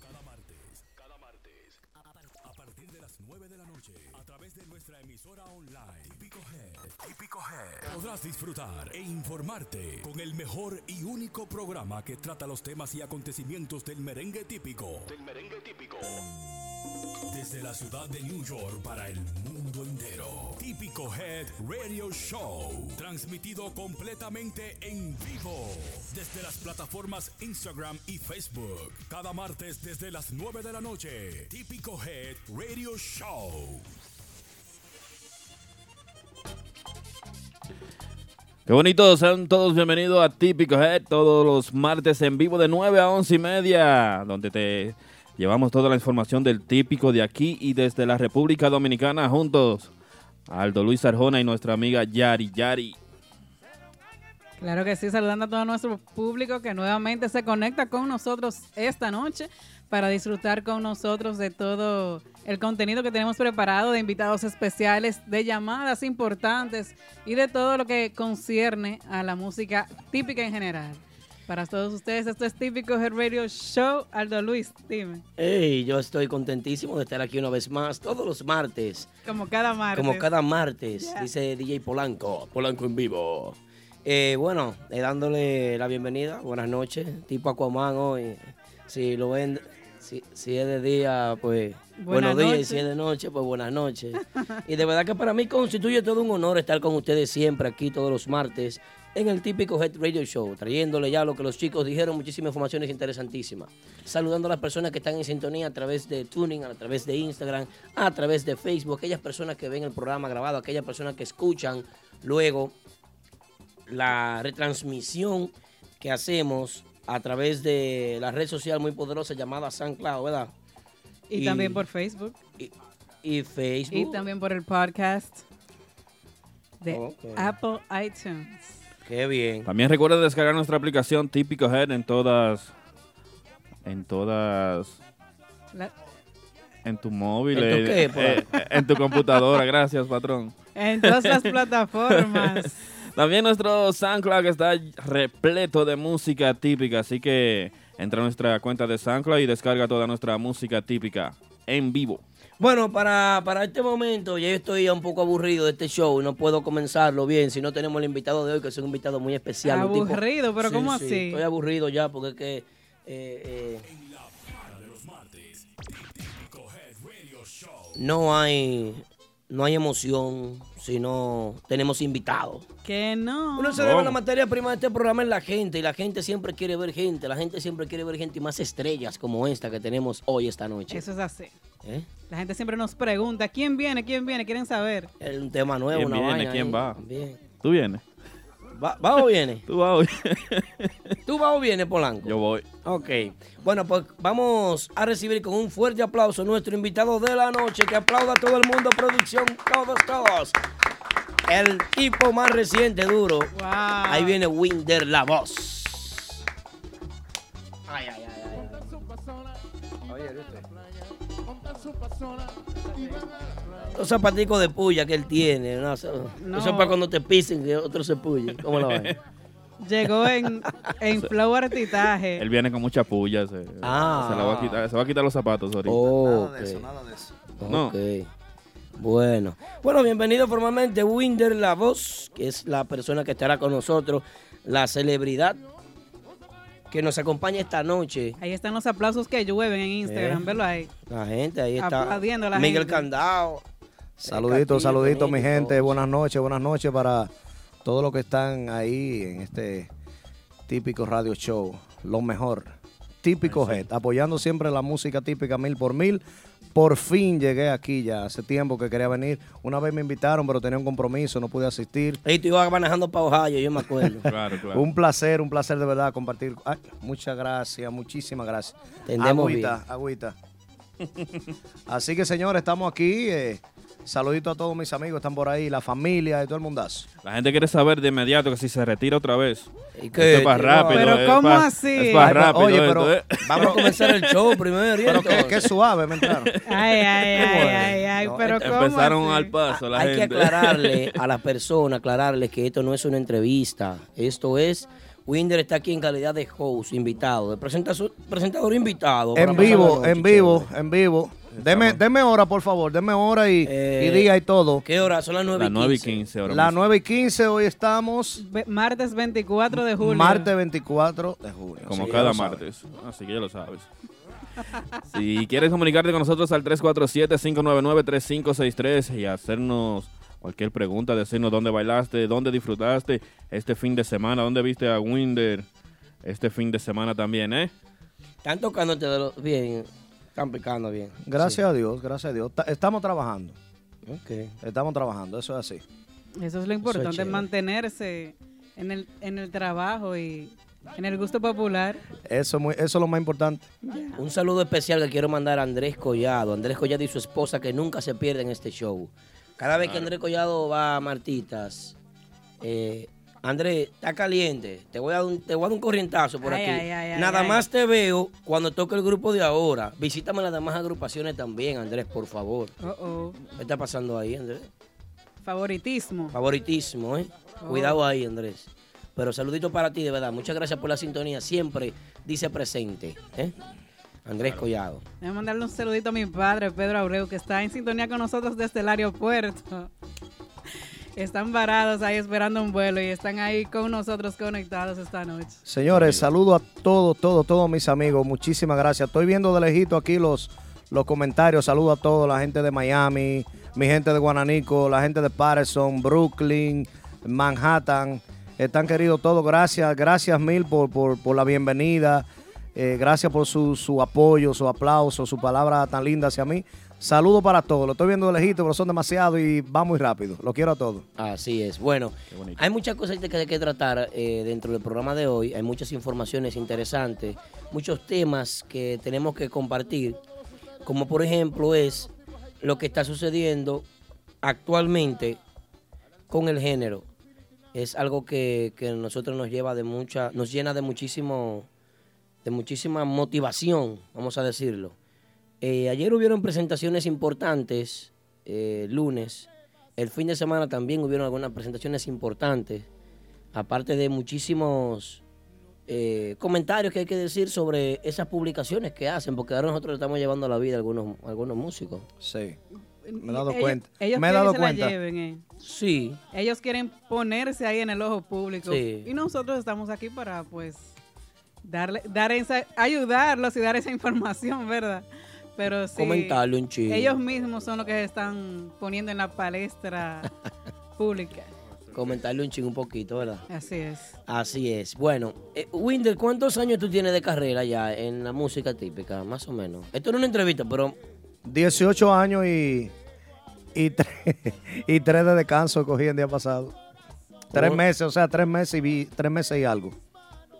Cada martes, cada martes, a partir de las 9 de la noche, a través de nuestra emisora online, Típico Head, Típico Head, podrás disfrutar e informarte con el mejor y único programa que trata los temas y acontecimientos del merengue típico. Del merengue típico. Desde la ciudad de New York para el mundo entero. Típico Head Radio Show. Transmitido completamente en vivo. Desde las plataformas Instagram y Facebook. Cada martes desde las 9 de la noche. Típico Head Radio Show. Qué bonito, sean todos bienvenidos a Típico Head todos los martes en vivo de 9 a 11 y media, donde te llevamos toda la información del típico de aquí y desde la República Dominicana juntos. Aldo Luis Arjona y nuestra amiga Yari Yari. Claro que sí, saludando a todo nuestro público que nuevamente se conecta con nosotros esta noche para disfrutar con nosotros de todo el contenido que tenemos preparado, de invitados especiales, de llamadas importantes y de todo lo que concierne a la música típica en general. Para todos ustedes, esto es Típico Head Radio Show. Aldo Luis, dime. Hey, yo estoy contentísimo de estar aquí una vez más, todos los martes. Como cada martes. Como cada martes, Yeah. dice DJ Polanco, Polanco en vivo. Eh, bueno, eh, dándole la bienvenida, buenas noches, tipo Aquaman hoy. Si lo ven, si, si es de día, pues Buenas buenos días, y si es de noche, pues buenas noches. y de verdad que para mí constituye todo un honor estar con ustedes siempre aquí todos los martes en el típico Head Radio Show, trayéndole ya lo que los chicos dijeron, muchísimas informaciones interesantísimas. Saludando a las personas que están en sintonía a través de Tuning, a través de Instagram, a través de Facebook, aquellas personas que ven el programa grabado, aquellas personas que escuchan luego la retransmisión que hacemos a través de la red social muy poderosa llamada SoundCloud, ¿verdad? Y, también por Facebook. y Facebook. Y también por el podcast de. Apple iTunes. Qué bien. También recuerda descargar nuestra aplicación Típico Head en todas, en todas, La- en tu móvil, ¿En tu eh, qué, por eh, en tu computadora. Gracias, patrón. en todas las plataformas. También nuestro SoundCloud está repleto de música típica, así que entra a nuestra cuenta de SoundCloud y descarga toda nuestra música típica en vivo. Bueno, para, para este momento ya estoy un poco aburrido de este show y no puedo comenzarlo bien si no tenemos el invitado de hoy, que es un invitado muy especial. tipo- Aburrido, pero Sí, ¿cómo sí, así? Estoy aburrido ya porque es que... eh, eh, no hay no hay emoción si no tenemos invitados. Que no. Uno se debe la materia prima de este programa es la gente y la gente siempre quiere ver gente, la gente siempre quiere ver gente y más estrellas como esta que tenemos hoy esta noche. Eso es así. ¿Eh? La gente siempre nos pregunta, ¿quién viene? ¿Quién viene? Quieren saber. Es un tema nuevo, ¿Quién una viene? vaina ¿Quién ahí. va? Bien. ¿Tú vienes? ¿Va, va o viene? ¿Tú vas hoy? ¿Tú vas o vienes, Polanco? Yo voy. Ok. Bueno, pues vamos a recibir con un fuerte aplauso a nuestro invitado de la noche. Que aplauda a todo el mundo, producción, todos, todos. El tipo más reciente, duro. Wow. Ahí viene Winder, la voz. Ay, ay, ay, ay. Los zapaticos de puya que él tiene. No, eso, No. eso es para cuando te pisen que otro se puye. ¿Cómo la ven? Llegó en, en flow artitaje. Él viene con mucha puya. Se, Ah. se la va a quitar, se va a quitar los zapatos ahorita. Oh, Nada de eso, nada de eso. No. Bueno. Bueno, bienvenido formalmente Winder La Voz, que es la persona que estará con nosotros, la celebridad que nos acompaña esta noche. Ahí están los aplausos que llueven en Instagram, Eh. verlo ahí. La gente, ahí está. Aplaudiendo a la Miguel gente. Candao. Saluditos, Castillo, saluditos, mi gente. todos. Buenas noches, buenas noches para todos los que están ahí en este típico radio show. Lo mejor. Típico Head. Apoyando siempre la música típica mil por mil. Por fin llegué aquí ya. Hace tiempo que quería venir. Una vez me invitaron, pero tenía un compromiso, no pude asistir. Ahí tú ibas manejando para Ohio, yo me acuerdo. Claro, claro. Un placer, un placer de verdad compartir. Ay, muchas gracias, muchísimas gracias. Entendemos agüita, bien. agüita. Así que señores, estamos aquí eh, Saludito a todos mis amigos, están por ahí, la familia y todo el mundazo. La gente quiere saber de inmediato que si se retira otra vez. ¿Y Esto es para rápido. Pero es ¿cómo pa- así? Es para pero- rápido. oye, esto, pero- ¿eh? Vamos a comenzar el show primero. Pero qué, qué suave, me entraron. Ay, ay, ay, ay, ay, No, pero ¿cómo Empezaron así? al paso la Hay que aclararle a las personas, aclararle que esto no es una entrevista. Esto es. Winder está aquí en calidad de host, invitado, de presentador invitado. En la vivo, en vivo, en vivo. Deme, deme hora, por favor, deme hora y, Eh, y día y todo. ¿Qué hora? Son las 9 Las 9 y 15 ahora Las mismo. 9 y 15, hoy estamos Martes 24 de julio. martes 24 de julio. Como Sí, cada martes. Así que ya lo sabes. si quieres comunicarte con nosotros al 347-599-3563 y hacernos cualquier pregunta, decirnos dónde bailaste, dónde disfrutaste este fin de semana, dónde viste a Winder este fin de semana también, ¿eh? Están tocándote de lo- bien. Están picando bien. Gracias a Dios, gracias a Dios. Ta- Estamos trabajando, Sí. Ok. estamos trabajando, eso es así. Eso es lo importante, mantenerse en el, en el trabajo y en el gusto popular. Eso, es muy- eso es lo más importante. Un saludo especial que quiero mandar a Andrés Collado. Andrés Collado y su esposa que nunca se pierden este show. Cada vez que Andrés Collado va a Martitas, eh, Andrés, está caliente. Te voy a dar un, te voy a dar un corrientazo por Ay, aquí. ay, ay, ay, Nada ay. más te veo cuando toque el grupo de ahora. Visítame las demás agrupaciones también, Andrés, por favor. Oh, oh. ¿Qué está pasando ahí, Andrés? Favoritismo. Favoritismo, ¿eh? Oh. Cuidado ahí, Andrés. Pero saludito para ti, de verdad. Muchas gracias por la sintonía. Siempre dice presente, ¿eh? Andrés Collado. Voy a mandarle un saludito a mi padre, Pedro Abreu, que está en sintonía con nosotros desde el aeropuerto. Están varados ahí esperando un vuelo y están ahí con nosotros conectados esta noche. Señores, saludo a todos, todos, todos mis amigos. Muchísimas gracias. Estoy viendo de lejito aquí los, los comentarios. Saludo a todos, la gente de Miami, mi gente de Guananico, la gente de Patterson, Brooklyn, Manhattan. Están queridos todos. Gracias, gracias mil por, por, por la bienvenida. Eh, gracias por su, su apoyo, su aplauso, su palabra tan linda hacia mí. Saludo para todos. Lo estoy viendo de lejito, pero son demasiados y va muy rápido. Lo quiero a todos. Así es. Bueno, hay muchas cosas que hay que tratar eh, dentro del programa de hoy. Hay muchas informaciones interesantes, muchos temas que tenemos que compartir, como por ejemplo es lo que está sucediendo actualmente con el género. Es algo que, que a nosotros nos lleva de mucha, nos llena de muchísimo, de muchísima motivación, vamos a decirlo. Eh, ayer hubieron presentaciones importantes, eh, lunes. El fin de semana también hubieron algunas presentaciones importantes, aparte de muchísimos eh, comentarios que hay que decir sobre esas publicaciones que hacen, porque ahora nosotros le estamos llevando la vida a algunos, a algunos músicos. Sí. Me he dado Ellos- cuenta. Ellos Me he quieren dado que se la cuenta. lleven, eh. Sí, Ellos quieren ponerse ahí en el ojo público. Sí. Y nosotros estamos aquí para, pues, darle, dar esa, ayudarlos y dar esa información, ¿verdad? Pero sí. comentarle un chico. Ellos mismos son los que se están poniendo en la palestra pública. Comentarle un chingo un poquito, ¿verdad? Así es. Así es. Bueno, eh, Winder, ¿cuántos años tú tienes de carrera ya en la música típica? Más o menos. Esto no es una entrevista, pero 18 años y, y, tres, y tres de descanso cogí el día pasado. Tres Oh. meses, o sea, tres meses y vi, tres meses y algo.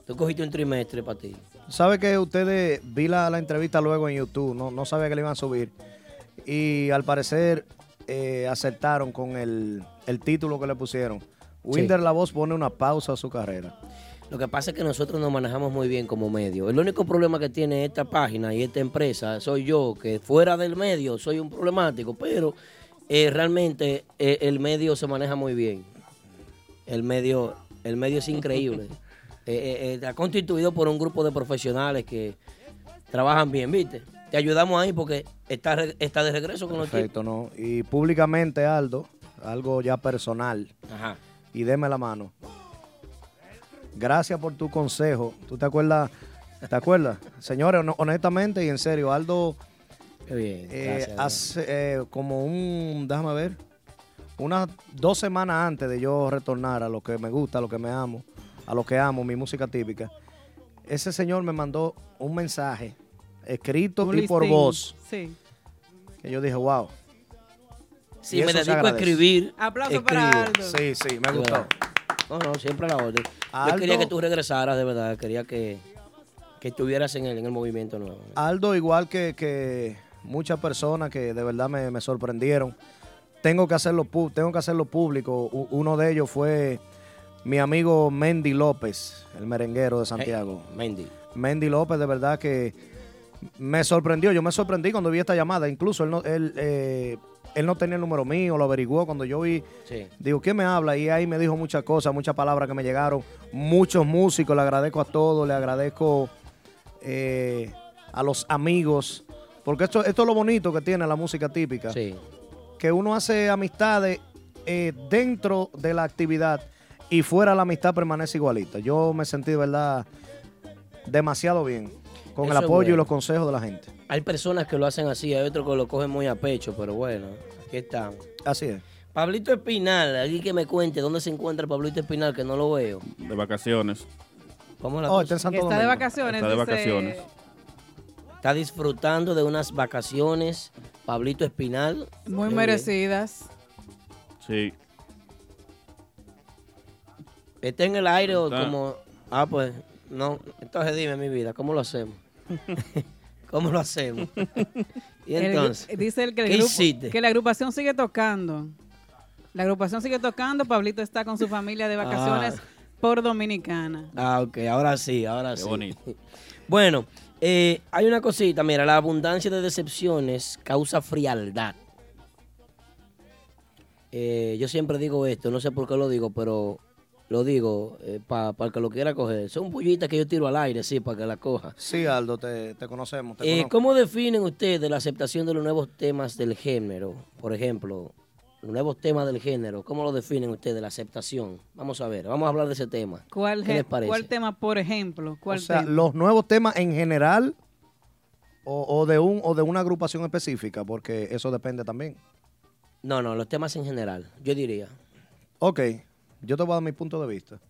tú cogiste un trimestre para ti. ¿Sabe que ustedes vi la, la entrevista luego en YouTube? No, no sabía que le iban a subir. Y al parecer eh, acertaron con el, el título que le pusieron. Winder La Voz pone una pausa a su carrera. Lo que pasa es que nosotros nos manejamos muy bien como medio. El único problema que tiene esta página y esta empresa soy yo, que fuera del medio soy un problemático, pero eh, realmente eh, el medio se maneja muy bien. El medio, el medio es increíble. Eh, eh, eh, está constituido por un grupo de profesionales que trabajan bien, ¿viste? Te ayudamos ahí porque está, está de regreso con los. Perfecto, ¿no? Y públicamente, Aldo, algo ya personal, Ajá. y deme la mano. Gracias por tu consejo. ¿Tú te acuerdas? ¿Te acuerdas? Señores, hon- honestamente y en serio, Aldo, Qué bien. eh, hace eh, como un, déjame ver, unas dos semanas antes de yo retornar a lo que me gusta, a lo que me amo, a lo que amo, mi música típica, ese señor me mandó un mensaje escrito Un y por voz, Sí. que yo dije, wow. Sí, y me dedico a escribir. Aplauso para escribo. Aldo. Sí, sí, me gustó. verdad. No, no, siempre a la orden. Yo Aldo- quería que tú regresaras, de verdad. Quería que, que estuvieras en el, en el movimiento nuevo. Aldo, igual que, que muchas personas que de verdad me, me sorprendieron, tengo que hacerlo, tengo que hacerlo público. Uno de ellos fue mi amigo Mendy López, el merenguero de Santiago. Mendy. Mendy López, de verdad que me sorprendió. Yo me sorprendí cuando vi esta llamada. Incluso él no, él, eh, él no tenía el número mío, lo averiguó. Cuando yo vi, Sí. digo, ¿quién me habla? Y ahí me dijo muchas cosas, muchas palabras que me llegaron. Muchos músicos, le agradezco a todos, le agradezco eh, a los amigos. Porque esto, esto es lo bonito que tiene la música típica. Sí. Que uno hace amistades eh, dentro de la actividad y fuera la amistad permanece igualita. Yo me sentí de verdad demasiado bien con Eso el apoyo y los consejos de la gente. Hay personas que lo hacen así, hay otros que lo cogen muy a pecho, pero bueno, aquí están. Así es. Pablito Espinal, aquí que me cuente dónde se encuentra Pablito Espinal, que no lo veo. De vacaciones. ¿Cómo la Oh, está en Santo está de Domingo. vacaciones. Está de dice- vacaciones. Está disfrutando de unas vacaciones, Pablito Espinal. Muy merecidas. Sí. ¿Está en el aire o como.? Ah, pues, no. Entonces dime, mi vida, ¿cómo lo hacemos? ¿Cómo lo hacemos? y El- entonces. dice el que, el ¿qué grupo- hiciste? que la agrupación sigue tocando. La agrupación sigue tocando. Pablito está con su familia de vacaciones Ah. por Dominicana. Ah, ok, ahora sí, ahora Qué sí. bonito. Bueno, eh, hay una cosita, mira, la abundancia de decepciones causa frialdad. Eh, yo siempre digo esto, no sé por qué lo digo, pero lo digo para el que lo quiera coger. Son pullitas que yo tiro al aire, sí, para que la coja. Sí, Aldo, te, te conocemos. te Eh. ¿Cómo definen ustedes la aceptación de los nuevos temas del género? Por ejemplo, los nuevos temas del género, ¿cómo lo definen ustedes, la aceptación? Vamos a ver, vamos a hablar de ese tema. ¿Cuál, ¿Qué les parece? ¿Cuál tema, por ejemplo? O ¿Cuál sea, tema? los nuevos temas en general o, o de un o de una agrupación específica, porque eso depende también. No, no, los temas en general, yo diría, Ok, yo te voy a dar mi punto de vista.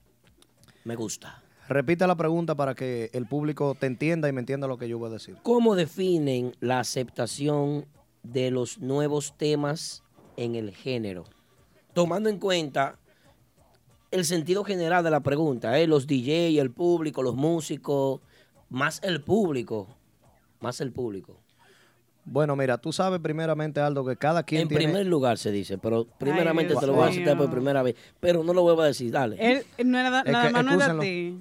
me gusta. Repite la pregunta para que el público te entienda y me entienda lo que yo voy a decir. ¿Cómo definen la aceptación de los nuevos temas en el género? Tomando en cuenta el sentido general de la pregunta, ¿eh? los DJ, el público, los músicos, más el público, más el público. Bueno, mira, tú sabes primeramente, Aldo, que cada quien En tiene... primer lugar se dice, pero primeramente te lo voy a citar por primera vez, pero no lo vuelvo a decir, dale. Él no era, Es nada que más no es a ti.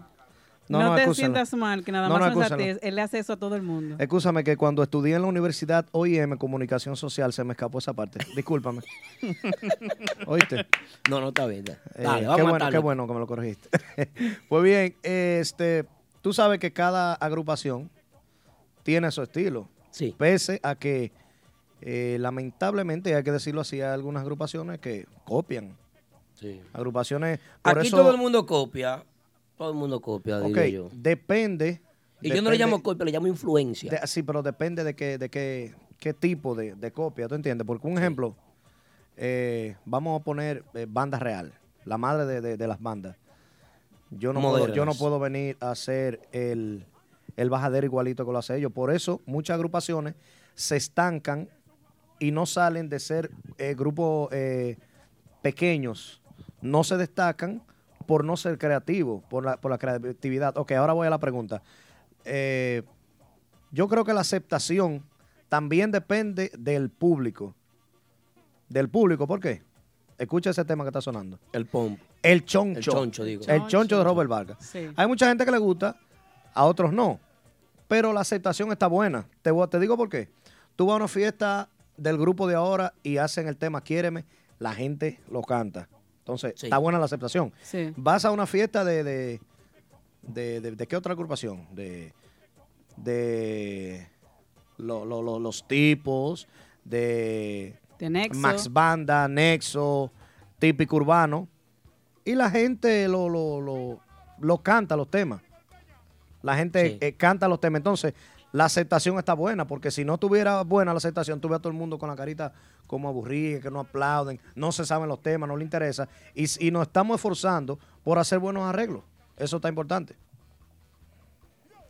No, No, no, te excúsenlo. sientas mal, que nada No, más no, no, es a ti. Él le hace eso a todo el mundo. Escúchame que cuando estudié en la universidad OIM, Comunicación Social, se me escapó esa parte. Discúlpame. ¿Oíste? No, no está bien. Dale, Eh, vamos qué, a bueno, qué bueno que me lo corregiste. pues bien, este, tú sabes que cada agrupación tiene su estilo. Sí. Pese a que, eh, lamentablemente, hay que decirlo así, hay algunas agrupaciones que copian. Sí. Agrupaciones. Por Aquí eso, todo el mundo copia, todo el mundo copia, yo. depende. Y yo no le llamo copia, le llamo influencia. de- sí, pero depende de qué, de qué, qué tipo de, de copia, ¿tú entiendes? Porque un ejemplo, eh, vamos a poner eh, banda real, la madre de, de- las bandas. Yo no, puedo, yo no puedo venir a hacer el, el bajadero igualito que lo hace ellos. Por eso muchas agrupaciones se estancan y no salen de ser eh, grupos eh, pequeños. No se destacan por no ser creativos, por la, por la creatividad. Ok, ahora voy a la pregunta. Eh, yo creo que la aceptación también depende del público. Del público, ¿por qué? Escucha ese tema que está sonando. El pomp. El choncho. El choncho, digo. El choncho de Robert Vargas. Sí. Hay mucha gente que le gusta, a otros no. Pero la aceptación está buena. Te, voy a- te digo por qué. Tú vas a una fiesta del grupo de ahora y hacen el tema Quiéreme, la gente lo canta. Entonces, Sí. está buena la aceptación. Sí. Vas a una fiesta de. ¿De, de, de- de qué otra agrupación? De. De. lo- lo- lo- los tipos, de. De Nexo. Max Banda, Nexo, típico urbano. Y la gente lo, lo, lo, lo canta los temas. La gente Sí. eh, canta los temas. Entonces, la aceptación está buena, porque si no tuviera buena la aceptación, tuviera a todo el mundo con la carita como aburrida, que no aplauden, no se saben los temas, no le interesa. Y, nos estamos esforzando por hacer buenos arreglos. Eso está importante.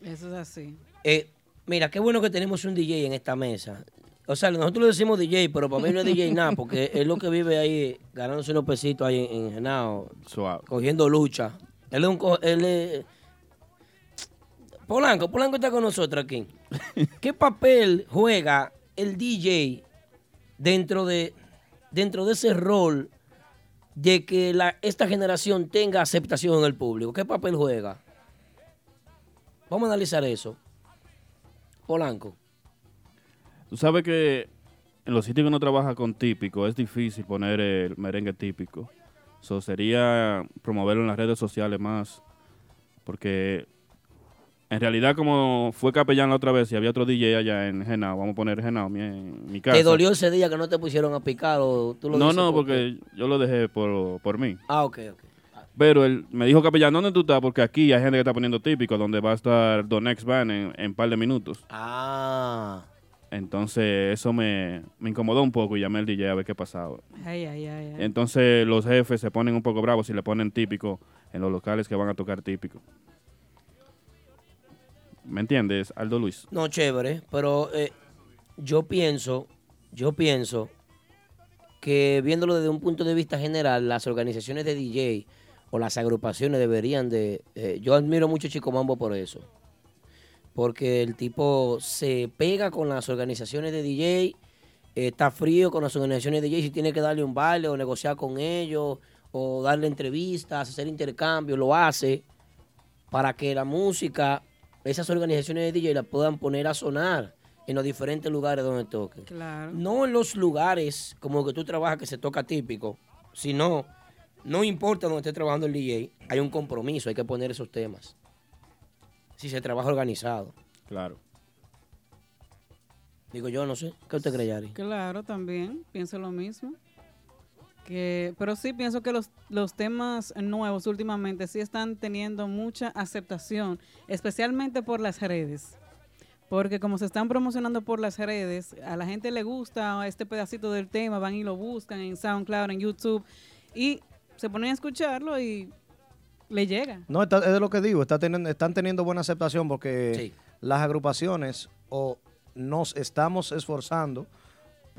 Eso es así. Eh, mira, qué bueno que tenemos un DJ en esta mesa. O sea, nosotros le decimos DJ, pero para mí no es DJ nada, porque es lo que vive ahí ganándose unos pesitos ahí en, en Genao, Suave. cogiendo lucha. Él es un... co- Él es... Polanco, Polanco está con nosotros aquí. ¿Qué papel juega el DJ dentro de dentro de ese rol de que esta generación tenga aceptación en el público? ¿Qué papel juega? Vamos a analizar eso. Polanco. Tú sabes que en los sitios que uno trabaja con típico es difícil poner el merengue típico. Eso sería promoverlo en las redes sociales más. Porque en realidad, como fue capellán la otra vez y había otro DJ allá en Genao, vamos a poner Genao, mi, en mi casa. ¿Te dolió ese día que no te pusieron a picar o tú lo No, dices no, porque- porque yo lo dejé por, por mí. Ah, ok, ok. Pero él me dijo, capellán, ¿dónde tú estás? Porque aquí hay gente que está poniendo típico, donde va a estar The Next Band en en un par de minutos. Ah. Entonces eso me, me incomodó un poco y llamé al DJ a ver qué pasaba. Ay, ay, ay. ay. Entonces los jefes se ponen un poco bravos si le ponen típico en los locales que van a tocar típico. ¿Me entiendes, Aldo Luis? No, chévere, pero eh, yo pienso, yo pienso que viéndolo desde un punto de vista general, las organizaciones de DJ o las agrupaciones deberían de... eh, yo admiro mucho a Chico Mambo por eso. Porque el tipo se pega con las organizaciones de DJ, eh, está frío con las organizaciones de DJ, si tiene que darle un baile o negociar con ellos, o darle entrevistas, hacer intercambios, lo hace para que la música, esas organizaciones de DJ la puedan poner a sonar en los diferentes lugares donde toquen. Claro. No en los lugares como que tú trabajas que se toca típico, sino, no importa donde esté trabajando el DJ, hay un compromiso, hay que poner esos temas. Si se trabaja organizado. Claro. Digo yo, no sé. ¿Qué usted cree, Yari? Claro, también pienso lo mismo. Que, pero sí pienso que los, los temas nuevos últimamente sí están teniendo mucha aceptación, especialmente por las redes. Porque como se están promocionando por las redes, a la gente le gusta este pedacito del tema, van y lo buscan en SoundCloud, en YouTube, y se ponen a escucharlo y le llega. No, está- es de lo que digo, está teniendo, están teniendo buena aceptación porque Sí. las agrupaciones o nos estamos esforzando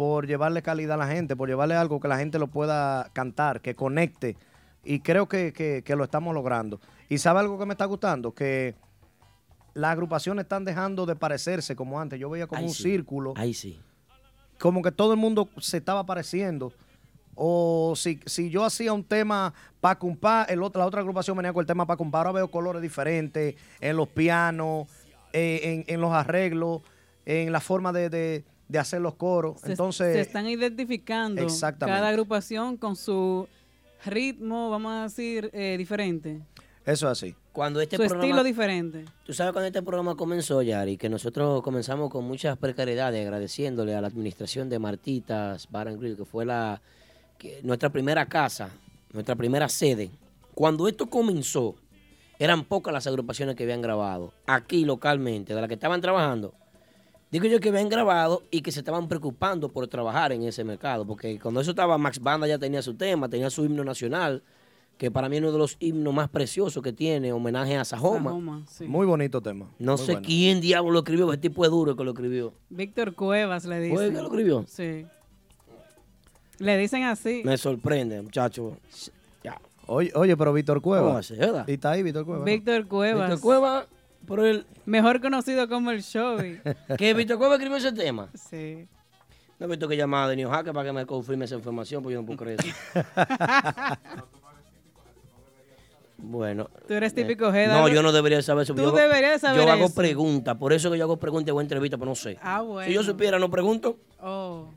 por llevarle calidad a la gente, por llevarle algo que la gente lo pueda cantar, que conecte. Y creo que, que- que lo estamos logrando. Y sabe algo que me está gustando, que las agrupaciones están dejando de parecerse como antes. Yo veía como un sí. círculo Ahí sí. como que todo el mundo se estaba pareciendo. O si, si yo hacía un tema pa' cumpá, el otro, la otra agrupación venía con el tema pa' cumpá. Ahora veo colores diferentes en los pianos, eh, en, en los arreglos, en la forma de, de- de hacer los coros. Se, Entonces, se están identificando Exactamente. cada agrupación con su ritmo, vamos a decir, eh, diferente. eso es así. Cuando este su programa... estilo diferente. Tú sabes cuando este programa comenzó, Yari, que nosotros comenzamos con muchas precariedades, agradeciéndole a la administración de Martitas Bar and Grill, que fue la que- nuestra primera casa, nuestra primera sede. Cuando esto comenzó, eran pocas las agrupaciones que habían grabado, aquí localmente, de las que estaban trabajando. Digo yo que habían grabado y que se estaban preocupando por trabajar en ese mercado, porque cuando eso estaba, Max Banda ya tenía su tema, tenía su himno nacional, que para mí es uno de los himnos más preciosos que tiene, homenaje a Sajoma. Sajoma, sí. Muy bonito tema. No Muy sé bueno. quién diablo lo escribió, ese tipo es duro que lo escribió. Víctor Cuevas le ¿Fue dicen. que lo escribió? Sí. Le dicen así. Me sorprende, muchacho. Ya. Oye, oye, pero Víctor ¿Cómo va a Cueva. ser, verdad? Y está ahí Víctor Cueva. ¿no? Víctor Cuevas. Víctor Cueva, por el Mejor conocido como el Chovy. que Víctor Cueva escribió ese tema. sí. No he visto que llamar a Denio Jaque para que me confirme esa información, porque yo no puedo creer eso. bueno. Tú eres eh, típico G. No, yo no debería saber eso. Tú yo hago- deberías saber Yo hago eso. preguntas, por eso que yo hago preguntas y hago entrevistas, pero no sé. Ah, bueno. Si yo supiera, no pregunto. Oh,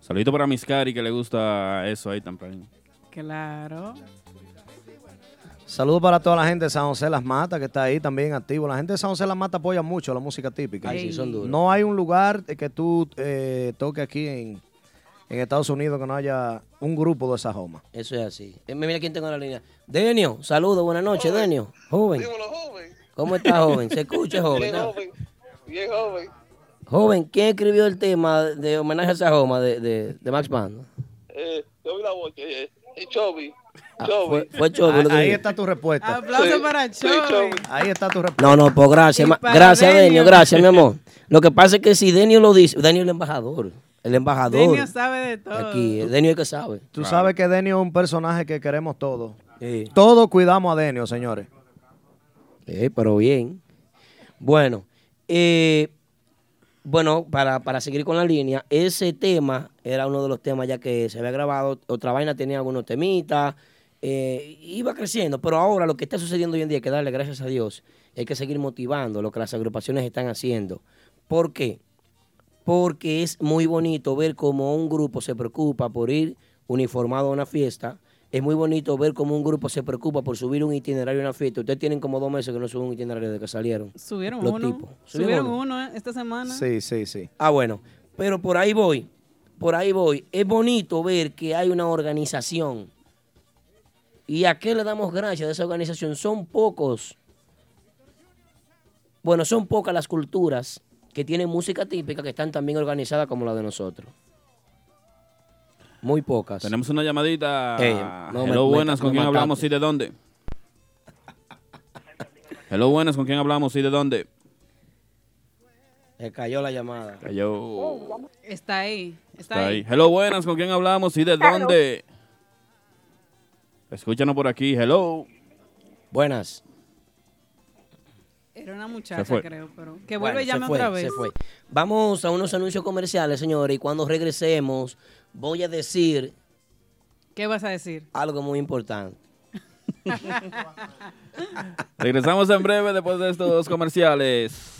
Saludito para Miscari que le gusta eso ahí también. claro. Saludos para toda la gente de San José Las Matas que está ahí también activo. La gente de San José Las Matas apoya mucho la música típica. Ay, sí, son duros. No hay un lugar que tú eh, toques aquí en, en Estados Unidos que no haya un grupo de esa joma. Eso es así. Eh, Mira quién tengo en la línea. Denio, saludos, buenas noches, Denio. Joven. Dímelo, joven. ¿Cómo está, joven? Se escucha, joven. Bien, ¿no? joven. Bien, joven. Joven, ¿quién escribió el tema de homenaje a Sajoma de, de, de Max Band? Eh, yo vi la voz, eh, eh, Chovy. Ah, Chovy. fue, fue Chobi Ahí, lo que ahí dijo. está tu respuesta. Aplauso Sí, para sí, Chovy. Chovy. Ahí está tu respuesta. No, no, pues gracias. Gracias, Denio, Denio. gracias, mi amor. Lo que pasa es que si Denio lo dice, Denio es el embajador. El embajador. Denio sabe de todo. Aquí, Denio es el que sabe. Tú sabes que Denio es un personaje que queremos todos. Sí. Todos cuidamos a Denio, señores. Eh, pero bien. Bueno, eh, bueno, para, para seguir con la línea, ese tema era uno de los temas ya que se había grabado. Otra vaina tenía algunos temitas. Eh, iba creciendo, pero ahora lo que está sucediendo hoy en día hay que darle gracias a Dios. Hay que seguir motivando lo que las agrupaciones están haciendo. ¿Por qué? Porque es muy bonito ver cómo un grupo se preocupa por ir uniformado a una fiesta. Es muy bonito ver cómo un grupo se preocupa por subir un itinerario a una fiesta. Ustedes tienen como dos meses que no suben un itinerario de que salieron. Subieron Los uno. tipos. Subieron, ¿Subieron uno eh, esta semana. Sí, sí, sí. Ah, bueno. Pero por ahí voy. Por ahí voy. Es bonito ver que hay una organización. ¿Y a qué le damos gracias de esa organización? Son pocos. Bueno, son pocas las culturas que tienen música típica que están tan bien organizadas como la de nosotros. Muy pocas. Tenemos una llamadita. Ey, no, me- Hello, me- buenas, ¿con me quién mataste. hablamos y de dónde? Hello, buenas, ¿con quién hablamos y de dónde? Se cayó la llamada. Cayó. Está ahí. Está, Está ahí. ahí. Hello, buenas, ¿con quién hablamos y de dónde? Escúchanos por aquí. Hello. Buenas. Era una muchacha, creo, pero que vuelve y Bueno, llame se fue, otra vez. Se fue. Vamos a unos anuncios comerciales, señores, y cuando regresemos voy a decir ¿Qué vas a decir? algo muy importante. Regresamos en breve después de estos comerciales.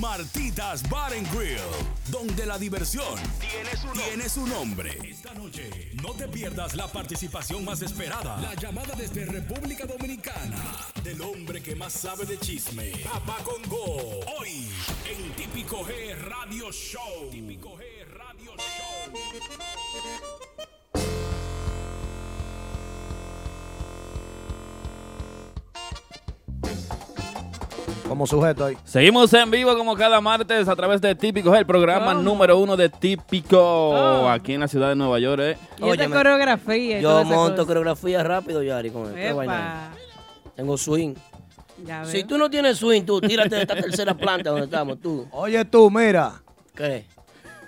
Martitas Bar and Grill, donde la diversión tiene su, tiene su nombre. Esta noche no te pierdas la participación más esperada, la llamada desde República Dominicana del hombre que más sabe de chisme, Papá Congo. Hoy en Típico G Radio Show. Típico G Radio Show. Como sujeto ahí. Seguimos en vivo como cada martes a través de Típico, el programa ¿Cómo? número uno de Típico Oh. aquí en la ciudad de Nueva York. ¿eh? Y esta Óyeme, coreografía. y Yo monto coreografía rápido, Yari, con. Tengo swing. Ya Si veo. tú no tienes swing, tú tírate de esta tercera planta donde estamos, tú. Oye tú, mira. ¿Qué?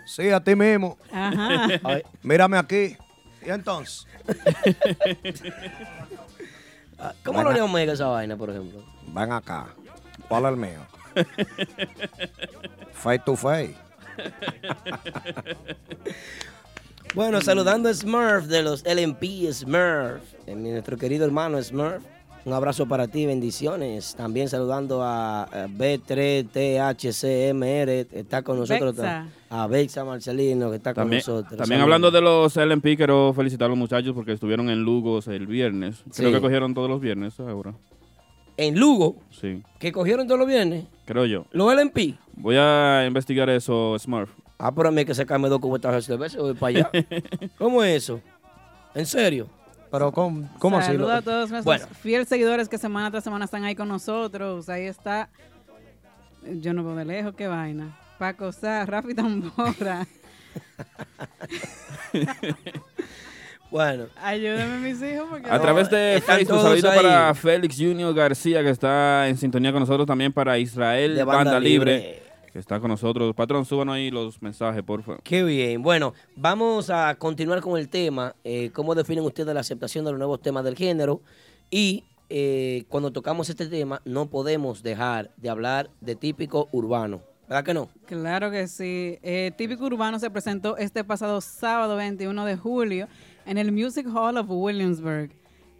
Sí, a ti mismo. Ajá. Ay, Mírame aquí. ¿Y entonces? ah, ¿Cómo lo haría Omega esa vaina, por ejemplo? Ven acá. ¿Cuál es el mío? face to face. Bueno, saludando a Smurf de los LMP Smurf, nuestro querido hermano Smurf. Un abrazo para ti, bendiciones. También saludando a, a B3THCMR, está con nosotros. Bexa. A Bexa Marcelino, que está También, con nosotros. también Saludos. hablando de los LMP, quiero felicitar a los muchachos porque estuvieron en Lugos el viernes. Creo Sí. que cogieron todos los viernes ahora. En Lugo, Sí, que cogieron todos los viernes, creo yo. los LMP. Voy a investigar eso, Smurf. Ah, pero a mí hay que sacarme dos cubetas de cerveza y voy para allá. ¿Cómo es eso? ¿En serio? Pero ¿cómo, cómo así? Saludos a todos nuestros Bueno. fieles seguidores que semana tras semana están ahí con nosotros. Ahí está. Yo no veo de lejos, qué vaina. Paco Sá, Rafi Tambora. Bueno, Ayúdenme mis hijos porque... A través de están Facebook, todos saludito ahí. para Félix Junior García, que está en sintonía con nosotros. También para Israel de Banda, banda Libre, libre. que está con nosotros. Patrón, suban ahí los mensajes, por favor. Qué bien. Bueno, vamos a continuar con el tema. eh, ¿Cómo definen ustedes la aceptación de los nuevos temas del género? Y eh, cuando tocamos este tema, no podemos dejar de hablar de típico urbano. ¿Verdad que no? Claro que sí. Eh, Típico Urbano se presentó este pasado sábado 21 de julio en el Music Hall of Williamsburg,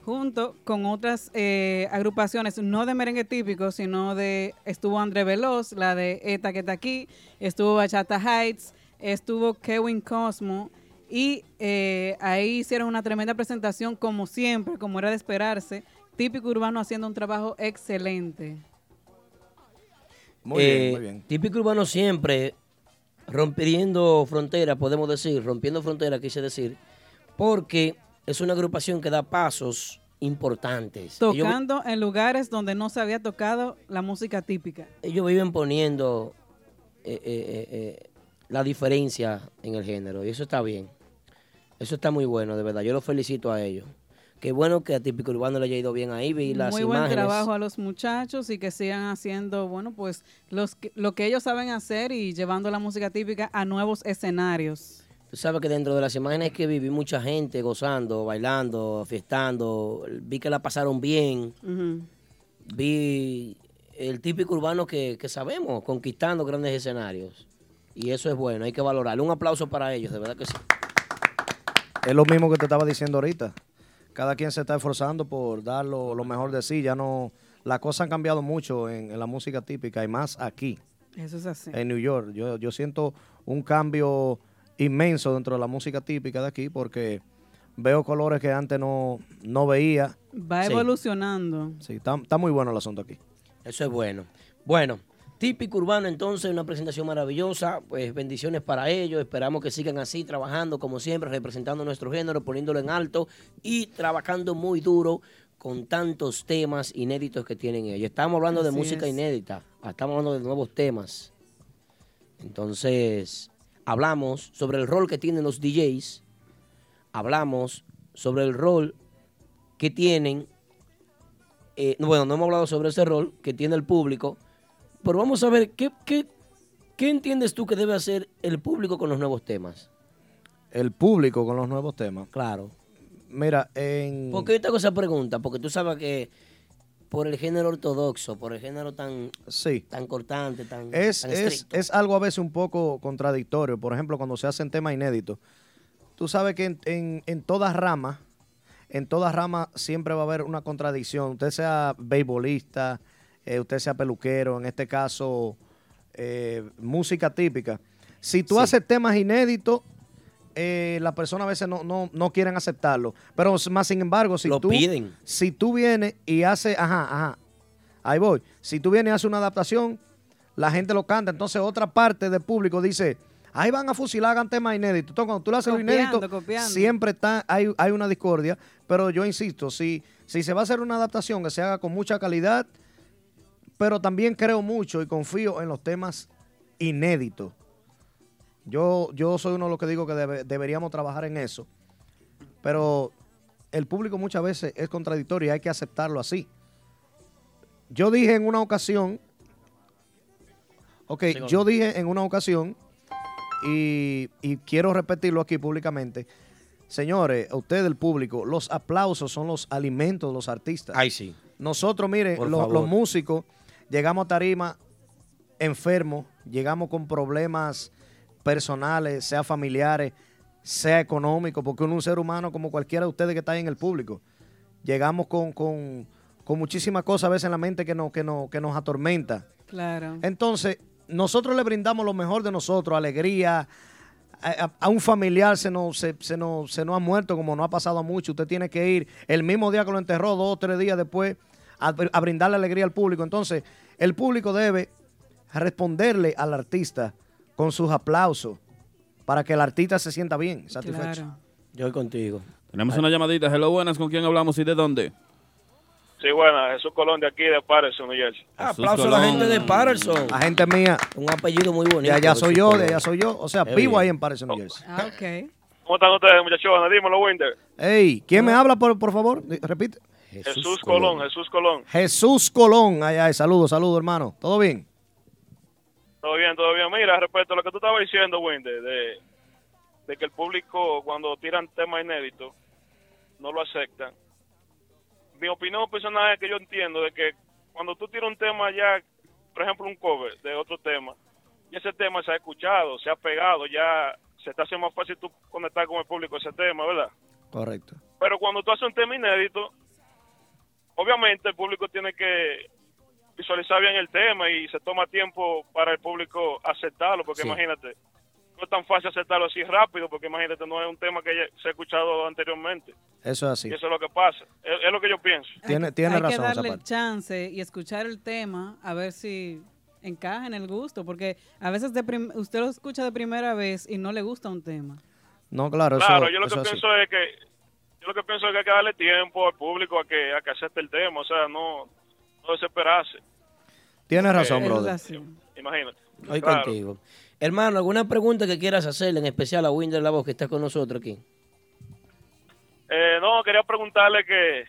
junto con otras eh, agrupaciones, no de merengue típico, sino de, estuvo André Veloz, la de Eta que está aquí, estuvo Bachata Heights, estuvo Kevin Cosmo, y eh, ahí hicieron una tremenda presentación, como siempre, como era de esperarse, Típico Urbano haciendo un trabajo excelente. Muy Eh, bien, muy bien. Típico urbano siempre rompiendo fronteras, podemos decir, rompiendo fronteras, quise decir, porque es una agrupación que da pasos importantes. Ellos, Tocando en lugares donde no se había tocado la música típica. ellos viven poniendo eh, eh, eh, eh, la diferencia en el género y eso está bien. Eso está muy bueno, de verdad. Yo los felicito a ellos. Qué bueno que a Típico Urbano le haya ido bien ahí. Vi las Muy buen imágenes. trabajo a los muchachos y que sigan haciendo, bueno, pues los lo que ellos saben hacer y llevando la música típica a nuevos escenarios. Tú sabes que dentro de las imágenes que vi, vi mucha gente gozando, bailando, fiestando. Vi que la pasaron bien. Vi el típico urbano que, que sabemos, conquistando grandes escenarios. Y eso es bueno, hay que valorarlo. Un aplauso para ellos, de verdad que sí. Es lo mismo que te estaba diciendo ahorita. Cada quien se está esforzando por dar lo, lo mejor de sí. Ya no, las cosas han cambiado mucho en, en la música típica y más aquí, Eso es así. en New York. Yo, yo siento un cambio inmenso dentro de la música típica de aquí porque veo colores que antes no, no veía. Va Sí. evolucionando. Sí, está, está muy bueno el asunto aquí. Eso es bueno. Bueno, típico urbano entonces, una presentación maravillosa. Pues bendiciones para ellos. Esperamos que sigan así, trabajando como siempre, representando nuestro género, poniéndolo en alto y trabajando muy duro con tantos temas inéditos que tienen ellos. Estamos hablando de música es. inédita, estamos hablando de nuevos temas. Entonces, hablamos sobre el rol que tienen los DJs, hablamos sobre el rol que tienen eh, no, bueno, no hemos hablado sobre ese rol que tiene el público, pero vamos a ver, ¿qué, qué, qué entiendes tú que debe hacer el público con los nuevos temas? El público con los nuevos temas. Claro. Mira, en... ¿Por qué yo te hago esa pregunta? Porque tú sabes que por el género ortodoxo, por el género tan, Sí. tan cortante, tan, Es, tan es, es algo a veces un poco contradictorio. Por ejemplo, cuando se hacen temas inéditos. Tú sabes que en, en, en todas ramas, en todas ramas siempre va a haber una contradicción. Usted sea beisbolista, eh, usted sea peluquero, en este caso, eh, música típica. Si tú Sí. haces temas inéditos, eh, las personas a veces no, no, no quieren aceptarlo. Pero más sin embargo, si Lo tú, piden. si tú vienes y haces, ajá, ajá, ahí voy. Si tú vienes y haces una adaptación, la gente lo canta. Entonces otra parte del público dice, ahí van a fusilar, hagan temas inéditos. Entonces cuando tú le haces lo Copiando, inédito, copiando. siempre está, hay, hay una discordia. Pero yo insisto, si, si se va a hacer una adaptación que se haga con mucha calidad, pero también creo mucho y confío en los temas inéditos. Yo, yo soy uno de los que digo que debe- deberíamos trabajar en eso. Pero el público muchas veces es contradictorio y hay que aceptarlo así. Yo dije en una ocasión, ok, yo dije en una ocasión, y, y quiero repetirlo aquí públicamente, señores, a ustedes el público, los aplausos son los alimentos de los artistas. Ay, sí. Nosotros, mire, Por lo- favor. los músicos llegamos a tarima enfermos, llegamos con problemas personales, sea familiares, sea económicos, porque uno es un ser humano como cualquiera de ustedes que está ahí en el público. Llegamos con, con, con muchísimas cosas a veces en la mente que, no, que, no, que nos atormenta. Claro. Entonces, nosotros le brindamos lo mejor de nosotros, alegría. A, a- a un familiar se nos, se, se nos, se nos ha muerto, como no ha pasado mucho. Usted tiene que ir el mismo día que lo enterró, dos o tres días después, a, a brindarle alegría al público. Entonces, el público debe responderle al artista con sus aplausos para que el artista se sienta bien, satisfecho. Claro. Yo voy contigo. Tenemos una llamadita. Hello, buenas. ¿Con quién hablamos y de dónde? Sí, bueno, Jesús Colón de aquí de Patterson, New Jersey. Aplauso a la Colón. gente de Patterson. La gente mía, Un apellido muy bonito. de allá soy yo, de Colón. allá soy yo. O sea, Qué vivo bien. ahí en Patterson, New Jersey. Ah, ok. ¿Cómo están ustedes, muchachones? Dímelo, Winder. Ey, ¿quién me habla, por, por favor? Repite. Jesús, Colón, Jesús Colón. Jesús Colón. Ay, ay, saludos, saludos, hermano. ¿Todo bien? Todo bien, todo bien. Mira, respecto a lo que tú estabas diciendo, Winder, de, de que el público cuando tiran temas inéditos no lo aceptan. Mi opinión personal es que yo entiendo de que cuando tú tiras un tema ya, por ejemplo, un cover de otro tema, y ese tema se ha escuchado, se ha pegado, ya se te hace más fácil tú conectar con el público ese tema, ¿verdad? Correcto. Pero cuando tú haces un tema inédito, obviamente el público tiene que visualizar bien el tema y se toma tiempo para el público aceptarlo, porque Sí. imagínate, no es tan fácil aceptarlo así rápido, porque imagínate, no es un tema que se ha escuchado anteriormente. Eso es así. Y eso es lo que pasa. Es, es lo que yo pienso. Tiene, Hay tiene que razón esa darle el parte. chance y escuchar el tema a ver si encaja en el gusto, porque a veces de prim- usted lo escucha de primera vez y no le gusta un tema. No, claro, eso, Claro, yo lo eso que así. pienso es que yo lo que pienso es que hay que darle tiempo al público a que a que acepte el tema, o sea, no no desesperarse. Tienes razón, Eh, brother. Imagínate. Hoy Claro. contigo. Hermano, ¿alguna pregunta que quieras hacerle, en especial a Winder La Voz, que está con nosotros aquí? Eh, no, quería preguntarle que,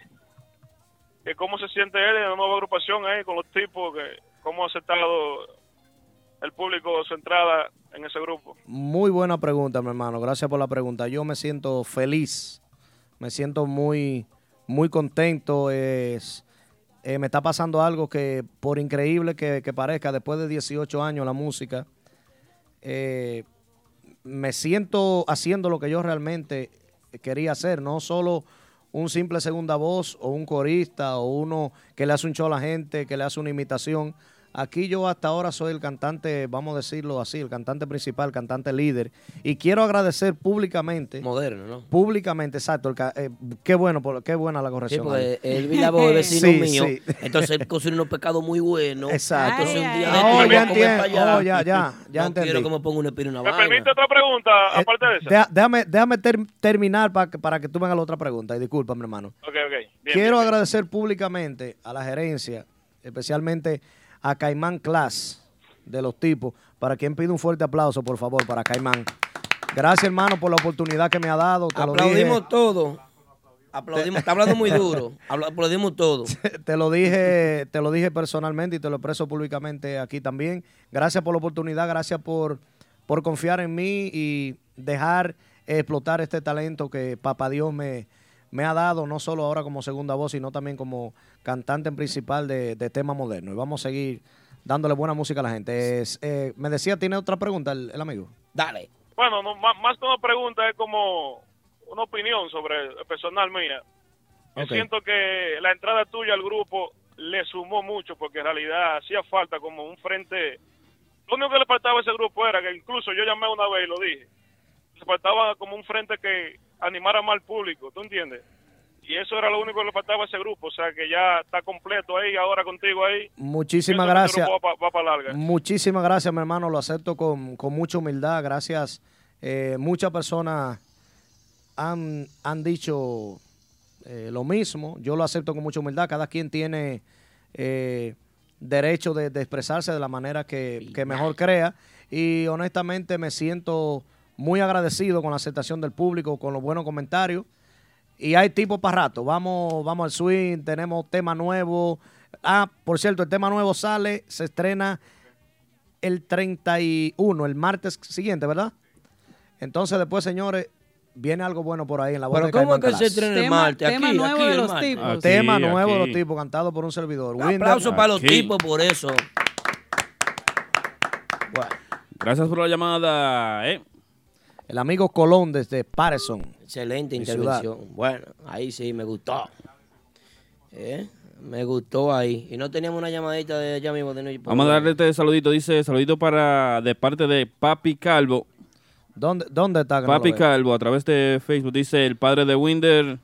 que cómo se siente él en la nueva agrupación ahí con los tipos, que cómo ha aceptado el público su entrada en ese grupo. Muy buena pregunta, mi hermano. Gracias por la pregunta. Yo me siento feliz, me siento muy, muy contento. Es, eh, me está pasando algo que, por increíble que, que parezca, después de 18 años la música, eh, me siento haciendo lo que yo realmente quería hacer, no solo un simple segunda voz o un corista o uno que le hace un show a la gente, que le hace una imitación. Aquí yo hasta ahora soy el cantante, vamos a decirlo así, el cantante principal, cantante líder. Y quiero agradecer públicamente, Moderno, ¿no? públicamente, exacto, el ca- eh, qué bueno, por- qué buena la Sí, corrección. ahí. porque él vi la voz de vecino Sí, mío, sí. entonces él cocina unos pecados muy buenos. Exacto. Entonces un día Ay, ay, Oh, voy ya entiendo. allá. Oh, ya, ya, ya no entendí. quiero que me ponga una espina y una ¿Me vaina. permite otra pregunta Eh, aparte de esa? deja- déjame déjame ter- terminar para que, para que tú me hagas la otra pregunta. Y discúlpame, hermano. Ok, ok. Bien, Quiero bien, bien. agradecer públicamente a la gerencia, especialmente a Caimán Class de los tipos, para quien pide un fuerte aplauso, por favor, para Caimán. Gracias, hermano, por la oportunidad que me ha dado. Te lo dije, Aplaudimos todo. Aplaudimos, está hablando muy duro. Aplaudimos todo. te lo dije, te lo dije personalmente y te lo expreso públicamente aquí también. Gracias por la oportunidad, gracias por, por confiar en mí y dejar explotar este talento que Papá Dios me, me ha dado, no solo ahora como segunda voz, sino también como cantante en principal de, de tema moderno. Y vamos a seguir dándole buena música a la gente. Es, eh, me decía, ¿tiene otra pregunta el, el amigo? Dale. Bueno, no, más, más que una pregunta es como una opinión sobre el personal mía. Yo Ok. siento que la entrada tuya al grupo le sumó mucho porque en realidad hacía falta como un frente. Lo único que le faltaba a ese grupo era que incluso yo llamé una vez y lo dije. Le faltaba como un frente que animara más al público, ¿tú entiendes? Y eso era lo único que le faltaba a ese grupo. O sea que ya está completo ahí, ahora contigo ahí. Muchísimas gracias. grupo Va para larga. Muchísimas gracias, mi hermano. Lo acepto con, con mucha humildad. Gracias. Eh, muchas personas han, han dicho eh, lo mismo. Yo lo acepto con mucha humildad. Cada quien tiene eh, derecho de, de expresarse de la manera que, que mejor crea. Y honestamente me siento muy agradecido con la aceptación del público, con los buenos comentarios. Y hay tipo para rato. Vamos, vamos al swing, tenemos tema nuevo. Ah, por cierto, el tema nuevo sale, se estrena el 31, el martes siguiente, ¿verdad? Entonces después, señores, viene algo bueno por ahí en la voz Pero de ¿cómo Caimán es que se estrena el Tema- martes? tema Aquí, nuevo aquí de los tipos. Aquí, Tema nuevo de los tipos, cantado por un servidor. Un aplauso para los Aquí. tipos por eso. Bueno, Gracias por la llamada, ¿eh? El amigo Colón desde Patterson. excelente intervención. Bueno, ahí sí me gustó. ¿Eh? Me gustó ahí. Y no teníamos una llamadita de allá mismo de York. Vamos a darle este saludito. Dice, saludito para de parte de Papi Calvo. ¿Dónde, dónde está? que no Papi? Calvo, a través de Facebook, dice el padre de Winder.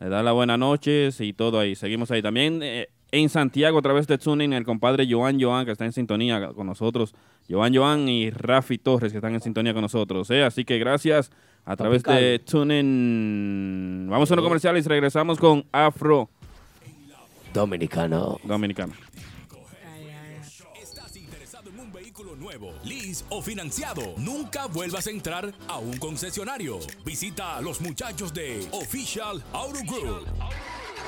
Le da las buenas noches y todo ahí. Seguimos ahí. También eh, en Santiago, a través de Tuning, el compadre Joan Joan, que está en sintonía con nosotros. Joan Joan y Rafi Torres, que están en sintonía con nosotros. ¿eh? Así que gracias a través de Tuning. Vamos a unos comerciales y regresamos con Afro Dominicano. Dominicano. ¿Estás interesado en un vehículo nuevo, lease o financiado? Nunca vuelvas a entrar a un concesionario. Visita a los muchachos de Official Auto Group.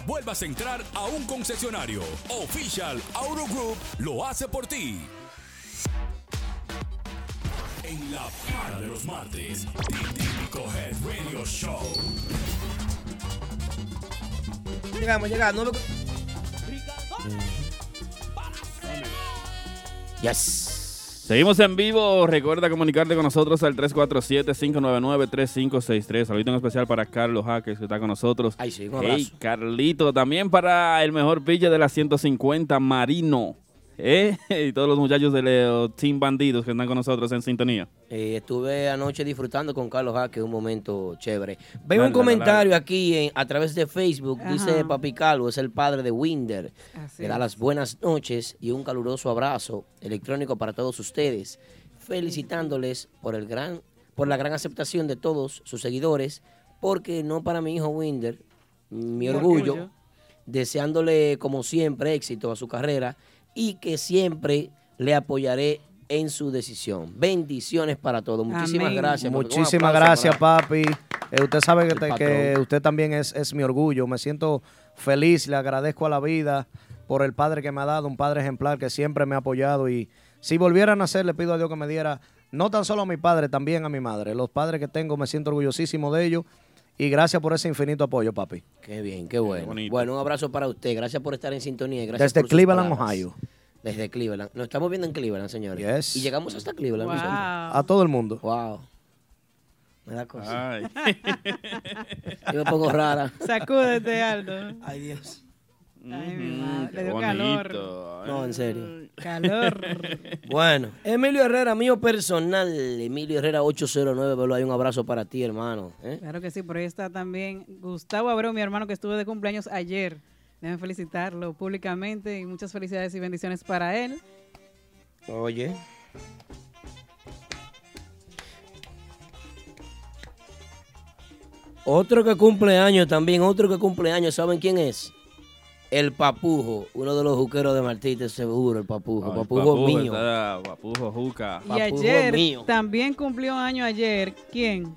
vuelvas a entrar a un concesionario. Official Auto Group lo hace por ti. En la para de los martes, Típico Head Radio Show. Llegamos, llegamos. Nueve- Yes. Seguimos en vivo. Recuerda comunicarte con nosotros al 347-599-3563. Saludito en especial para Carlos Jaques, que está con nosotros. Ay, sí, un Hey. Carlito. También para el mejor pilla de la 150, Marino. ¿Eh? Y todos los muchachos de Leo Team Bandidos que están con nosotros en sintonía. Eh, estuve anoche disfrutando con Carlos Jaque un momento chévere. Veo un Dale, comentario aquí en- a través de Facebook. Dice. Papi Calvo, es el padre de Winder. Así Le da es. las buenas noches y un caluroso abrazo electrónico para todos ustedes, felicitándoles por el gran, por la gran aceptación de todos sus seguidores, porque no para mi hijo Winder, mi Mi orgullo, orgullo. deseándole como siempre éxito a su carrera y que siempre le apoyaré en su decisión. Bendiciones para todos. Muchísimas Amén. gracias. papi. Un Muchísimas aplauso gracias, para- papi. Eh, usted sabe patrón. que usted también es, es mi orgullo. Me siento feliz, le agradezco a la vida por el padre que me ha dado, un padre ejemplar que siempre me ha apoyado. Y si volviera a nacer, le pido a Dios que me diera, no tan solo a mi padre, también a mi madre. Los padres que tengo, me siento orgullosísimo de ellos. Y gracias por ese infinito apoyo, papi. Qué bien, qué bueno. bueno, un abrazo para usted. Gracias por estar en sintonía. y Gracias Desde por Cleveland, palabras. Ohio. Desde Cleveland. Nos estamos viendo en Cleveland, señores. Yes. Y llegamos hasta Cleveland. Wow. A todo el mundo. Wow. Me da cosa. Ay. Yo me pongo rara. Sacúdete, Aldo. Ay, Dios. Ay, mi madre, Qué le dio bonito. calor. No, en serio. Calor. Bueno, Emilio Herrera, mío personal. Emilio Herrera 809, velo ahí. Un abrazo para ti, hermano. ¿eh? Claro que sí, por ahí está también Gustavo Abreu, mi hermano que estuvo de cumpleaños ayer. Deben felicitarlo públicamente y muchas felicidades y bendiciones para él. Oye. Otro que cumple años también, otro que cumple años, ¿saben quién es? El Papujo, uno de los juqueros de Martínez, seguro, el Papujo. Ay, Papujo, Papujo mío. está- Papujo, Juca. Y Papujo ayer mío. también cumplió año ayer. ¿Quién?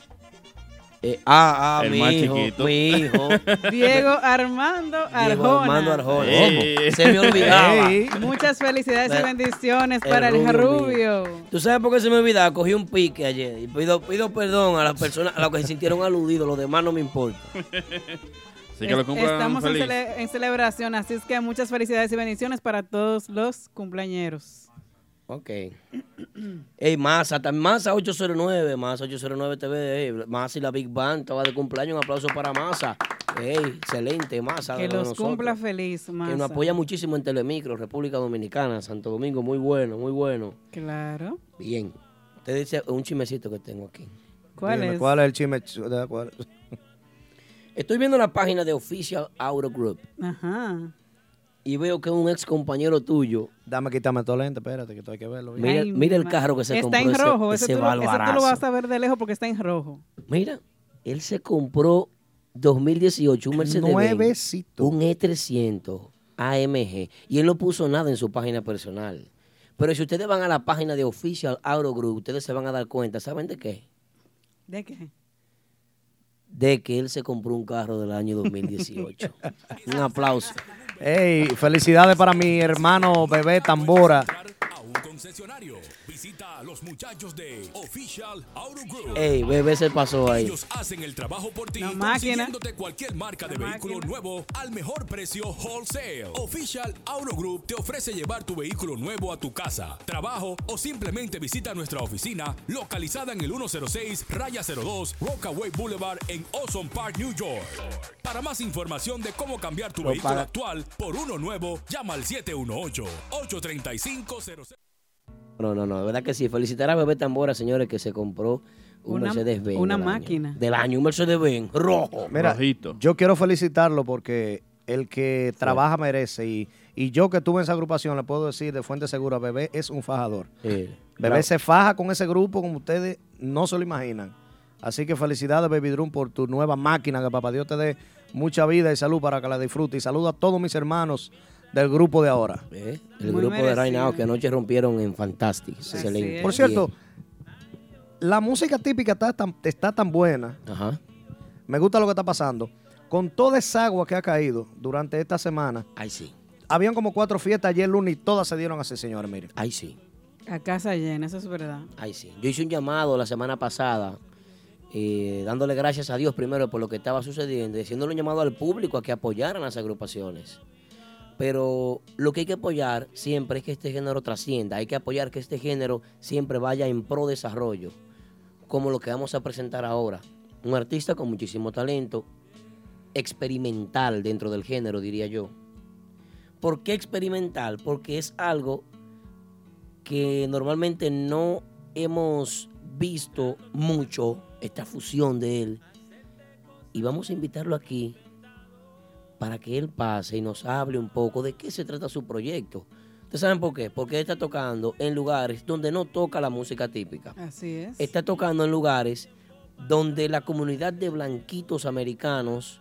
Eh, ah, ah, El mi más hijo, chiquito. mi hijo. Diego Armando Arjona. Diego Armando Arjona. Se me olvidaba. Muchas felicidades y bendiciones el para el rubio rubio. ¿Tú sabes por qué se me olvidaba? Cogí un pique ayer y pido, pido perdón a las personas a las que se sintieron aludidos, los demás no me importa. Así que lo Estamos en, feliz. cele- en celebración, así es que muchas felicidades y bendiciones para todos los cumpleañeros. Ok. Ey, Massa, también Massa 809, Massa 809 TV, ey, Massa y la Big Band, estaba de cumpleaños, un aplauso para Massa. Ey, excelente, Massa. Que de los nosotros. cumpla feliz, Que Massa. nos apoya muchísimo en Telemicro, República Dominicana, Santo Domingo, muy bueno, muy bueno. Claro. Bien. Usted dice un chimecito que tengo aquí. ¿Cuál Dime, es? ¿Cuál es el chisme? cuál- Estoy viendo la página de Official Auto Group Ajá. y veo que un ex compañero tuyo, Dame quitarme todo lente, espérate, que esto hay que verlo. bien. Mira- Ay, mira el carro que se está compró en ese- rojo. ese Ese, tú, lo- ese tú lo vas a ver de lejos porque está en rojo. mira, él se compró 2018 un Mercedes Nuevecito. un E300 AMG y él no puso nada en su página personal. Pero si ustedes van a la página de Official Auto Group, ustedes se van a dar cuenta, ¿saben de qué? ¿De qué? De que él se compró un carro del año 2018. un aplauso. Ey, felicidades para mi hermano bebé Tambora. Concesionario. Visita a los muchachos de Official Auto Group. Ey, bebé se pasó ahí. Ellos hacen el trabajo por ti, consiguiéndote cualquier marca de La vehículo máquina. nuevo al mejor precio wholesale. Official Auto Group te ofrece llevar tu vehículo nuevo a tu casa, trabajo o simplemente visita nuestra oficina localizada en el 106 Raya 02 Rockaway Boulevard en Ozone Park, New York. Para más información de cómo cambiar tu Lo vehículo paga. actual por uno nuevo, llama al 718-835-00. No, no, no, de verdad que sí. Felicitar a Bebé Tambora, señores, que se compró un Una- Mercedes-Benz. una del año. máquina. Del año, un Mercedes-Benz rojo. Mira, Rojito. yo quiero felicitarlo porque el que trabaja merece y, y yo que estuve en esa agrupación le puedo decir de fuente segura, Bebé es un fajador. Sí. Bebé se faja con ese grupo como ustedes no se lo imaginan. Así que felicidades, Baby Drum, por tu nueva máquina. Que papá Dios te dé mucha vida y salud para que la disfrute. Y saludo a todos mis hermanos del grupo de ahora. Eh, El Muy grupo de Right. Now que anoche rompieron en Fantastic. Por cierto, la música típica está tan, está tan buena. Ajá. Me gusta lo que está pasando. Con toda esa agua que ha caído durante esta semana, Ay, sí. habían como cuatro fiestas ayer lunes y todas se dieron así, señores. Miren. Ay, sí. A casa llena, eso es verdad. Ay, sí. Yo hice un llamado la semana pasada, eh, dándole gracias a Dios primero por lo que estaba sucediendo, y haciéndole un llamado al público a que apoyaran las agrupaciones. Pero lo que hay que apoyar siempre es que este género trascienda. Hay que apoyar que este género siempre vaya en pro desarrollo. Como lo que vamos a presentar ahora. Un artista con muchísimo talento, experimental dentro del género, diría yo. ¿Por qué experimental? Porque es algo que normalmente no hemos visto mucho, esta fusión de él. Y vamos a invitarlo aquí para que él pase y nos hable un poco de qué se trata su proyecto. ¿Ustedes saben por qué? Porque él está tocando en lugares donde no toca la música típica. Así es. Está tocando en lugares donde la comunidad de blanquitos americanos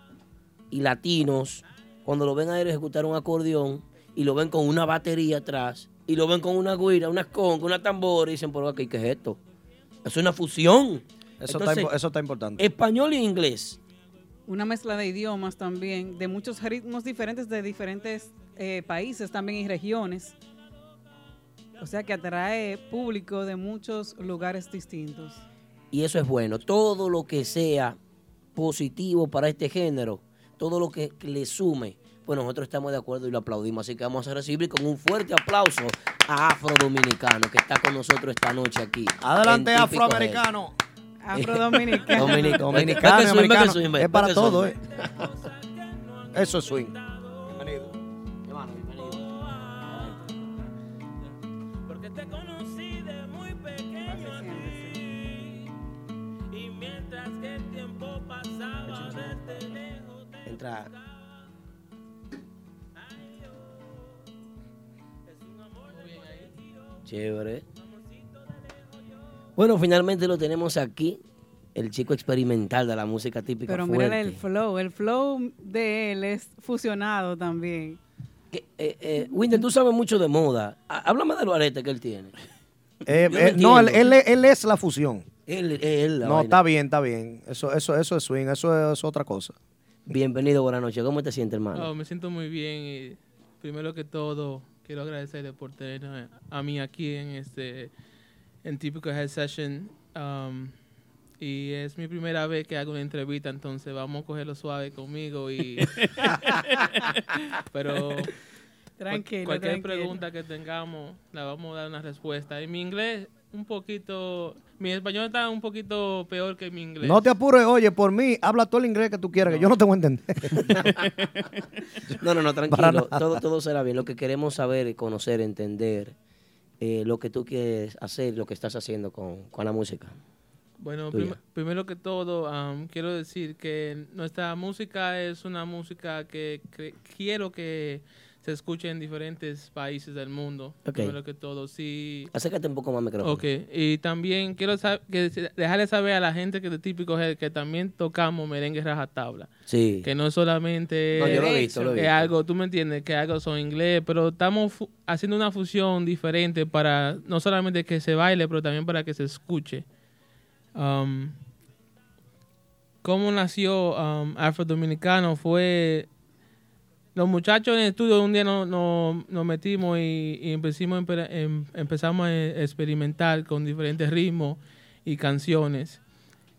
y latinos, cuando lo ven a él ejecutar un acordeón y lo ven con una batería atrás y lo ven con una guira, una conga, una tambora y dicen, por aquí, ¿qué es esto? Es una fusión. Eso, Entonces, está, eso está importante. Español y inglés. Una mezcla de idiomas también, de muchos ritmos diferentes de diferentes eh, países también y regiones. O sea que atrae público de muchos lugares distintos. Y eso es bueno. Todo lo que sea positivo para este género, todo lo que le sume, pues nosotros estamos de acuerdo y lo aplaudimos. Así que vamos a recibir con un fuerte aplauso a Afro Dominicano que está con nosotros esta noche aquí. Adelante, afroamericano. Afro-dominicano. Dominic- Dominicano, Vete swing, vete americano. swing, Es para todo, ¿eh? Eso es swing. Porque te conocí de muy pequeño a ti. Y mientras que el tiempo pasaba desde lejos te Entra. Chévere. Bueno, finalmente lo tenemos aquí. El chico experimental de la música típica. Pero mira el flow, el flow de él es fusionado también. Que, eh, eh, Winder, tú sabes mucho de moda. Há- Háblame de los aretes que él tiene. Eh, eh, no él, él- él es la fusión. Él, él, la No, vaina. está bien, está bien. Eso, eso, eso es swing, eso es otra cosa. Bienvenido, buenas noches. ¿Cómo te sientes, hermano? Oh, me siento muy bien y primero que todo quiero agradecerle por tener a, a mí aquí en este en típico head session um, y es mi primera vez que hago una entrevista entonces vamos a cogerlo suave conmigo y pero cual- Tranquilo, cualquier tranquilo. pregunta que tengamos la vamos a dar una respuesta y mi inglés un poquito mi español está un poquito peor que mi inglés No te apures, oye, por mí, habla todo el inglés que tú quieras, que yo no te voy a entender. No, no, no, tranquilo. Todo, todo será bien. Lo que queremos saber, conocer, entender eh, lo que tú quieres hacer, lo que estás haciendo con, con la música. Bueno, prim- primero que todo, quiero decir que nuestra música es una música que quiero que se escuche en diferentes países del mundo. Ok. Primero que todo, sí. Acércate un poco más al micrófono. Ok, y también quiero sab- que dejarle saber a la gente que de típico Head que también tocamos merengue rajatabla. Sí. Que no solamente No, yo lo he visto, lo he es algo, tú me entiendes, que algo son inglés, pero estamos haciendo una fusión diferente para no solamente que se baile, pero también para que se escuche. Um, ¿Cómo nació um, Afro Dominicano? Fue. Los muchachos en el estudio un día nos, nos- nos metimos y, empezamos, em- empezamos a experimentar con diferentes ritmos y canciones.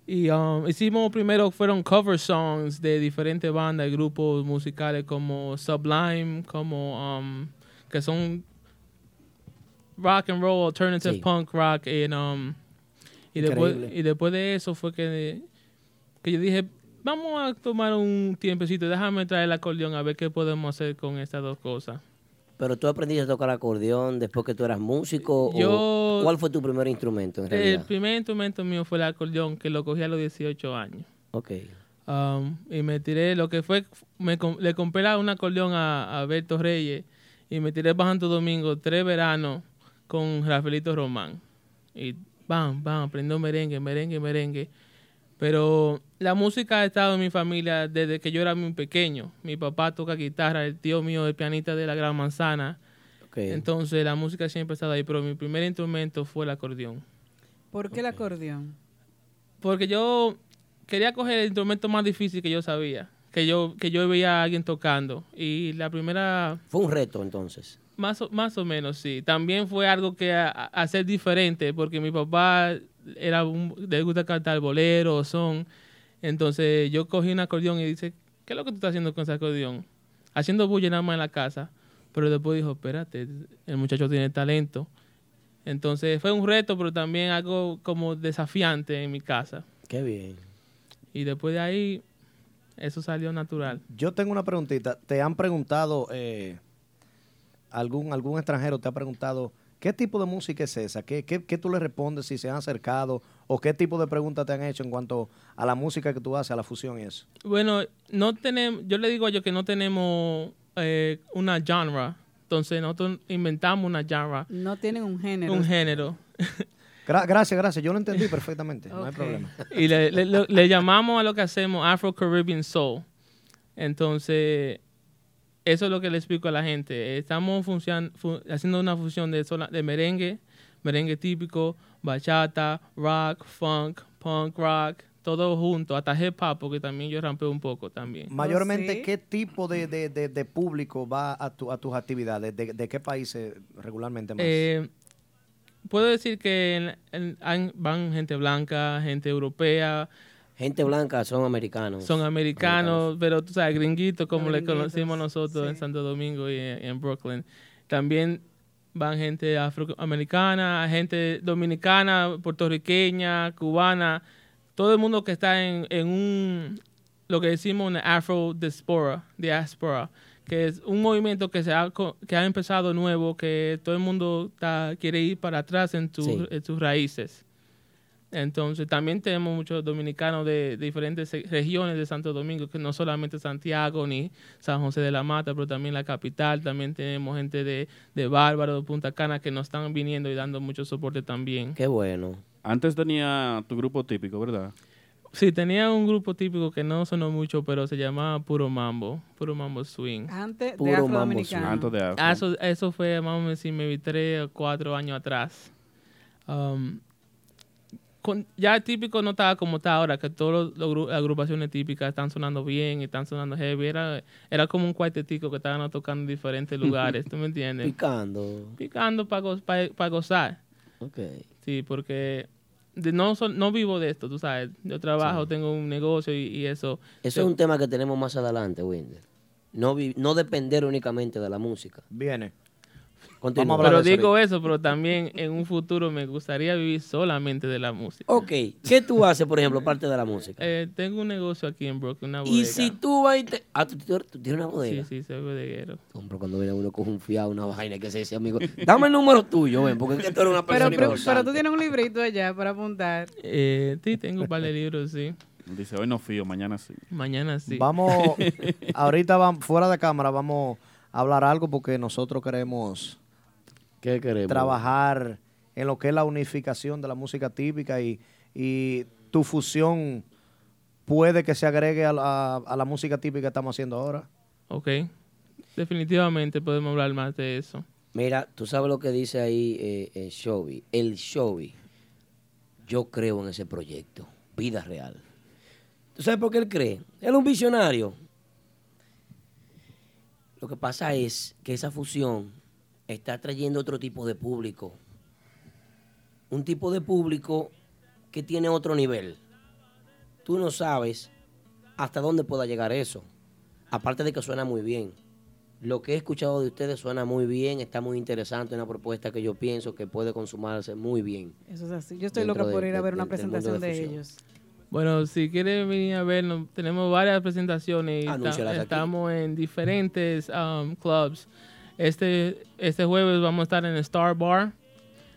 Y um, hicimos primero, fueron cover songs de diferentes bandas y grupos musicales como Sublime, como um, que son rock and roll, alternative Sí. punk rock. And, um, y, después, Increíble. y después de eso fue que, que yo dije, vamos a tomar un tiempecito, déjame traer el acordeón a ver qué podemos hacer con estas dos cosas. Pero tú aprendiste a tocar acordeón después que tú eras músico. o- ¿Cuál fue tu primer instrumento en El realidad? primer instrumento mío fue el acordeón, que lo cogí a los 18 años. Ok. Um, y me tiré, lo que fue, me, le compré un acordeón a, a Berto Reyes y me tiré bajando domingo tres veranos con Rafaelito Román. Y bam, bam, aprendió merengue, merengue, merengue. Pero la música ha estado en mi familia desde que yo era muy pequeño. Mi papá toca guitarra, el tío mío es pianista de la Gran Manzana. Entonces la música siempre ha estado ahí, pero mi primer instrumento fue el acordeón. ¿Por qué el acordeón? Porque yo quería coger el instrumento más difícil que yo sabía, que yo, que yo veía a alguien tocando. Y la primera, Fue un reto entonces. más o, más o menos, sí. También fue algo que hacer diferente, porque mi papá era un, le gusta cantar bolero, son. Entonces yo cogí un acordeón y dice, ¿qué es lo que tú estás haciendo con ese acordeón? Haciendo bulla nada más en la casa. Pero después dijo, espérate, el muchacho tiene talento. Entonces fue un reto, pero también algo como desafiante en mi casa. Qué bien. Y después de ahí, eso salió natural. Yo tengo una preguntita. ¿Te han preguntado, eh, algún, algún extranjero te ha preguntado, qué tipo de música es esa? ¿Qué, qué, qué tú le respondes si se han acercado? ¿O qué tipo de preguntas te han hecho en cuanto a la música que tú haces, a la fusión y eso? Bueno, no tenemos, yo le digo a ellos que no tenemos eh, una genre. Entonces nosotros inventamos una genre, No tienen un género. un género. Gra- gracias, gracias. Yo lo entendí perfectamente. No hay problema. Y le, le- le- le llamamos a lo que hacemos Afro Caribbean Soul. Entonces, eso es lo que le explico a la gente. Estamos haciendo una fusión de, sola- de merengue, merengue típico, bachata, rock, funk, punk rock, todo junto, hasta hip hop, porque también yo rampeo un poco también. Mayormente, sí? ¿qué tipo de, de- de- de público va a, tu- a tus actividades? ¿De, de qué países regularmente más? Eh, puedo decir que en- en- van gente blanca, gente europea, Gente blanca son americanos. son americanos, pero tú sabes, gringuitos como le conocimos nosotros en. Santo Domingo y en, en Brooklyn. También van gente afroamericana, gente dominicana, puertorriqueña, cubana, todo el mundo que está en, en un, lo que decimos una afro diaspora, diaspora, que es un movimiento que se ha, co- que ha empezado nuevo, que todo el mundo está, quiere ir para atrás en, tu- Sí. en sus raíces. Entonces, también tenemos muchos dominicanos de, de diferentes regiones de Santo Domingo, que no solamente Santiago ni San José de la Mata, pero también la capital. También tenemos gente de, de Bárbaro, de Punta Cana, que nos están viniendo y dando mucho soporte también. Qué bueno. Antes tenía tu grupo típico, ¿verdad? Sí, tenía un grupo típico que no sonó mucho, pero se llamaba Puro Mambo, Puro Mambo Swing. Antes de Puro mambo afrodominicano. Antes de Afro. Ah, eso, eso fue, vamos a decir, maybe tres o cuatro años atrás. Um, con- ya típico no estaba como está ahora, que todas las agrupaciones típicas están sonando bien y están sonando heavy. Era, era como un cuartetico que estaban tocando en diferentes lugares, ¿tú me entiendes? Picando. Picando para gozar. Ok. Sí, porque de- no, son- no vivo de esto, tú sabes. Yo trabajo, tengo un negocio y, y eso. Eso es un tema que tenemos más adelante, Winder. No, vi- no depender únicamente de la música. Viene. Continúa. Vamos a hablar Pero de eso digo eso, pero también en un futuro me gustaría vivir solamente de la música. Ok, ¿qué tú haces, por ejemplo, parte de la música? Eh, tengo un negocio aquí en Brooklyn, una bodega. y si tú vas y te... Ah, ¿tú, tú- tú tienes una Sí, bodega. sí, soy bodeguero. Hombre, cuando viene uno con un fiado, una vaina que se dice, amigo, dame el número tuyo, ven, porque es que tú eres una Pero, persona pero, pero importante. tú tienes un librito allá para apuntar. Eh, sí, tengo un par de libros, sí. Dice, hoy no fío, mañana sí. Mañana sí. Vamos, ahorita vamos, fuera de cámara vamos a hablar algo porque nosotros queremos ¿Qué queremos? trabajar en lo que es la unificación de la música típica y, y tu fusión puede que se agregue a la, a la música típica que estamos haciendo ahora. Ok. Definitivamente podemos hablar más de eso. Mira, tú sabes lo que dice ahí eh, eh, Shovey. El Shovey. Yo creo en ese proyecto. Vida real. ¿Tú sabes por qué él cree? Él es un visionario. Lo que pasa es que esa fusión está trayendo otro tipo de público. Un tipo de público que tiene otro nivel. Tú no sabes hasta dónde pueda llegar eso. Aparte de que suena muy bien. Lo que he escuchado de ustedes suena muy bien, está muy interesante, una propuesta que yo pienso que puede consumarse muy bien. Eso es así. Yo estoy loca por de- ir a de- ver una presentación de ellos. Bueno, si quieren venir a vernos, tenemos varias presentaciones y Anúncialas esta- aquí. estamos en diferentes um, clubs. Este, este jueves vamos a estar en Star Bar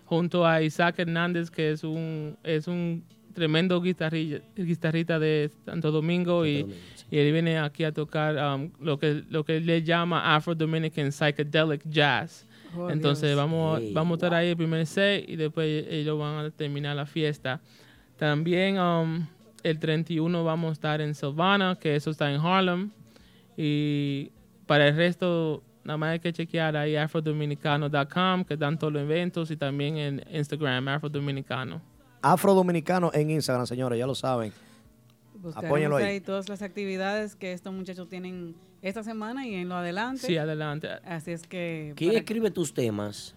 junto a Isaac Hernández, que es un, es un tremendo guitarrilla- guitarrista de Santo Domingo y, sí. y él viene aquí a tocar um, lo que lo que él le llama Afro Dominican Psychedelic Jazz. Oh, Entonces Dios. vamos, Hey, vamos a estar wow. ahí el primer set y después ellos van a terminar la fiesta. También um, el 31 vamos a estar en Savannah, que eso está en Harlem. Y para el resto, nada más hay que chequear ahí afrodominicano.com, que dan todos los eventos, y también en Instagram, afrodominicano. Afrodominicano en Instagram, señores, ya lo saben. Apóyenlo ahí. ahí todas las actividades que estos muchachos tienen esta semana y en lo adelante. Sí, adelante. Así es que... ¿Quién escribe tus temas?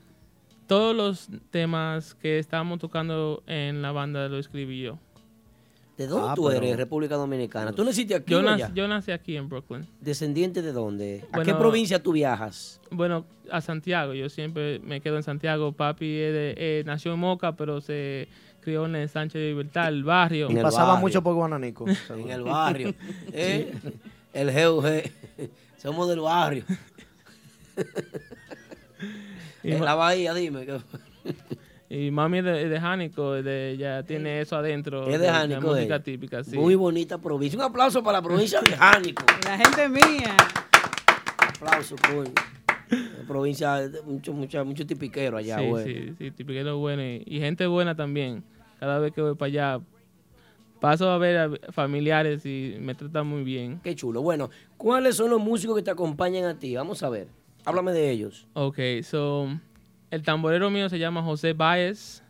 Todos los temas que estamos tocando en la banda lo escribí yo. ¿De dónde Ah, tú pero- eres, República Dominicana? ¿Tú naciste aquí Yo, nac- yo nací aquí en Brooklyn. ¿Descendiente de dónde? ¿A qué provincia tú viajas? Bueno, a Santiago. Yo siempre me quedo en Santiago. Papi es de- eh, nació en Moca, pero se crió en el Sánchez de Libertad, el barrio. En el Pasaba barrio. mucho por Guananico. En el barrio. ¿eh? El GUG. Somos del barrio. En la bahía, dime. Y mami es de, de Jánico, de, ya tiene eso adentro. Es de Jánico, música típica, sí. Muy bonita provincia. Un aplauso para la provincia de Jánico. La gente mía. aplauso, coño. Una provincia de mucho, mucho, mucho tipiquero allá, sí, güey. sí, sí, tipiquero bueno. Y, y gente buena también. Cada vez que voy para allá, paso a ver a familiares y me tratan muy bien. Qué chulo. Bueno, ¿cuáles son los músicos que te acompañan a ti? Vamos a ver. Háblame de ellos. Ok, so, el tamborero mío se llama José Baez,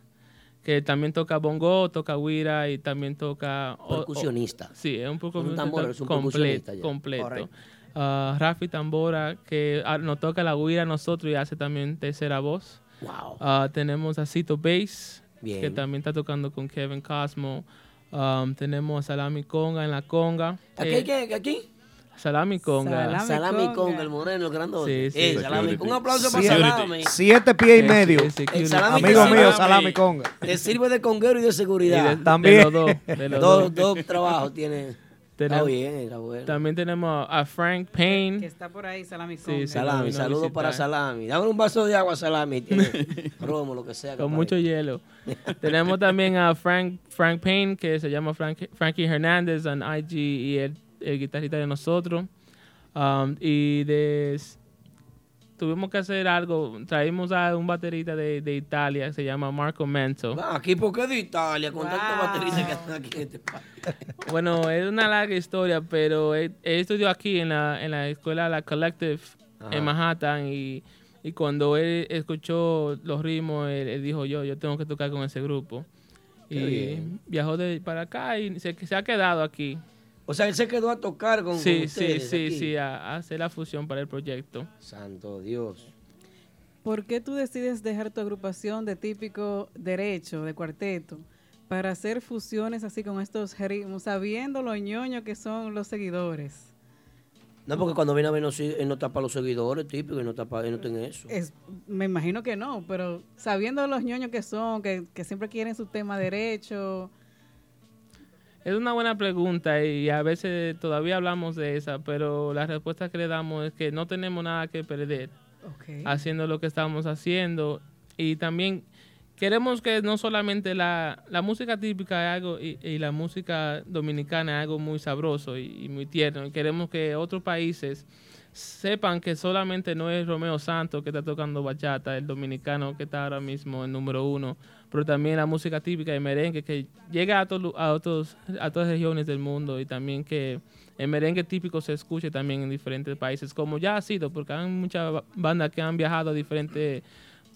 que también toca bongo, toca guira y también toca... o- o- Percusionista. sí, es un percusionista tambor, es un percusionista completo. Correcto. Ah, Rafi Tambora, que ah, nos toca la guira a nosotros y hace también tercera voz. Wow. Ah, tenemos a Cito Bass, Bien. que también está tocando con Kevin Cosmo. Um, tenemos a Salami Conga en la conga. ¿Aquí Eh, hay qué? ¿Aquí? Salami Conga. Salami Salami Conga. con el moreno, el grandote. Sí, sí. Eh, salami. Un aplauso para Salami. siete pies y medio. sí, sí, El que- salami Amigo que mío, salami. conga. Te sirve de conguero y de y seguridad. de- También. de los dos, de los Dos, dos. dos trabajos tiene. Está bien, está bueno. También tenemos a Frank Que Payne. está por ahí, Salami Conga. sí. Salami, saludos para Salami. Dame un vaso de agua, Salami. Tiene romo, lo que sea. Con mucho hielo. Tenemos también a Frank, Frank Payne, que se llama Frank- Frankie Hernández en IG y el, el guitarrista de nosotros. Um, y de, tuvimos que hacer algo. Traímos a un baterista de, de Italia que se llama Marco Mento. Ah, aquí porque de Italia, con tantos Wow. bateristas que están aquí en este país. Bueno, es una larga historia, pero él, él estudió aquí en la, en la escuela La Collective Ajá. en Manhattan y, y cuando él escuchó los ritmos, él, él dijo yo, yo tengo que tocar con ese grupo. Qué y bien. viajó de para acá y se, se ha quedado aquí. O sea, él se quedó a tocar con, Sí, con sí, ustedes sí, aquí. sí, a, a hacer la fusión para el proyecto. Santo Dios. ¿Por qué tú decides dejar tu agrupación de típico derecho, de cuarteto, para hacer fusiones así con estos ritmos, sabiendo lo ñoño que son los seguidores? No, porque cuando viene a ver, no, él no tapa los seguidores, típico, y no tapa, él no tiene eso. Es, me imagino que no, pero sabiendo los ñoños que son, que, que siempre quieren su tema derecho, Es una buena pregunta y a veces todavía hablamos de esa, pero la respuesta que le damos es que no tenemos nada que perder. haciendo lo que estamos haciendo. Y también queremos que no solamente la, la música típica es algo y, y la música dominicana es algo muy sabroso y, y muy tierno. Y queremos que otros países sepan que solamente no es Romeo Santos que está tocando bachata, el dominicano que está ahora mismo en número uno, pero también la música típica de merengue que llega a, lu- a, otros, a otras regiones del mundo y también que el merengue típico se escuche también en diferentes países, como ya ha sido, porque hay muchas ba- bandas que han viajado a diferentes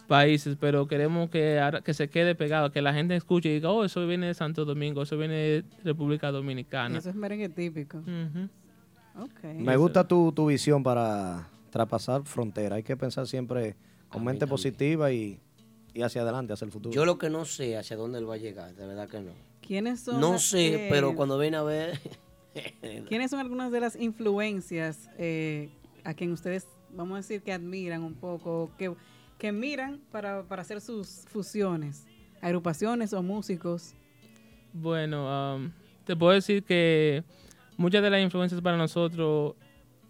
países, pero queremos que, ahora- que se quede pegado, que la gente escuche y diga, oh, eso viene de Santo Domingo, eso viene de República Dominicana. Eso es merengue típico. Ok. Me gusta tu, tu visión para traspasar fronteras. Hay que pensar siempre con mente también. positiva y, y hacia adelante, hacia el futuro. Yo lo que no sé hacia dónde él va a llegar, de verdad que no. ¿Quiénes son? No sé, que- pero cuando viene a ver... ¿Quiénes son algunas de las influencias eh, a quien ustedes, vamos a decir, que admiran un poco, que, que miran para, para hacer sus fusiones? Agrupaciones o músicos. Bueno, um, te puedo decir que muchas de las influencias para nosotros,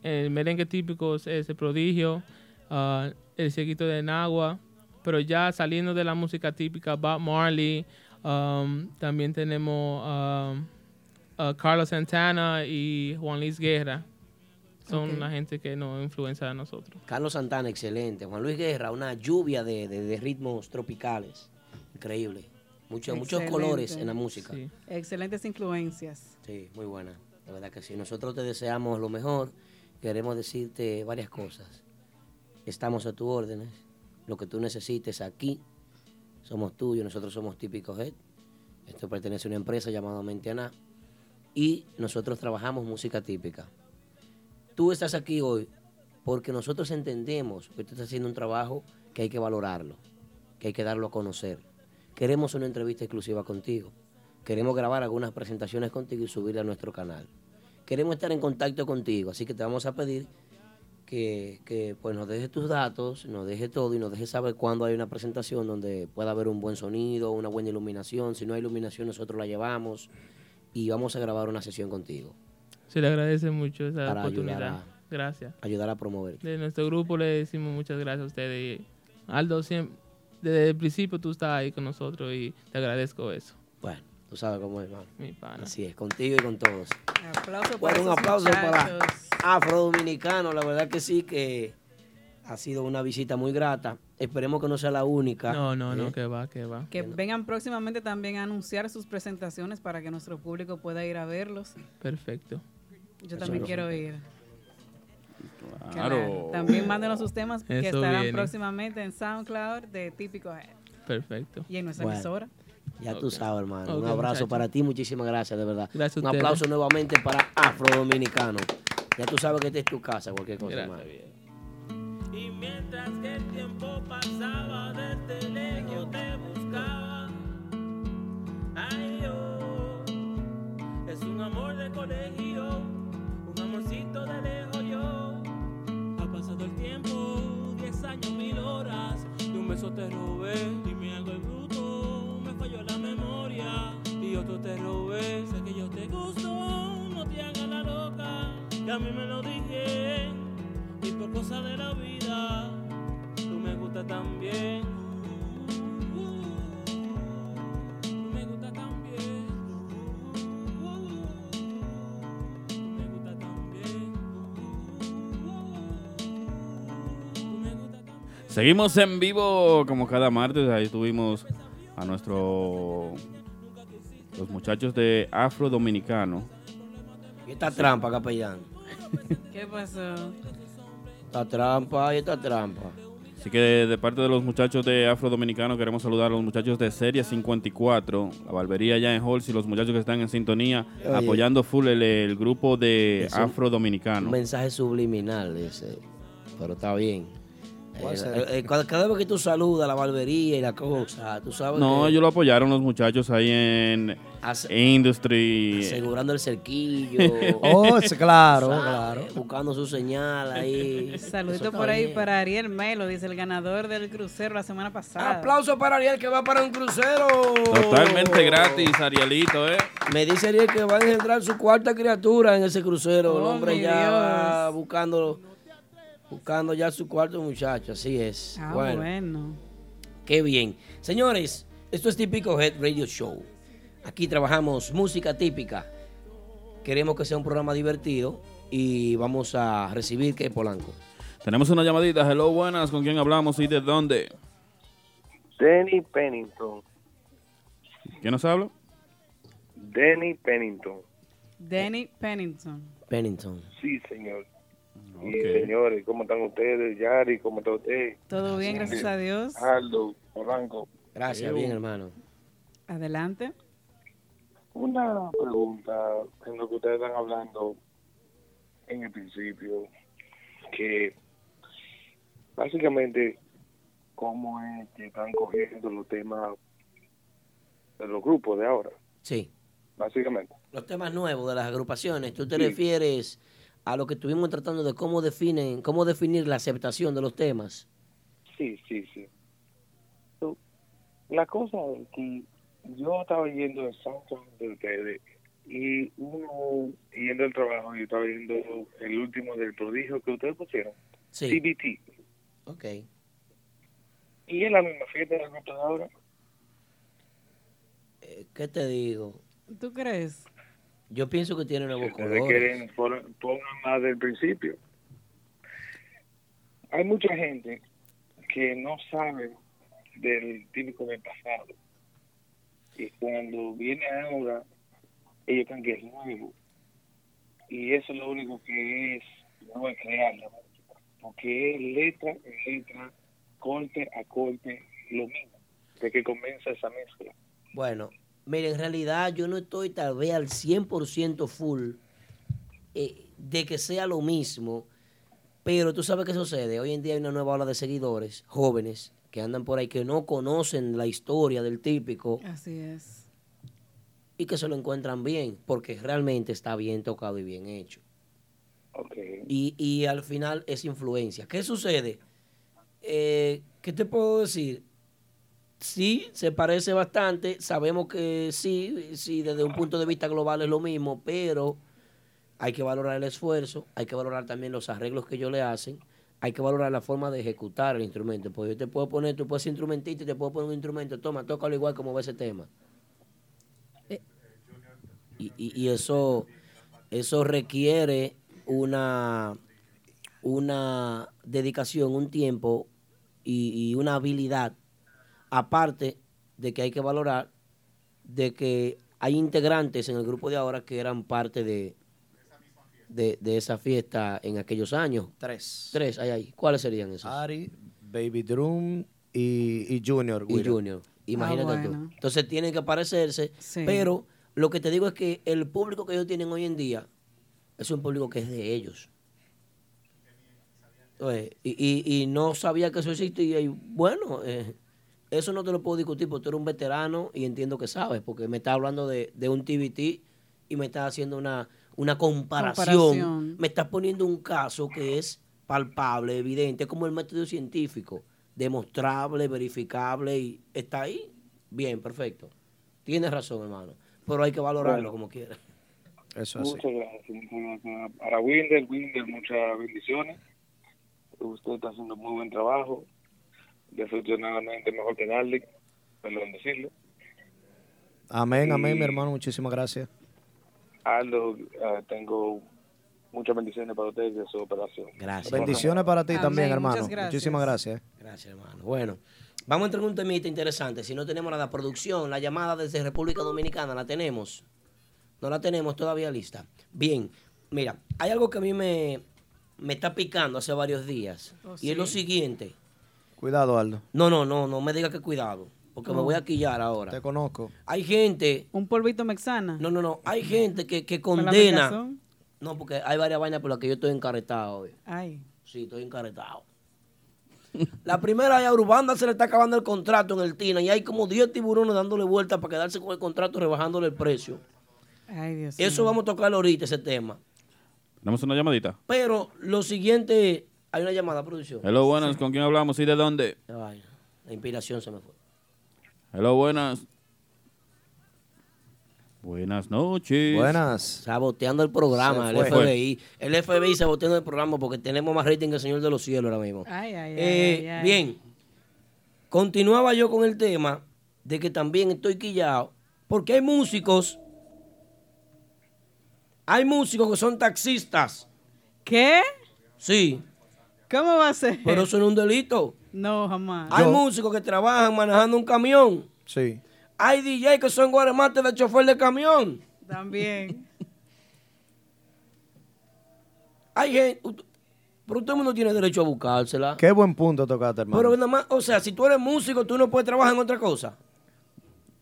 el merengue típico es el prodigio, ah, el cieguito de Nagua, pero ya saliendo de la música típica, Bob Marley, um, también tenemos um, a Carlos Santana y Juan Luis Guerra. Son Ok. la gente que nos influencia a nosotros. Carlos Santana, excelente. Juan Luis Guerra, una lluvia de, de- de ritmos tropicales. Increíble. Mucho- muchos colores en la música. Sí. Excelentes influencias. Sí, muy buena. De verdad que sí. Nosotros te deseamos lo mejor. Queremos decirte varias cosas. Estamos a tus órdenes. Lo que tú necesites aquí, somos tuyos. Nosotros somos Típico Head. Esto pertenece a una empresa llamada Mentiana. Y nosotros trabajamos música típica. Tú estás aquí hoy porque nosotros entendemos que tú estás haciendo un trabajo que hay que valorarlo, que hay que darlo a conocer. Queremos una entrevista exclusiva contigo. queremos grabar algunas presentaciones contigo y subirlas a nuestro canal. Queremos estar en contacto contigo, así que te vamos a pedir que, que, pues nos dejes tus datos, nos dejes todo y nos dejes saber cuándo hay una presentación donde pueda haber un buen sonido, una buena iluminación. Si no hay iluminación, nosotros la llevamos y vamos a grabar una sesión contigo. Se le agradece mucho esa Para ayudar oportunidad. a- Gracias. Ayudar a promover. De nuestro grupo le decimos muchas gracias a ustedes. Y Aldo, siempre, desde el principio tú estás ahí con nosotros y te agradezco eso. Tú sabes cómo es, hermano. Mi pana. Así es, contigo y con todos. Aplauso Bueno, un aplauso para muchachos. Afro Dominicano. La verdad que sí, que ha sido una visita muy grata. Esperemos que no sea la única. No, no, no, ¿eh? que va, que va. Que vengan próximamente también a anunciar sus presentaciones para que nuestro público pueda ir a verlos. Perfecto. Yo también quiero ir. Claro. También mándenos sus temas que estarán viene. próximamente en SoundCloud de Típico Head Perfecto. y en nuestra Bueno. emisora. Ya tú Ok. sabes, hermano. Ok, un abrazo muchacho. para ti. Muchísimas gracias, de verdad. Gracias a un ustedes. aplauso nuevamente para Afro Dominicano. Ya tú sabes que esta es tu casa, cualquier cosa, hermano. Y mientras que el tiempo pasaba desde lejos te buscaba. Ay, yo, es un amor de colegio, un amorcito de lejos yo. Ha pasado el tiempo, 10 años, mil horas, y un beso te robé, y me hago el falló la memoria, y otro te robé, sé que yo te gusto, no te hagas la loca, que a mí me lo dije, y por cosas de la vida, tú me gustas también. Tú me gustas también. Tú me gustas también. Tú me gustas también. Seguimos en vivo como cada martes. Ahí tuvimos a nuestro los muchachos de Afro Dominicano. Y esta trampa, capellán. ¿Qué pasó? Esta trampa y esta trampa. Así que de, de parte de los muchachos de Afro Dominicano queremos saludar a los muchachos de Serie 54, la barbería allá en Halls y los muchachos que están en sintonía Oye. apoyando full el, el grupo de un- Afro Un Dominicano. mensaje subliminal ese. Pero está bien. ¿Cuál Eh, eh, cada, cada vez que tú saludas la barbería y la cosa, tú sabes No, ellos lo apoyaron los muchachos ahí en Industry. asegurando el cerquillo. Oh, claro, ¿sabes? claro. Buscando su señal ahí. Saludito por ahí bien. para Ariel Melo, dice el ganador del crucero la semana pasada. Aplauso para Ariel que va para un crucero. Totalmente gratis, Arielito, ¿eh? Me dice Ariel que va a engendrar su cuarta criatura en ese crucero. el Oh, hombre ya va Dios. Buscando, ya su cuarto muchacho. Así es. Ah, bueno, bueno. qué bien. Señores, esto es Típico Head Radio Show. Aquí trabajamos música típica. Queremos que sea un programa divertido y vamos a recibir que Polanco. Tenemos una llamadita. Hello, buenas. ¿Con quién hablamos y de dónde? Denny Pennington. ¿Quién nos habla? Denny Pennington. Danny Pennington. Pennington. Sí, señor. Y Ok. señores, ¿cómo están ustedes? Yari, ¿cómo está usted? Todo bien, gracias a Dios. Aldo, Polanco. Gracias, bien hermano. Adelante. Una pregunta en lo que ustedes están hablando en el principio, que básicamente, ¿cómo es que están cogiendo los temas de los grupos de ahora? Sí. Básicamente. Los temas nuevos de las agrupaciones, ¿tú te Sí. refieres a lo que estuvimos tratando de cómo definen, cómo definir la aceptación de los temas? Sí, sí, sí. La cosa es que yo estaba yendo el soundtrack de ustedes y uno yendo al trabajo y estaba viendo el último del prodigio que ustedes pusieron, Sí. TBT. Ok. Y es la misma fiesta de la computadora. Eh, ¿Qué te digo? ¿Tú crees? Yo pienso que tiene nuevos Ustedes colores. quieren pon- pongan más del principio. Hay mucha gente que no sabe del típico del pasado. Y cuando viene ahora, ellos creen que es nuevo. Y eso es lo único que es, no es crear la música. Porque es letra a letra, corte a corte, lo mismo. De que comienza esa mezcla. Bueno, mire, en realidad yo no estoy tal vez al 100% full eh, de que sea lo mismo, pero tú sabes qué sucede. Hoy en día hay una nueva ola de seguidores, jóvenes, que andan por ahí que no conocen la historia del típico. Así es. y que se lo encuentran bien, porque realmente está bien tocado y bien hecho. Y, y al final es influencia. ¿Qué sucede? Eh, ¿Qué te puedo decir? Sí, se parece bastante. Sabemos que sí, sí, desde un punto de vista global es lo mismo, pero hay que valorar el esfuerzo, hay que valorar también los arreglos que ellos le hacen, hay que valorar la forma de ejecutar el instrumento. Porque yo te puedo poner, tú puedes ser instrumentista y te puedo poner un instrumento, toma, tócalo igual como va ese tema. Eh, Y, y- y eso, eso requiere una, una dedicación, un tiempo y, y una habilidad, aparte de que hay que valorar de que hay integrantes en el grupo de ahora que eran parte de, de, de esa fiesta en aquellos años. Tres. Tres, hay ahí. ¿Cuáles serían esos? Ari, Baby Drum y, y Junior. y Guido. Junior. Imagínate Ah, tú. bueno. Entonces tienen que parecerse, pero lo que te digo es que el público que ellos tienen hoy en día es un público que es de ellos. Y, y- y no sabía que eso existía y bueno, eh, eso no te lo puedo discutir porque tú eres un veterano y entiendo que sabes, porque me estás hablando de, de un TBT y me estás haciendo una, una comparación. Comparación. Me estás poniendo un caso que es palpable, evidente, como el método científico, demostrable, verificable y está ahí. Bien, perfecto. Tienes razón, hermano. Pero hay que valorarlo Bueno. como quiera. Eso Muchas gracias, muchas gracias. Para Winder, Winder, muchas bendiciones. Usted está haciendo muy buen trabajo. Desafortunadamente mejor que Darling, perdón decirlo. Amén, amén, mi hermano. Muchísimas gracias. Aldo, eh, tengo muchas bendiciones para ustedes de su operación. Gracias. Bendiciones para ti Amén, también, hermano. gracias. Muchísimas gracias. Gracias, hermano. Bueno, vamos a entrar en un temita interesante. Si no tenemos nada, producción, la llamada desde República Dominicana, ¿la tenemos? No la tenemos todavía lista. Bien, mira, hay algo que a mí me, me está picando hace varios días. Oh, y es lo siguiente. Cuidado, Aldo. No, no, no, no me diga que cuidado, porque me voy a quillar ahora. Te conozco. Hay gente... Un polvito mexana. No, no, no. Hay gente que, que ¿Con la condena... No, porque hay varias vainas por las que yo estoy encarretado hoy. Ay. Sí, estoy encarretado. La primera es a Urbanda se le está acabando el contrato en el TINA y hay como 10 tiburones dándole vuelta para quedarse con el contrato rebajándole el precio. Ay, Dios Eso mío. vamos a tocarlo ahorita, ese tema. Tenemos una llamadita. Pero lo siguiente, hay una llamada, producción. Hello, buenas. ¿Con quién hablamos y de dónde? La inspiración se me fue. Hello, buenas. Buenas noches. Buenas. Saboteando el programa, el. FBI. El FBI saboteando el programa porque tenemos más rating que el Señor de los Cielos ahora mismo. Ay, ay, ay, Eh, ay, ay. Bien, continuaba yo con el tema de que también estoy quillado porque hay músicos, hay músicos que son taxistas. ¿Qué? Sí. ¿Cómo va a ser? Pero eso no es un delito. No, jamás. Hay músicos que trabajan manejando un camión. Sí. Hay DJ que son guaremates de chofer de camión. También. Hay gente, ut- pero todo el mundo tiene derecho a buscársela. Qué buen punto tocaste, hermano. Pero nada más, o sea, si tú eres músico, tú no puedes trabajar en otra cosa.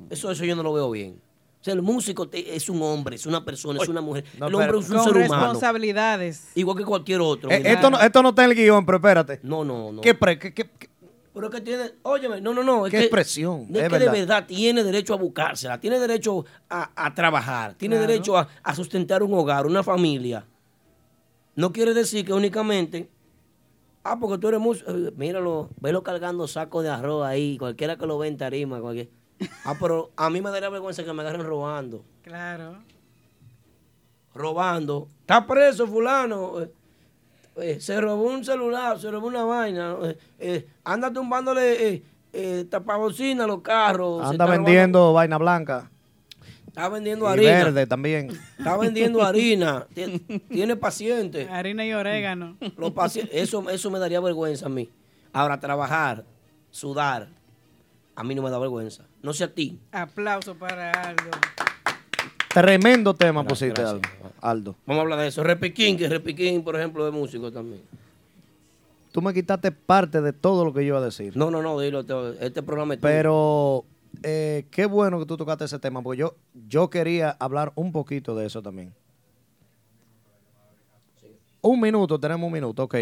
Eso, eso yo no lo veo bien. O sea, el músico te- es un hombre, es una persona, es una mujer. no, el hombre pero- es un Con ser humano. responsabilidades. Igual que cualquier otro. Eh, esto, no, esto no está en el guion, pero espérate. No, no, no. ¿Qué, pre- qué- qué- qué- Pero es que tiene, óyeme, no, no, no. Es Qué que, expresión, Es, es que de verdad. verdad tiene derecho a buscársela, tiene derecho a, a trabajar, tiene Claro. derecho a, a sustentar un hogar, una familia. No quiere decir que únicamente, ah, porque tú eres músico, eh, míralo, velo cargando sacos de arroz ahí, cualquiera que lo ve en tarima, cualquier. Ah, pero a mí me daría vergüenza que me agarren robando. Claro. robando. Está preso fulano. eh, eh, se robó un celular, se robó una vaina. eh, eh, anda tumbándole eh, eh, tapabocina a los carros. Anda vendiendo vaina blanca. está vendiendo Y harina. verde también. Está vendiendo harina. Tien- Tiene pacientes. Harina y orégano. Los paci- eso, eso me daría vergüenza a mí. Ahora, trabajar, sudar, a mí no me da vergüenza. No sé a ti. Aplauso para Aldo. Tremendo tema Gracias, pusiste, gracias. Aldo. Aldo. Vamos a hablar de eso. Repiquín, que Repiquín, por ejemplo, es músico también. Tú me quitaste parte de todo lo que yo iba a decir. No, no, no, dilo. te- Este programa es. Pero eh, qué bueno que tú tocaste ese tema, porque yo, yo quería hablar un poquito de eso también. Un minuto, tenemos un minuto, ok.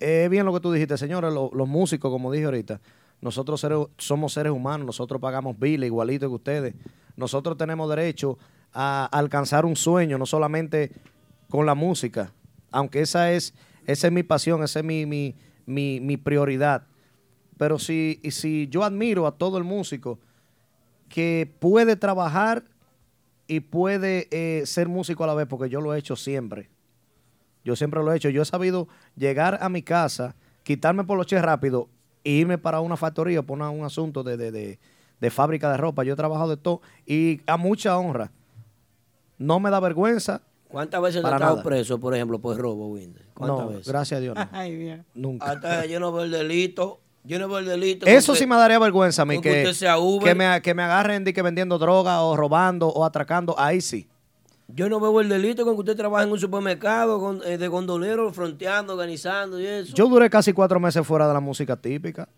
Es bien lo que tú dijiste, señores, lo- los músicos, como dije ahorita, nosotros somos seres humanos, nosotros pagamos biles igualito que ustedes. nosotros tenemos derecho a alcanzar un sueño, no solamente con la música, aunque esa es, esa es mi pasión, esa es mi, mi, mi, mi prioridad. Pero si, si yo admiro a todo el músico que puede trabajar y puede eh, ser músico a la vez, porque yo lo he hecho siempre. Yo siempre lo he hecho. Yo he sabido llegar a mi casa, quitarme por los che rápido irme para una factoría por una- un asunto de, de- de- de fábrica de ropa. Yo he trabajado de todo y a mucha honra. No me da vergüenza. ¿Cuántas veces te Para has estado preso, por ejemplo, por robo, Winder? ¿Cuántas No, veces? gracias a Dios. no. Ay, Dios. Nunca. Hasta yo no veo el delito. Yo no veo el delito. Eso usted- sí me daría vergüenza a mí, con que que, usted sea Uber. que, me, que me agarren de que vendiendo droga o robando o atracando. Ahí sí. Yo no veo el delito con que usted trabaja en un supermercado con- eh, de gondolero, fronteando, organizando y eso. Yo duré casi cuatro meses fuera de la música típica,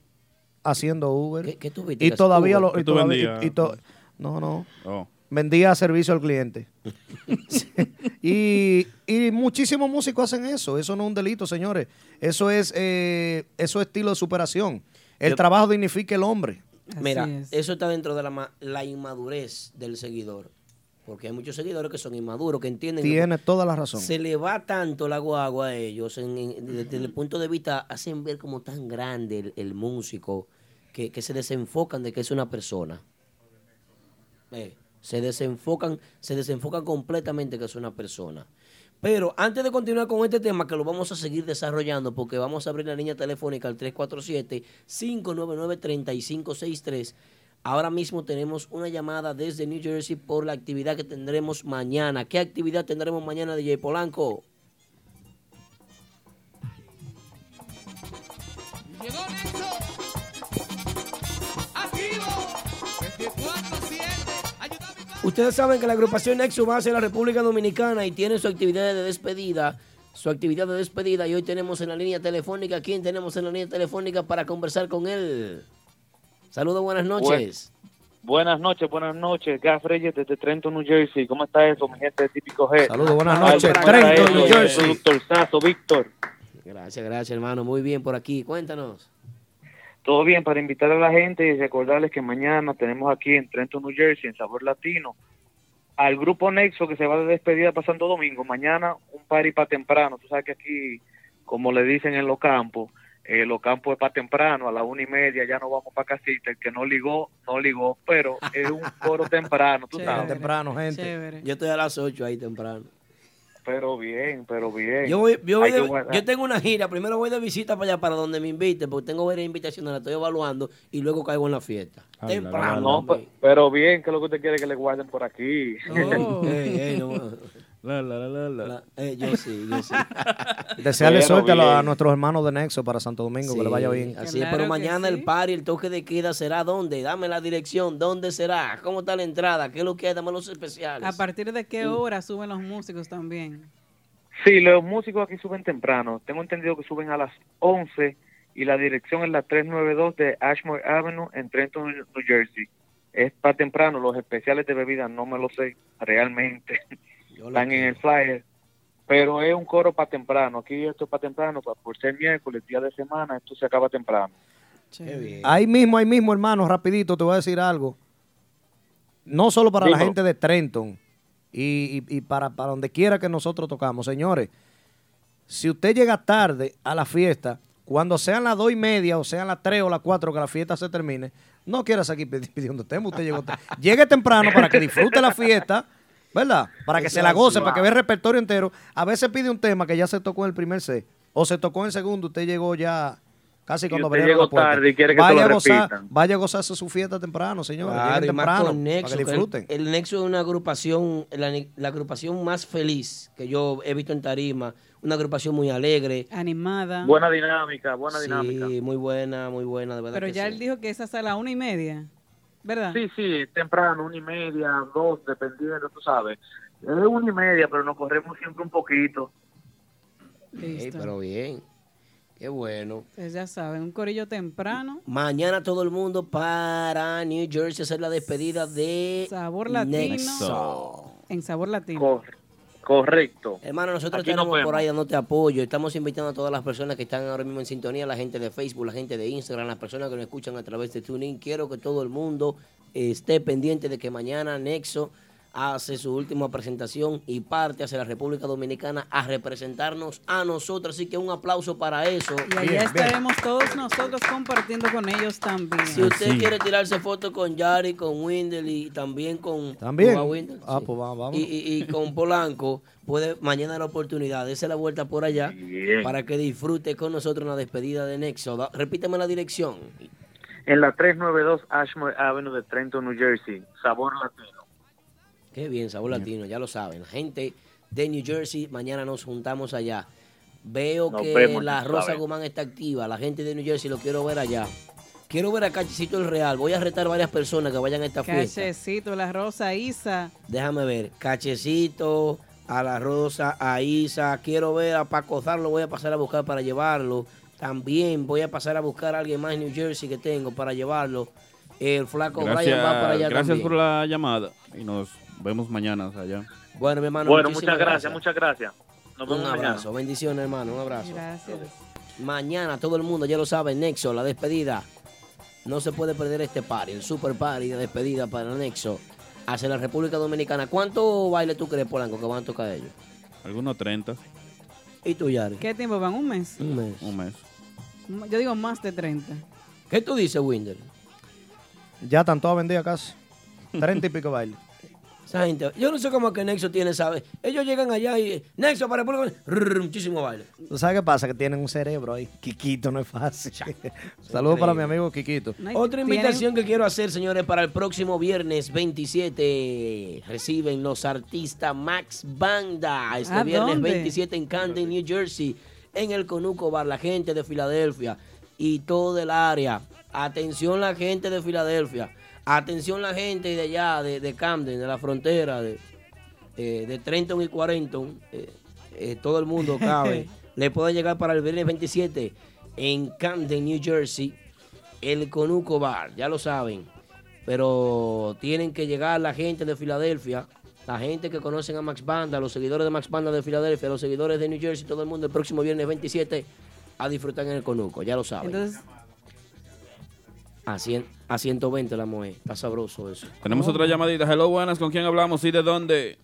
haciendo Uber. ¿Qué, qué tú viste? Y todavía Uber? lo. ¿Qué y tú todavía- vendías? y- y to- no, no. Oh. Vendía servicio al cliente. Y, y muchísimos músicos hacen eso. Eso no es un delito, señores. Eso es, eh, eso es estilo de superación. El Yo- trabajo dignifica el hombre. Mira, es. eso está dentro de la inmadurez del seguidor. Porque hay muchos seguidores que son inmaduros, que entienden que Tiene toda la razón. se le va tanto la guagua a ellos. en- en- desde el punto de vista, hacen ver como tan grande el, el músico que, que se desenfocan de que es una persona. Eh, se desenfocan, se desenfocan completamente que es una persona. Pero antes de continuar con este tema, que lo vamos a seguir desarrollando, porque vamos a abrir la línea telefónica al 347-599-3563. Ahora mismo tenemos una llamada desde New Jersey por la actividad que tendremos mañana. ¿Qué actividad tendremos mañana, DJ Polanco? Llegó Nexo. Activo. 24-7. Ayúdame. Ustedes saben que la agrupación Nexo va hacia la República Dominicana y tiene su actividad de despedida. Su actividad de despedida y hoy tenemos en la línea telefónica. ¿Quién tenemos en la línea telefónica para conversar con él? Saludos, buenas noches. Buenas noches, buenas noches. Gaf Reyes desde Trenton, New Jersey. ¿Cómo está eso, mi gente de Típico G? Saludos, buenas noches. Trenton, New Jersey. Productor Sazo, Víctor. Gracias, gracias, hermano. Muy bien por aquí. Cuéntanos. Todo bien, para invitar a la gente y recordarles que mañana tenemos aquí en Trenton, New Jersey, en Sabor Latino, al grupo Nexo que se va de despedida para Santo Domingo. Mañana un party para temprano. Tú sabes que aquí, como le dicen en los campos, eh, los campos es para temprano, a la una y media ya no vamos para casita. El que no ligó, no ligó, pero es un coro temprano, tú Chévere. sabes. Temprano, gente. Chévere. Yo estoy a las 8 ahí temprano. Pero bien, pero bien. Yo, voy, yo, voy de- yo tengo una gira. Primero voy de visita para allá, para donde me inviten, porque tengo varias invitaciones, las estoy evaluando y luego caigo en la fiesta. Temprano. Pero bien, que es lo que usted quiere que le guarden por aquí. Oh. No, La, la, la, la, eh, yo sí, yo sí. Desearle Pero suerte a, nuestros hermanos de Nexo para Santo Domingo, que le vaya Sí, bien. Así es, Claro pero que mañana sí. el party, el toque de queda será dónde? Dame la dirección, ¿dónde será? ¿Cómo está la entrada? ¿Qué es lo que hay? Dame los especiales. ¿A partir de qué hora suben los músicos también? Sí, los músicos aquí suben temprano. Tengo entendido que suben a las 11 y la dirección es la 392 de Ashmore Avenue en Trenton, New Jersey. Es para temprano, los especiales de bebida no me lo sé realmente. Están en el flyer. Pero es un coro para temprano. Aquí esto es para temprano, pa- por ser miércoles, día de semana, esto se acaba temprano. Qué Chévere. bien. Ahí mismo, ahí mismo, hermano, rapidito, te voy a decir algo. No solo para la gente de Trenton y, y- y para, para donde quiera que nosotros tocamos. Señores, si usted llega tarde a la fiesta, cuando sean las dos y media o sean las tres o las cuatro que la fiesta se termine, no quieras aquí pidi- pidiendo tema, usted llegó tarde. Llegue temprano para que disfrute la fiesta, ¿verdad? Para que se la goce, para que vea el repertorio entero. A veces pide un tema que ya se tocó en el primer set, o se tocó en el segundo, usted llegó ya casi cuando usted la llegó puerta. tarde y quiere que vaya, lo a gozar, repitan. vaya a gozarse su fiesta temprano, señores. Claro, temprano, Nexo, para que el- disfruten. El, Nexo es una agrupación, la, la agrupación más feliz que yo he visto en Tarima. Una agrupación muy alegre. Animada. Buena dinámica, buena dinámica. Sí, muy buena, muy buena, de verdad. Pero que ya sí. él dijo que es hasta la una y media, ¿verdad? Sí, sí, temprano, una y media, dos, dependiendo, tú sabes. Es una y media, pero nos corremos siempre un poquito. Listo. pero bien. Qué bueno. Ustedes ya saben, un corillo temprano. Mañana todo el mundo para New Jersey a hacer la despedida de Sabor Latino. Nexo. En Sabor Latino. Cor- correcto. Hermano, nosotros Aquí tenemos por ahí dándote apoyo. Estamos invitando a todas las personas que están ahora mismo en sintonía, la gente de Facebook, la gente de Instagram, las personas que nos escuchan a través de TuneIn. Quiero que todo el mundo esté pendiente de que mañana Nexo hace su última presentación y parte hacia la República Dominicana a representarnos a nosotros. Así que un aplauso para eso. Y allá estaremos todos nosotros compartiendo con ellos también. Si usted quiere tirarse fotos con Yari, con Windel y también con También. con Windel, Ah, sí. pues vamos, vamos. y, y- y con Polanco, puede mañana la oportunidad, dése la vuelta por allá Bien. para que disfrute con nosotros una despedida de Nexo. Da- Repíteme la dirección. En la 392 Ashmore Avenue de Trenton, New Jersey. Sabor latino. Qué bien, sabor latino, ya lo saben. La gente de New Jersey, mañana nos juntamos allá. Veo Nos que vemos, la Rosa. Guzmán está activa. La gente de New Jersey lo quiero ver allá. Quiero ver a Cachecito el Real. Voy a retar varias personas que vayan a esta fiesta. Cachecito, la Rosa, Isa. Déjame ver. Cachecito, a la Rosa, a Isa. Quiero ver a Paco Zar, lo voy a pasar a buscar para llevarlo. También voy a pasar a buscar a alguien más en New Jersey que tengo para llevarlo. El flaco Brian va para Gracias, allá gracias también. por la llamada y nos vemos mañana allá. Bueno, mi hermano. Bueno, muchas gracias, muchas gracias. Nos Un vemos mañana. abrazo, bendiciones hermano, un abrazo. Gracias. Mañana todo el mundo ya lo sabe, Nexo, la despedida. No se puede perder este party, el super party de despedida para Nexo hacia la República Dominicana. ¿Cuánto baile tú crees, Polanco, que van a tocar ellos? Algunos 30, ¿Y tú, Yari? ¿Qué tiempo van? ¿Un mes? Un mes. un mes. Yo digo más de 30. ¿Qué tú dices, Winder? Ya están todas vendidas casi. Treinta y pico bailes. Esa gente, yo no sé cómo es que Nexo tiene, ¿sabes? Ellos llegan allá y Nexo para República Dominicana, muchísimo baile. ¿Tú sabes qué pasa? Que tienen un cerebro ahí. Quiquito no es fácil. Saludos para mi amigo Quiquito. No hay- Otra tienen- invitación que quiero hacer, señores, para el próximo viernes 27. Reciben los artistas Max Banda. Este ¿A viernes dónde? 27 en Camden, New Jersey. En el Conuco Bar, la gente de Filadelfia y todo el área. Atención la gente de Filadelfia. Atención la gente de allá, de, de Camden, de la frontera, de, eh, de Trenton y Quarenton. Eh, eh, todo el mundo cabe. Le puede llegar para el viernes 27 en Camden, New Jersey el Conuco Bar, ya lo saben. Pero tienen que llegar la gente de Filadelfia, la gente que conocen a Max Banda, los seguidores de Max Banda de Filadelfia, los seguidores de New Jersey, todo el mundo el próximo viernes 27 a disfrutar en el Conuco, ya lo saben. Entonces, A, 100 a 120 la mujer, está sabroso eso. Tenemos otra llamadita. Hello, buenas. ¿Con quién hablamos y de dónde?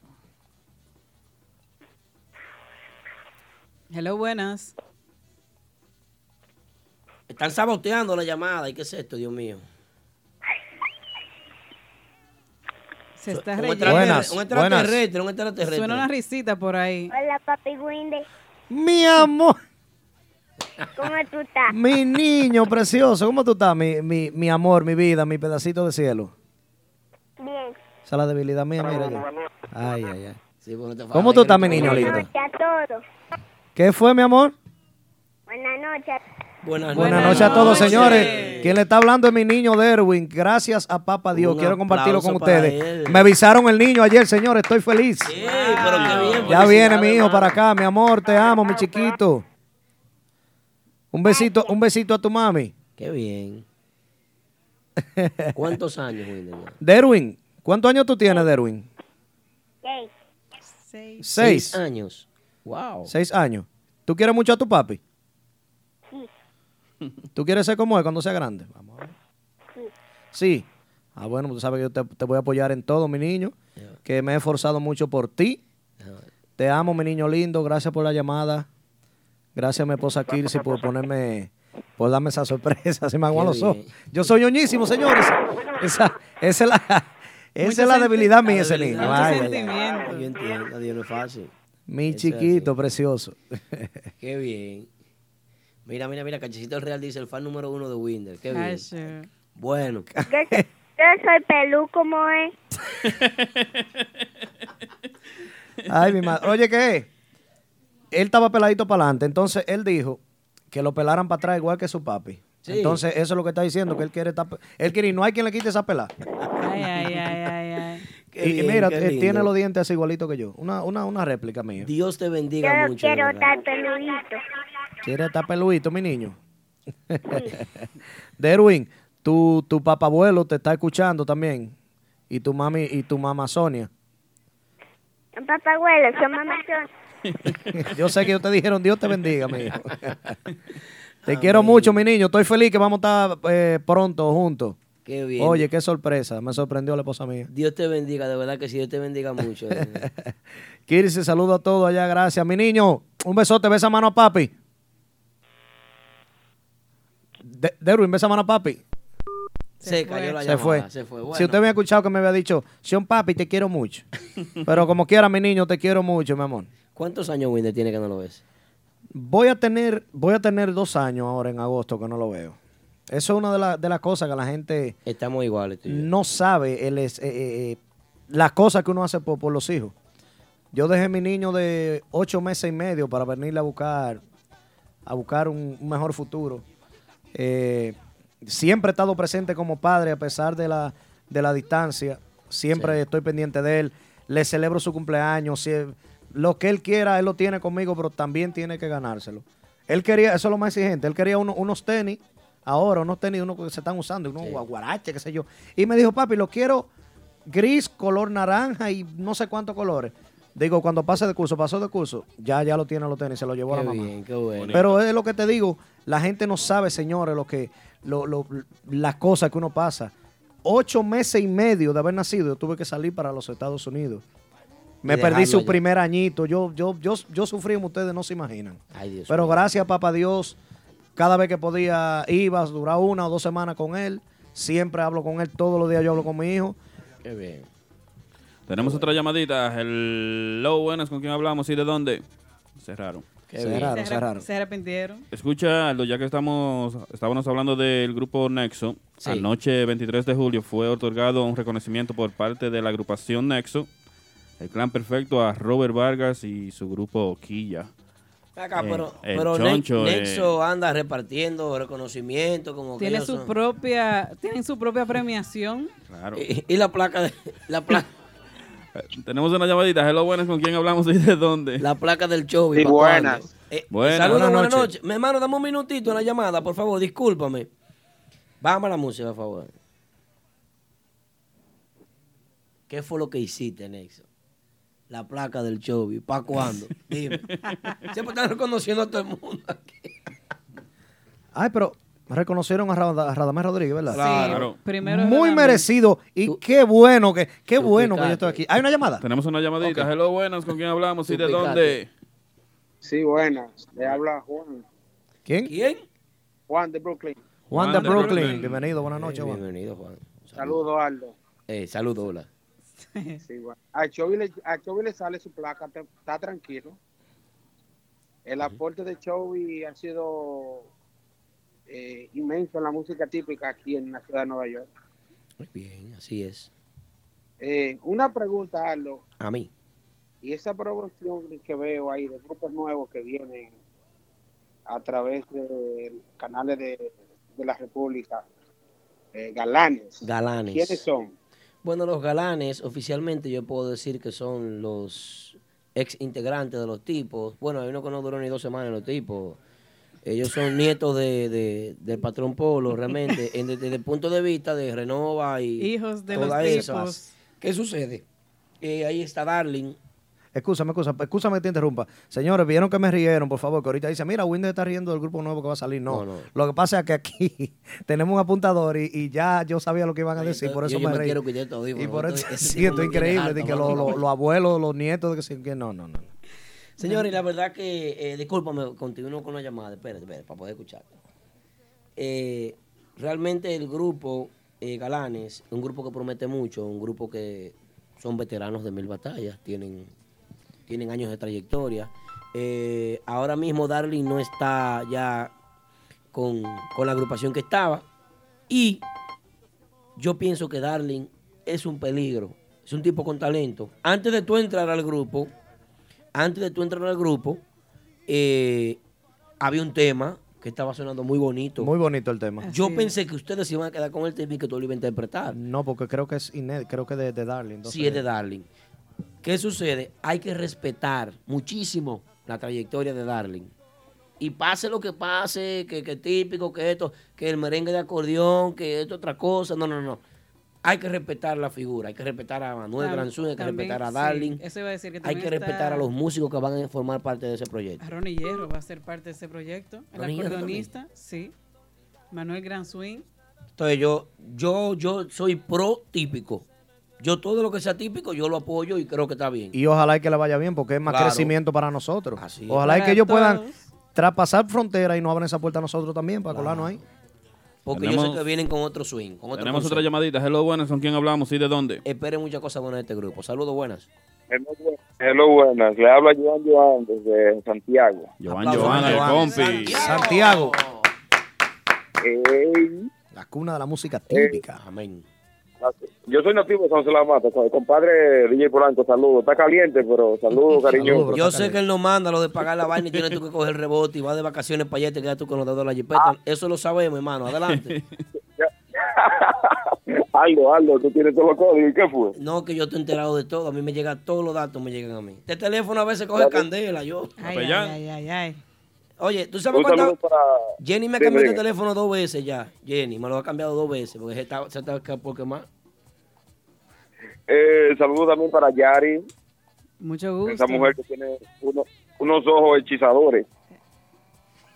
hello, buenas. Están saboteando la llamada, ¿y qué es esto, Dios mío? Se está Un reyendo. extraterrestre, Buenas, un extraterrestre, un extraterrestre. Suena una risita por ahí. Hola, papi Windy. Mi amor, ¿Cómo tú estás? mi niño precioso. ¿Cómo tú estás, mi, mi, mi amor, mi vida, mi pedacito de cielo? Bien. Esa es la debilidad mía, mira yo. Ay, ay, ay. Sí, pues no te ¿Cómo tú estás, mi niño Buenas lindo? noches a todos. ¿Qué fue, mi amor? Buenas noches. Buenas, Buenas Buenas noches a todos, señores. Quien le está hablando es mi niño Derwin. Gracias a Papá Dios. Un Quiero compartirlo con ustedes. él. Me avisaron el niño ayer, señores. Estoy feliz. Sí, pero qué bien. Ya viene mi hijo para acá, mi amor. Te amo, mi chiquito. Un besito, un besito a tu mami. Qué bien. ¿Cuántos años, Wilder? Derwin, ¿cuántos años tú tienes, Derwin? Hey, Seis. Seis. años. Wow. Seis años. ¿Tú quieres mucho a tu papi? sí, ¿Tú quieres ser como él cuando sea grande? Vamos a ver. sí. Sí. Ah, bueno, tú sabes que yo te, te voy a apoyar en todo, mi niño. Que me he esforzado mucho por ti. Te amo, mi niño lindo. Gracias por la llamada. Gracias a mi esposa Kirsi por ponerme, por darme esa sorpresa. Se me aguan Qué los ojos. bien. Yo soy ñoñísimo, señores. Esa, esa es la, esa es la debilidad mía, ese niño. Mucho Ay, ay, ay. sentimiento. Yo entiendo, Dios no es fácil. Mi Eso chiquito, precioso. Qué bien. Mira, mira, mira, Cachecito el Real dice el fan número uno de Winder. Qué bien. Bueno, Yo, yo soy pelú como es. Ay, mi madre. Oye, ¿qué es? Él estaba peladito para adelante. Entonces, él dijo que lo pelaran para atrás igual que su papi. Sí. Entonces, eso es lo que está diciendo, que él quiere estar... Él quiere y no hay quien le quite esa pelada. Ay, ay, ay, ay, ay. qué Y, bien, mira, él tiene los dientes así igualito que yo. Una, una, una réplica mía. Dios te bendiga Yo mucho. quiero estar peludito. Quiere estar peluito, mi niño. Derwin, tu, tu papá abuelo te está escuchando también. Y tu mami y tu mamá Sonia. Papá abuelo, son mamá son. Yo sé que ellos te dijeron, Dios te bendiga, mi hijo. te quiero mucho, mi niño. Estoy feliz que vamos a estar eh, pronto juntos. Qué bien. Oye, qué sorpresa. Me sorprendió la esposa mía. Dios te bendiga, de verdad que sí, Dios te bendiga mucho. Kiri, se saluda a todos allá, gracias. Mi niño, un besote, besa mano a papi. De Derwin, besa mano a papi. Se, cayó la Se llamada, fue. se fue. Si usted me ha escuchado que me había dicho, Sean papi, te quiero mucho. Pero como quiera, mi niño, te quiero mucho, mi amor. ¿Cuántos años Winder tiene que no lo ves? Voy a tener, voy a tener dos años ahora en agosto que no lo veo. Eso es una de, la- de las cosas que la gente Estamos iguales. tú y yo. no sabe el es- eh, eh, eh, las cosas que uno hace por, por los hijos. Yo dejé a mi niño de ocho meses y medio para venirle a buscar, a buscar un, un mejor futuro. Eh, siempre he estado presente como padre a pesar de la, de la distancia. Siempre estoy pendiente de él. Le celebro su cumpleaños. Lo que él quiera, él lo tiene conmigo, pero también tiene que ganárselo. Él quería, eso es lo más exigente, él quería uno- unos tenis, ahora unos tenis uno que se están usando, unos guaraches, qué sé yo. Y me dijo, papi, lo quiero gris, color naranja y no sé cuántos colores. Digo, cuando pase de curso, pasó de curso, ya ya lo tiene los tenis, se lo llevó a la mamá. bien, qué bueno. Pero es lo que te digo, la gente no sabe, señores, lo que, lo, lo- las cosas que uno pasa. Ocho meses y medio de haber nacido, yo tuve que salir para los Estados Unidos. Me perdí su allá. primer añito. Yo, yo, yo, yo sufrí como ustedes no se imaginan. Ay, Dios Pero gracias, papá Dios. Cada vez que podía, iba, duraba una o dos semanas con él. Siempre hablo con él, todos los días yo hablo con mi hijo. Qué bien. Tenemos otra llamadita. Hello, buenas, ¿con quién hablamos y de dónde? Cerraron. Cerraron, se, arrep- se arrepintieron. Escucha, Aldo, ya que estamos, estábamos hablando del grupo Nexo, Sí. anoche 23 de julio fue otorgado un reconocimiento por parte de la agrupación Nexo, el clan perfecto a Robert Vargas y su grupo Quilla. Acá, Eh, pero, el pero Ne- Choncho, eh, Nexo anda repartiendo reconocimiento como que Tiene ellos su son- propia, tienen su propia premiación. Claro. Y, y la placa de, la placa Tenemos una llamadita. Hello, buenas, ¿con quién hablamos y de dónde? La placa del show. Sí, ¿y pa' buenas. Eh, Buenas. Saludos, Buenas noches. noches. Mi hermano, dame un minutito en la llamada, por favor, discúlpame. Vamos a la música, por favor. ¿Qué fue lo que hiciste, Nexo? La placa del show. ¿Para cuándo? Dime. Siempre están reconociendo a todo el mundo. Ay, pero reconocieron a, a Radamés Rodríguez, ¿verdad? Claro. primero Muy Radamés. merecido. Y qué bueno que, qué bueno que yo estoy aquí. ¿Hay una llamada? Tenemos una llamadita. Ok. Hello, buenas, ¿con quién hablamos y de dónde? Sí, buenas. Le habla Juan. ¿Quién? ¿Quién? Juan de Brooklyn. Juan de Brooklyn. Bienvenido, buenas noches, Juan. Bienvenido, Juan. Saludos, Aldo. Eh, saludos, hola. Sí, bueno. A Chovy le, a Chovy le sale su placa, te- está tranquilo. El aporte de Chovy ha sido eh, inmenso en la música típica aquí en la ciudad de Nueva York. Muy bien, así es. Eh, una pregunta, Aldo, A mí. y esa promoción que veo ahí de grupos nuevos que vienen a través de canales de, de la República, eh, galanes. Galanes. ¿Quiénes son? Bueno, los galanes, oficialmente yo puedo decir que son los ex integrantes de los tipos. Bueno, hay uno que no duró ni dos semanas los tipos. Ellos son nietos de, de- del patrón Polo, realmente, en- desde el punto de vista de Renova y Hijos de todas los esas. tipos. ¿Qué sucede? Eh, ahí está Darling. Escúchame, escúchame, escúchame que te interrumpa. Señores, vieron que me rieron, por favor, que ahorita dice, mira, Windows está riendo del grupo nuevo que va a salir. No, No, no. lo que pasa es que aquí tenemos un apuntador y, y ya yo sabía lo que iban a decir, por eso yo- yo me me quiero Y por eso ese sí, esto es increíble, de que los, abuelos, los nietos, de que, que no, no, no. Señores, la verdad que, eh, discúlpame, continúo con la llamada, espérate, espérate, para poder escuchar. Eh, realmente el grupo eh, Galanes, un grupo que promete mucho, un grupo que son veteranos de mil batallas, tienen, tienen años de trayectoria. Eh, ahora mismo Darling no está ya con, con la agrupación que estaba y yo pienso que Darling es un peligro, es un tipo con talento. Antes de tú entrar al grupo, antes de tú entrar al grupo, eh, había un tema que estaba sonando muy bonito. Muy bonito el tema. Yo pensé que ustedes se iban a quedar con el tema y que tú lo ibas a interpretar. No, porque creo que es inédito, creo que de, de Darling. entonces- Sí, es de Darling. ¿Qué sucede? Hay que respetar muchísimo la trayectoria de Darling. Y pase lo que pase, que, que típico, que esto, que el merengue de acordeón, que esto otra cosa. No, no, no. Hay que respetar la figura, hay que respetar a Manuel Tam- Granzú, hay que también, respetar a sí, Darling. eso iba a decir que hay que respetar a los músicos que van a formar parte de ese proyecto. A Ronnie Hierro va a ser parte de ese proyecto. El Ronnie acordeonista, sí. Manuel Gran Swing. Entonces yo, yo, yo soy pro típico. Yo todo lo que sea típico, yo lo apoyo y creo que está bien. Y ojalá y que le vaya bien, porque es más Claro. crecimiento para nosotros. Así es. Ojalá y Para que ellos puedan traspasar fronteras y no abran esa puerta a nosotros también para colarnos ahí. Porque yo sé que vienen con otro swing, con otro Tenemos concepto. otra llamadita. Hello, buenas. ¿Con quién hablamos y de dónde? Esperen muchas cosas buenas de este grupo. Saludos buenas. Hello, buenas. Le habla Joan Joan desde Santiago. Joan Joan, el compi. Santiago. Ey. La cuna de la música típica. Amén. Yo soy nativo de San José de la Mata, con- compadre DJ Polanco, saludos. Está caliente, pero saludos, cariño. Yo sé que él no manda lo de pagar la vaina y tienes tú que coger el rebote y vas de vacaciones para allá y te quedas tú con los dedos de la jipeta. Eso lo sabemos, hermano. Adelante. Aldo, Aldo, tú tienes todos los códigos. ¿Y qué fue? No, que yo estoy enterado de todo. A mí me llegan todos los datos, me llegan a mí. Este teléfono a veces coge candela, yo. Ay, ay, ay, ay, ay. Oye, ¿tú sabes cuánto? para... Jenny me ha Dime, cambiado el teléfono dos veces ya. Jenny me lo ha cambiado dos veces porque se está, se está por quemar. Eh, saludos también para Yari, Mucho gusto. esa mujer que tiene uno- unos ojos hechizadores.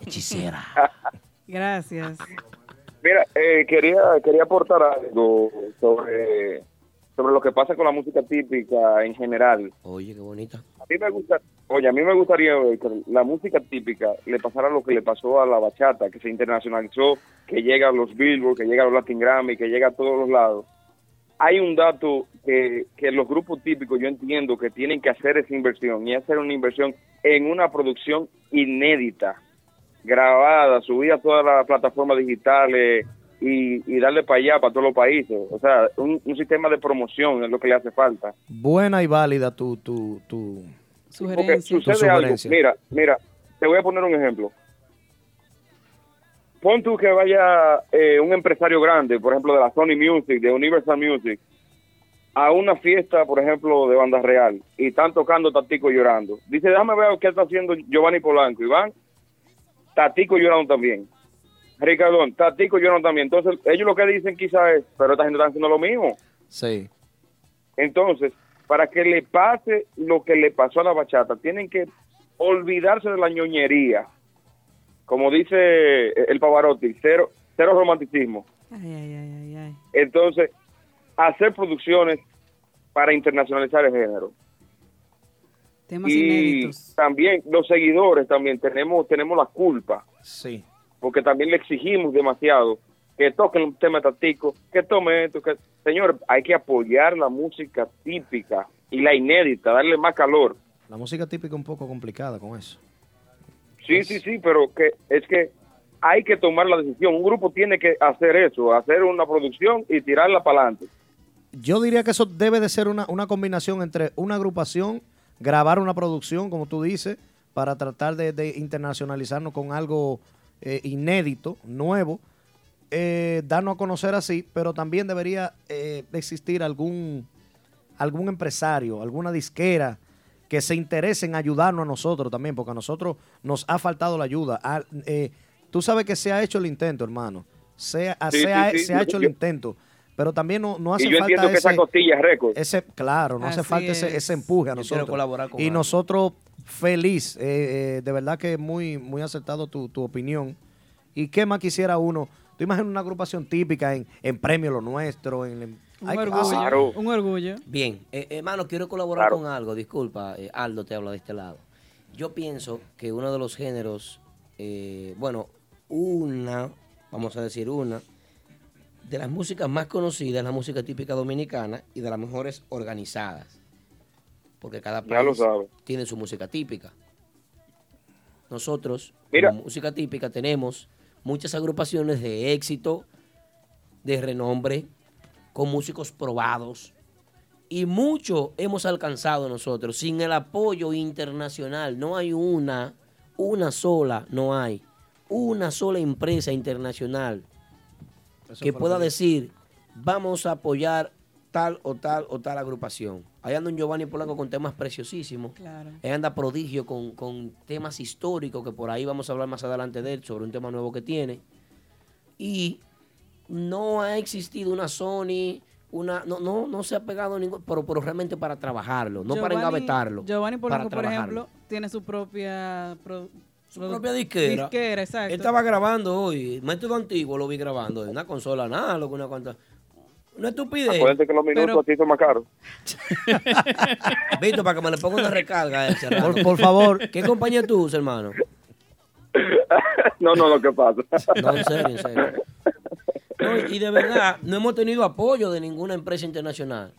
Hechicera. Gracias. Mira, eh, quería quería aportar algo sobre sobre lo que pasa con la música típica en general. Oye, qué bonita. A mí me gusta, oye, a mí me gustaría que la música típica le pasara lo que le pasó a la bachata, que se internacionalizó, que llega a los Billboard, que llega a los Latin Grammy, que llega a todos los lados. Hay un dato que, que los grupos típicos yo entiendo que tienen que hacer esa inversión y hacer una inversión en una producción inédita, grabada, subida a todas las plataformas digitales y, y darle para allá, para todos los países. O sea, un, un sistema de promoción es lo que le hace falta. Buena y válida tu, tu, tu, Porque tu sucede algo. sugerencia. Mira, mira, te voy a poner un ejemplo. Pon tú que vaya eh, un empresario grande, por ejemplo, de la Sony Music, de Universal Music, a una fiesta, por ejemplo, de banda real, y están tocando Tatico llorando. Dice, déjame ver qué está haciendo Giovanni Polanco. Y van, Tatico llorando también. Ricardón, Tatico llorando también. Entonces, ellos lo que dicen quizás es, pero esta gente está haciendo lo mismo. Sí. Entonces, para que le pase lo que le pasó a la bachata, tienen que olvidarse de la ñoñería. Como dice el Pavarotti, cero, cero romanticismo. Ay, ay, ay, ay, ay. Entonces, hacer producciones para internacionalizar el género. Temas y inéditos. también los seguidores también tenemos tenemos la culpa Sí. porque también le exigimos demasiado que toquen un tema táctico, que tome esto, que señor, hay que apoyar la música típica y la inédita, darle más calor. La música típica es un poco complicada con eso. Sí, sí, sí, pero que es que hay que tomar la decisión. Un grupo tiene que hacer eso, hacer una producción y tirarla para adelante. Yo diría que eso debe de ser una, una combinación entre una agrupación, grabar una producción, como tú dices, para tratar de, de internacionalizarnos con algo eh, inédito, nuevo, eh, darnos a conocer así, pero también debería eh, existir algún, algún empresario, alguna disquera que se interese en ayudarnos a nosotros también, porque a nosotros nos ha faltado la ayuda. Ah, eh, tú sabes que se ha hecho el intento, hermano. Se, Sí, se ha, sí, sí. se ha hecho el intento, pero también no, no hace y yo falta entiendo que ese, esa costilla es récord. ese, claro, no hace falta ese, es. ese empuje a nosotros. colaborar con y algo. nosotros feliz, eh, eh, de verdad que muy, muy acertado tu, tu opinión. ¿Y qué más quisiera uno? Tú imaginas una agrupación típica en, en Premio Lo Nuestro, en, en- Un orgullo. Un orgullo. Bien, eh, hermano, quiero colaborar Claro. con algo. Disculpa, eh, Aldo te habla de este lado. Yo pienso que uno de los géneros, eh, bueno, una, vamos a decir una, de las músicas más conocidas la música típica dominicana y de las mejores organizadas. Porque cada país tiene su música típica. Nosotros, Mira. como música típica, tenemos muchas agrupaciones de éxito, de renombre, con músicos probados. Y mucho hemos alcanzado nosotros sin el apoyo internacional. No hay una, una sola, no hay, una sola empresa internacional que pueda decir, vamos a apoyar tal o tal o tal agrupación. Ahí anda un Giovanni Polanco con temas preciosísimos. Claro. Ahí anda Prodigio con, con temas históricos, que por ahí vamos a hablar más adelante de él, sobre un tema nuevo que tiene. Y no ha existido una Sony, una no no no se ha pegado ningún, pero, pero realmente para trabajarlo, no para engavetarlo. Giovanni para Polanco, por trabajarlo. ejemplo, tiene su propia pro- Su propia disquera. Disquera, exacto. Él estaba grabando hoy. Método antiguo lo vi grabando. de Una consola análoga, una cuanta. Una estupidez. Acuérdense que los minutos aquí son más caros. Víctor, para que me le ponga una recarga a ese. Por- por favor. ¿Qué compañía tú usas, hermano? no, no, lo que pasa. No, en serio, en serio. No, y de verdad, no hemos tenido apoyo de ninguna empresa internacional.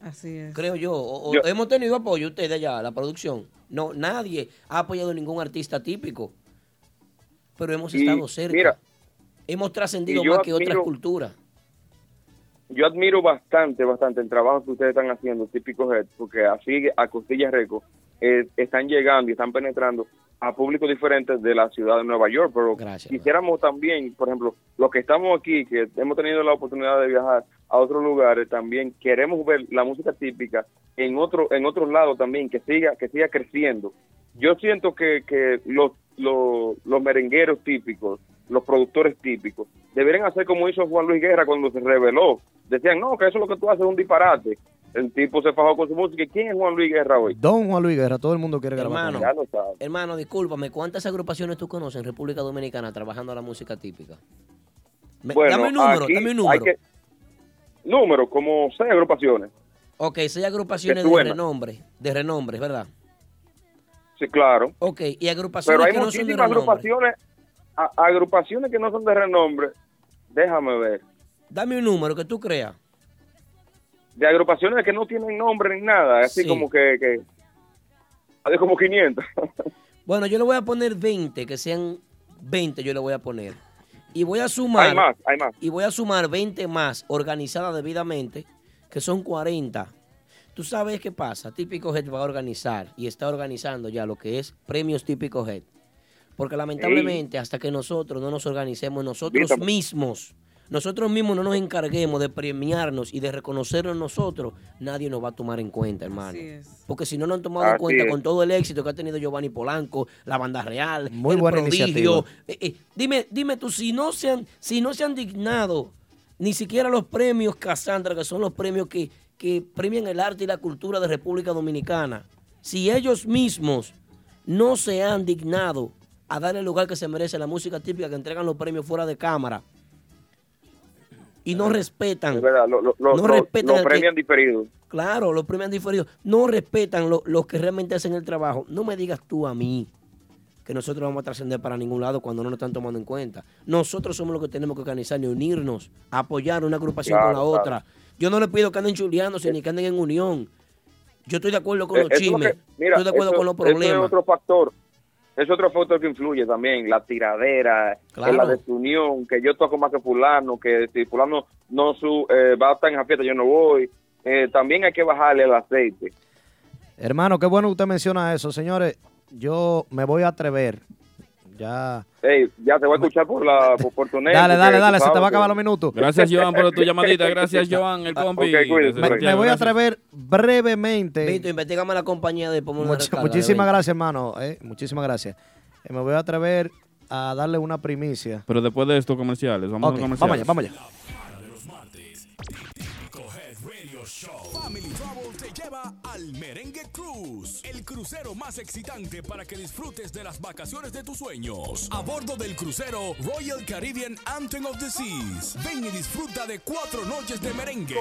Así es. Creo yo. O- o Yo- hemos tenido apoyo ustedes allá, la producción. No, nadie ha apoyado a ningún artista típico. Pero hemos Y, estado cerca. mira, hemos trascendido más que otras culturas. Yo admiro bastante, bastante el trabajo que ustedes están haciendo, típico Head, porque así a Costillas Reco eh, están llegando y están penetrando a públicos diferentes de la ciudad de Nueva York. Pero quisiéramos también, por ejemplo, los que estamos aquí, que hemos tenido la oportunidad de viajar a otros lugares, también queremos ver la música típica en otro, en otros lados también, que siga, que siga creciendo. Yo siento que, que los, los, los merengueros típicos, los productores típicos, deberían hacer como hizo Juan Luis Guerra cuando se reveló. Decían, no, que eso es lo que tú haces es un disparate. El tipo se fajó con su música. ¿Y quién es Juan Luis Guerra hoy? Don Juan Luis Guerra, todo el mundo quiere grabar. Hermano. Ya lo sabes. hermano, discúlpame, ¿cuántas agrupaciones tú conoces en República Dominicana trabajando la música típica? Me- Bueno, dame un número, aquí dame un número. que- número, como seis agrupaciones. Ok, seis agrupaciones de renombre, de renombre, ¿verdad? Sí, claro. Ok, y agrupaciones Pero hay que no son de muchísimas renombre. agrupaciones, a- agrupaciones que no son de renombre. Déjame ver. Dame un número que tú creas. De agrupaciones que no tienen nombre ni nada. Así Sí. como que, que hay como 500. Bueno, yo le voy a poner 20, que sean 20 yo le voy a poner. Y voy a sumar. Hay más, hay más. Y voy a sumar 20 más organizadas debidamente, que son 40. Tú sabes qué pasa. Típico Head va a organizar y está organizando ya lo que es premios Típico Head. Porque lamentablemente, hasta que nosotros no nos organicemos nosotros Dígame. mismos, nosotros mismos no nos encarguemos de premiarnos y de reconocernos nosotros, nadie nos va a tomar en cuenta, hermano. Porque si no nos han tomado en cuenta es. con todo el éxito que ha tenido Giovanni Polanco, la banda real, Muy el buena prodigio, iniciativa. eh, eh, dime, dime tú, si no se han, si no se han dignado ni siquiera los premios Casandra, que son los premios que, que premian el arte y la cultura de República Dominicana, si ellos mismos no se han dignado a darle el lugar que se merece a la música típica que entregan los premios fuera de cámara y no respetan, Es verdad, lo, lo, lo- no lo- respetan lo el que- premian diferido. Claro, los premios diferidos. No respetan lo- los que realmente hacen el trabajo. No me digas tú a mí que nosotros vamos a trascender para ningún lado cuando no nos están tomando en cuenta. Nosotros somos los que tenemos que organizar y unirnos, apoyar una agrupación con la claro. otra. Yo no le pido que anden chuleándose ni que anden en unión. Yo estoy de acuerdo con los Eh, eso es lo chismes. que- mira, estoy de acuerdo eso- con los eso es problemas. otro factor. Es otro factor que influye también, la tiradera, Claro. que la desunión, que yo toco más que fulano, que si fulano no su, eh, va a estar en la fiesta, yo no voy. Eh, también hay que bajarle el aceite. Hermano, qué bueno que usted menciona eso. Señores, yo me voy a atrever. Ya. Ey, ya te voy a escuchar por la por, por tu net, Dale, dale, dale, se te va a acabar los minutos. Gracias, Joan, por tu llamadita. Gracias, Joan, el compi. ok, cuídese, desde Me, voy a atrever brevemente. Vito, investigame la compañía de Much- recarga, muchísimas de gracias, hermano. eh, muchísimas gracias. Eh, me voy a atrever a darle una primicia. Pero después de estos comerciales, vamos a los comerciales. vamos allá, vamos allá. Al Merengue Cruise, el crucero más excitante para que disfrutes de las vacaciones de tus sueños. A bordo del crucero Royal Caribbean Anthem of the Seas. Ven y disfruta de cuatro noches de merengue.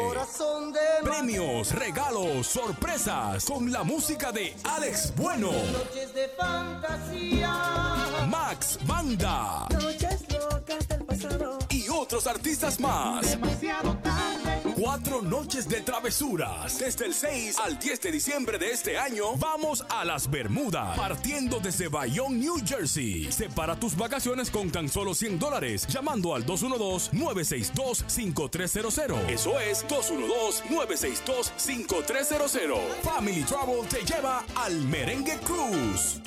Premios, regalos, sorpresas con la música de Alex Bueno. Noches de fantasía. Max Banda Noches locas del pasado. Otros artistas más. Demasiado tarde. Cuatro noches de travesuras. Desde el 6 al 10 de diciembre de este año, vamos a las Bermudas. Partiendo desde Bayonne, New Jersey. Separa tus vacaciones con tan solo 100 dólares. Llamando al 212-962-5300. Eso es 212-962-5300. Family Travel te lleva al Merengue Cruise.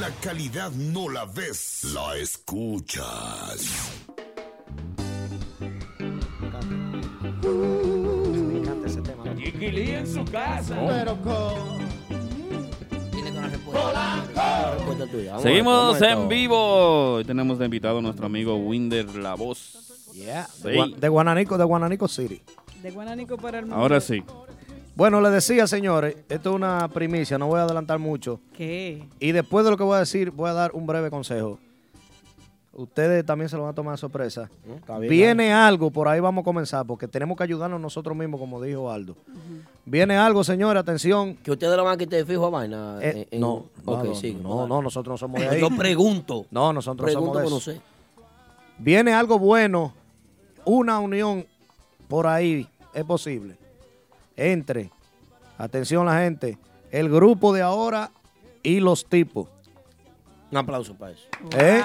La calidad no la ves, la escuchas. Chiquilí en su casa. Oh. Pero con. Seguimos en vivo. Hoy tenemos de invitado a nuestro amigo Winder La Voz. Yeah. Sí. De, Gua- de Guananico, de Guananico City. De Guanánico para el mundo. Ahora sí. Bueno, le decía, señores, esto es una primicia, no voy a adelantar mucho. ¿Qué? Y después de lo que voy a decir, voy a dar un breve consejo. Ustedes también se lo van a tomar de sorpresa. Está bien, Viene algo, por ahí vamos a comenzar, porque tenemos que ayudarnos nosotros mismos, como dijo Aldo. Viene algo, señores, atención. Que ustedes lo van a quitar de fijo a vaina. Eh, en- en- no, no, no, no, nosotros no somos de ahí. Yo pregunto. No, nosotros no Pregunto, somos de pero no eso. sé. Viene algo bueno, una unión por ahí, es posible. Entre, atención la gente, el grupo de ahora y los tipos. Un aplauso para eso. ¿Eh?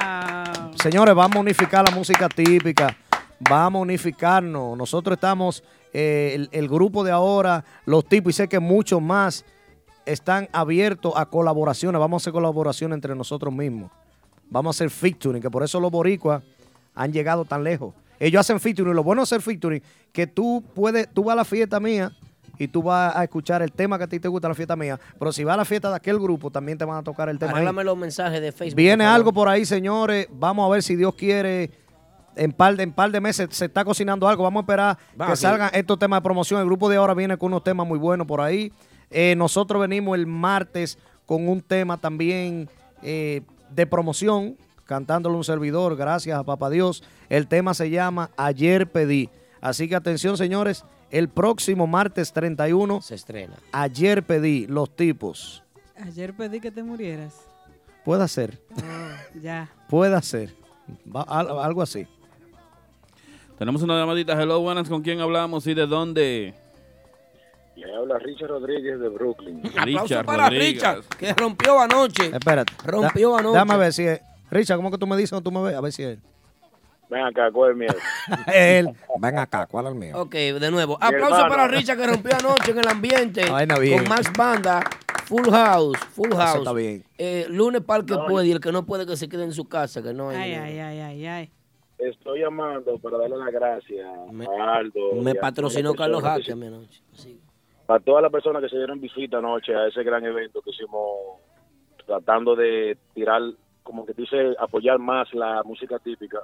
Señores, vamos a unificar la música típica. Vamos a unificarnos. Nosotros estamos, eh, el, el grupo de ahora, los tipos, y sé que muchos más están abiertos a colaboraciones. Vamos a hacer colaboraciones entre nosotros mismos. Vamos a hacer featuring, que por eso los boricuas han llegado tan lejos. Ellos hacen featuring. Lo bueno de hacer featuring, que tú puedes, tú vas a la fiesta mía y tú vas a escuchar el tema que a ti te gusta la fiesta mía. Pero si vas a la fiesta de aquel grupo, también te van a tocar el tema. Arréglame los mensajes de Facebook. Viene por algo por ahí, señores. Vamos a ver si Dios quiere. En par, de, en par de meses se está cocinando algo. Vamos a esperar Va, que que- salgan estos temas de promoción. El grupo de ahora viene con unos temas muy buenos por ahí. Eh, nosotros venimos el martes con un tema también eh, de promoción, cantándole un servidor, gracias a Papá Dios. El tema se llama Ayer Pedí. Así que atención, señores. El próximo martes 31 se estrena. Ayer Pedí, los tipos. Ayer pedí que te murieras. Puede ser. Oh, ya. Puede ser. Va- al- algo así. Tenemos una llamadita. Hello, buenas. ¿Con quién hablamos y de dónde? Le habla Richard Rodríguez de Brooklyn. Aplauso para Richard, que rompió anoche. Espérate. Rompió Da- anoche. Déjame ver si es. Richard, ¿cómo que tú me dices o tú me ves? A ver si es. Ven acá, ¿cuál es miedo? él. Ven acá, ¿cuál es el mío? Ok, de nuevo. Mi Aplauso hermano. para Richard que rompió anoche en el ambiente. Vaina bien. Con Max Banda, Full House, Full Eso House. está bien. Eh, lunes para el que No, puede y el que no puede que se quede en su casa, que no hay. Ay, ay, ay, ay, ay. Estoy llamando para darle las gracias a Aldo. Me a patrocinó todas las Carlos personas que Jaque mi anoche. se- A todas las personas que se dieron visita anoche a ese gran evento que hicimos tratando de tirar, como que dice, apoyar más la música típica.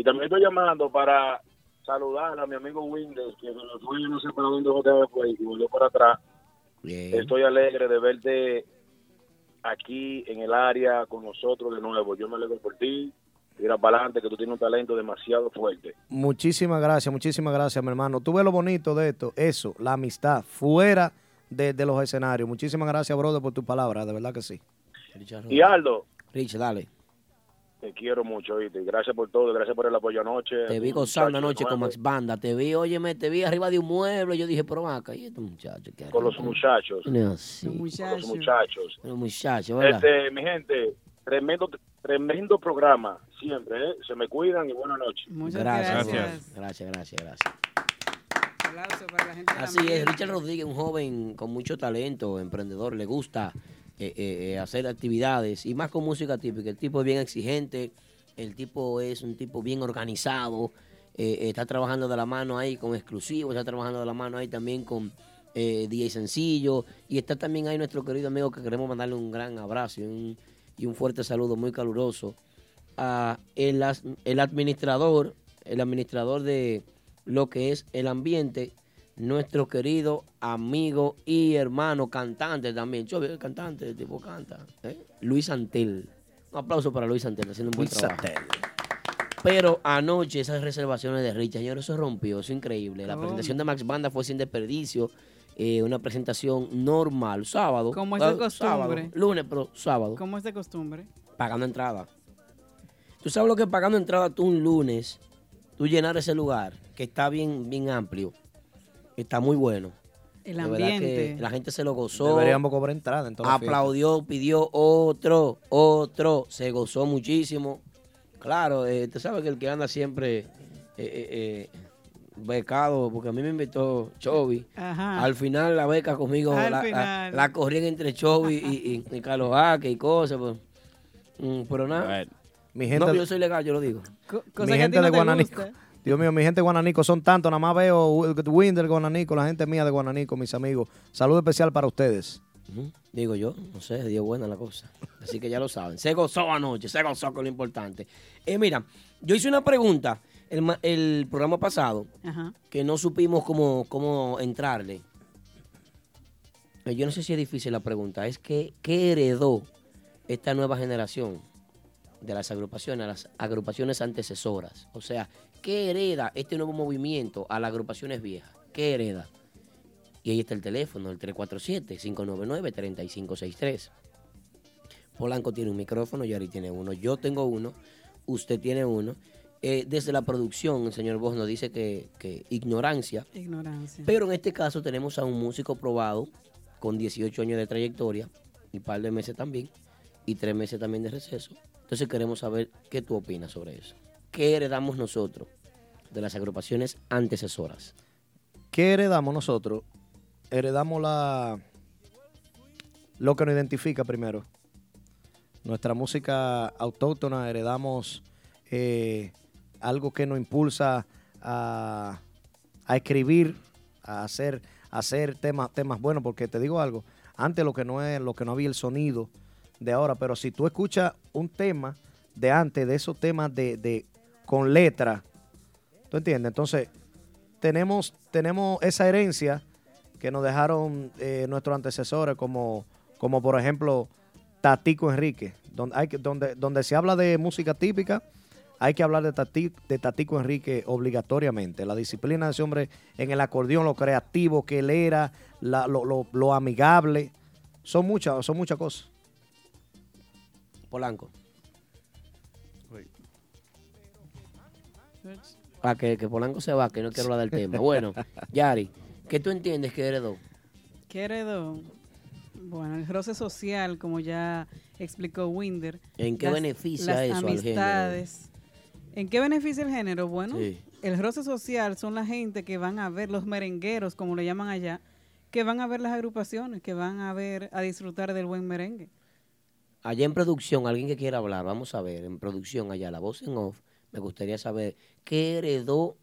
Y también estoy llamando para saludar a mi amigo Windows, que se lo fue, no sé para dónde fue, y volvió para atrás. Estoy alegre de verte aquí en el área con nosotros de nuevo. Yo me alegro por ti. Tira para adelante, que tú tienes un talento demasiado fuerte. Muchísimas gracias, muchísimas gracias, mi hermano. Tú ves lo bonito de esto, eso, la amistad, fuera de, de los escenarios. Muchísimas gracias, brother, por tus palabras, de verdad que sí. Y Aldo, Rich, dale. Te quiero mucho, ¿viste? Gracias por todo, gracias por el apoyo anoche. Te vi gozando anoche con Max Banda. Te vi, óyeme, te vi arriba de un mueble. Yo dije, pero acá, ¿y este muchacho? ¿Qué Con los muchachos. No, sí. Con los muchachos. Los muchachos, ¿verdad? Este, mi gente, tremendo, tremendo programa, siempre, ¿eh? Se me cuidan y buenas noches. Muchas gracias. gracias. Gracias, gracias, gracias. Para la gente Así es, ambiente. Richard Rodríguez, un joven con mucho talento, emprendedor, le gusta eh, eh, eh, hacer actividades y más con música típica. El tipo es bien exigente, el tipo es un tipo bien organizado, está trabajando de la mano ahí con exclusivos, está trabajando de la mano ahí también con eh, DJ Sencillo y está también ahí nuestro querido amigo que queremos mandarle un gran abrazo y un, y un fuerte saludo muy caluroso a el, el administrador, el administrador de lo que es el ambiente, nuestro querido amigo y hermano cantante también. Yo el cantante, el tipo canta. ¿eh? Luis Antel. Un aplauso para Luis Antel, haciendo un buen Luis trabajo. Pero anoche esas reservaciones de Richard, señor, eso rompió, eso es increíble. La Oh. presentación de Max Banda fue sin desperdicio. eh, una presentación normal, sábado. Como es de eh, sábado, costumbre. lunes, pero sábado ¿Cómo es de costumbre? pagando entrada. Tú sabes lo que es pagando entrada tú un lunes, tú llenar ese lugar, que está bien, bien amplio, está muy bueno. El De verdad que ambiente. la gente se lo gozó. Deberíamos cobrar entrada. Aplaudió, pidió otro, otro, se gozó muchísimo. Claro, eh, tú sabes que el que anda siempre eh, eh, eh, becado, porque a mí me invitó Chovy. Ajá. Al final la beca conmigo la, la, corrían entre Chovy y, y, y Carlos Jaque y cosas. pues. Mm, pero nada. Mi gente- no, yo soy legal, yo lo digo. mi gente de Guananico. Dios mío, mi gente de Guananico son tantos. Nada más veo Winder Guananico, la gente mía de Guananico, mis amigos. Saludo especial para ustedes. Digo yo, no sé, dio buena la cosa. Así que ya lo saben. Se gozó anoche, se gozó con lo importante. Eh, mira, yo hice una pregunta el, el programa pasado Ajá. que no supimos cómo, cómo entrarle. Eh, Yo no sé si es difícil la pregunta, es que, ¿qué heredó esta nueva generación de las agrupaciones, las agrupaciones antecesoras? O sea, ¿qué hereda este nuevo movimiento a las agrupaciones viejas? ¿Qué hereda? Y ahí está el teléfono, el 347-599-3563. Polanco tiene un micrófono, Yari tiene uno, yo tengo uno, usted tiene uno. Eh, desde la producción, el señor Vos nos dice que, que ignorancia, Ignorancia. pero en este caso tenemos a un músico probado con 18 años de trayectoria y un par de meses también, y tres meses también de receso. Entonces queremos saber qué tú opinas sobre eso. ¿Qué heredamos nosotros de las agrupaciones antecesoras? ¿Qué heredamos nosotros? Heredamos la lo que nos identifica primero. Nuestra música autóctona, heredamos eh, algo que nos impulsa a, a escribir, a hacer, hacer temas, temas buenos, porque te digo algo, antes lo que no es, lo que no había el sonido de ahora, pero si tú escuchas un tema de antes, de esos temas de con letra, ¿tú entiendes? Entonces, tenemos, tenemos esa herencia que nos dejaron eh, nuestros antecesores, como, como por ejemplo Tatico Enrique, donde, hay donde, donde se habla de música típica, hay que hablar de, Tati- de Tatico Enrique obligatoriamente. La disciplina de ese hombre en el acordeón, lo creativo que él era, lo, lo- lo amigable, son muchas, son muchas cosas. Polanco. Ah, que, que Polanco se va, que no quiero hablar del tema. Bueno, Yari, ¿qué tú entiendes que heredó? ¿Qué heredó? Bueno, el roce social, como ya explicó Winder. ¿En qué beneficia las eso al género? amistades. ¿En qué beneficia el género? Bueno, Sí. el roce social son la gente que van a ver, los merengueros, como le llaman allá, que van a ver las agrupaciones, que van a ver, a disfrutar del buen merengue. Allá en producción, alguien que quiera hablar, vamos a ver, en producción allá, la voz en off, me gustaría saber qué heredó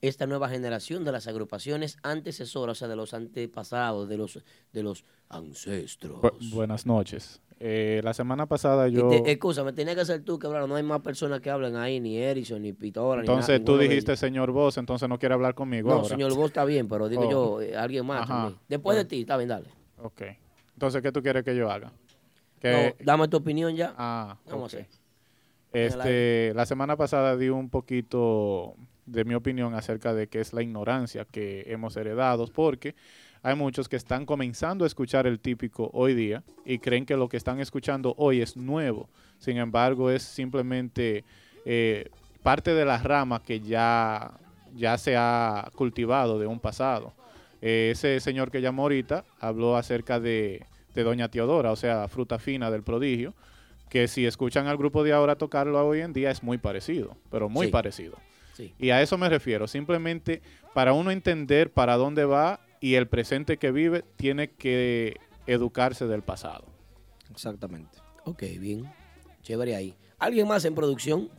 esta nueva generación de las agrupaciones antecesoras, o sea, de los antepasados, de los, de los ancestros. Bu- buenas noches. Eh, la semana pasada yo... excusa, me tenía que ser tú que hablar, no hay más personas que hablan ahí, ni Erison, ni Pitora, ni Entonces nada, tú dijiste señor Vos, entonces no quiere hablar conmigo No, ahora. señor Vos está bien, pero digo Oh. yo, eh, alguien más también. Después de ti, está bien, dale. Ok. Entonces, ¿qué tú quieres que yo haga? Que- No, dame tu opinión ya. Ah, Vamos a ver. Este, la semana pasada di un poquito de mi opinión acerca de qué es la ignorancia que hemos heredado, porque hay muchos que están comenzando a escuchar el típico hoy día y creen que lo que están escuchando hoy es nuevo. Sin embargo, es simplemente eh, parte de la rama que ya, ya se ha cultivado de un pasado. Eh, ese señor que llamó ahorita habló acerca de, de Doña Teodora, o sea, fruta fina del prodigio, que si escuchan al grupo de ahora tocarlo hoy en día es muy parecido, pero muy Sí. parecido. Sí. Y a eso me refiero, simplemente para uno entender para dónde va y el presente que vive, tiene que educarse del pasado. Exactamente. Ok, bien. Chévere ahí. ¿Alguien más en producción?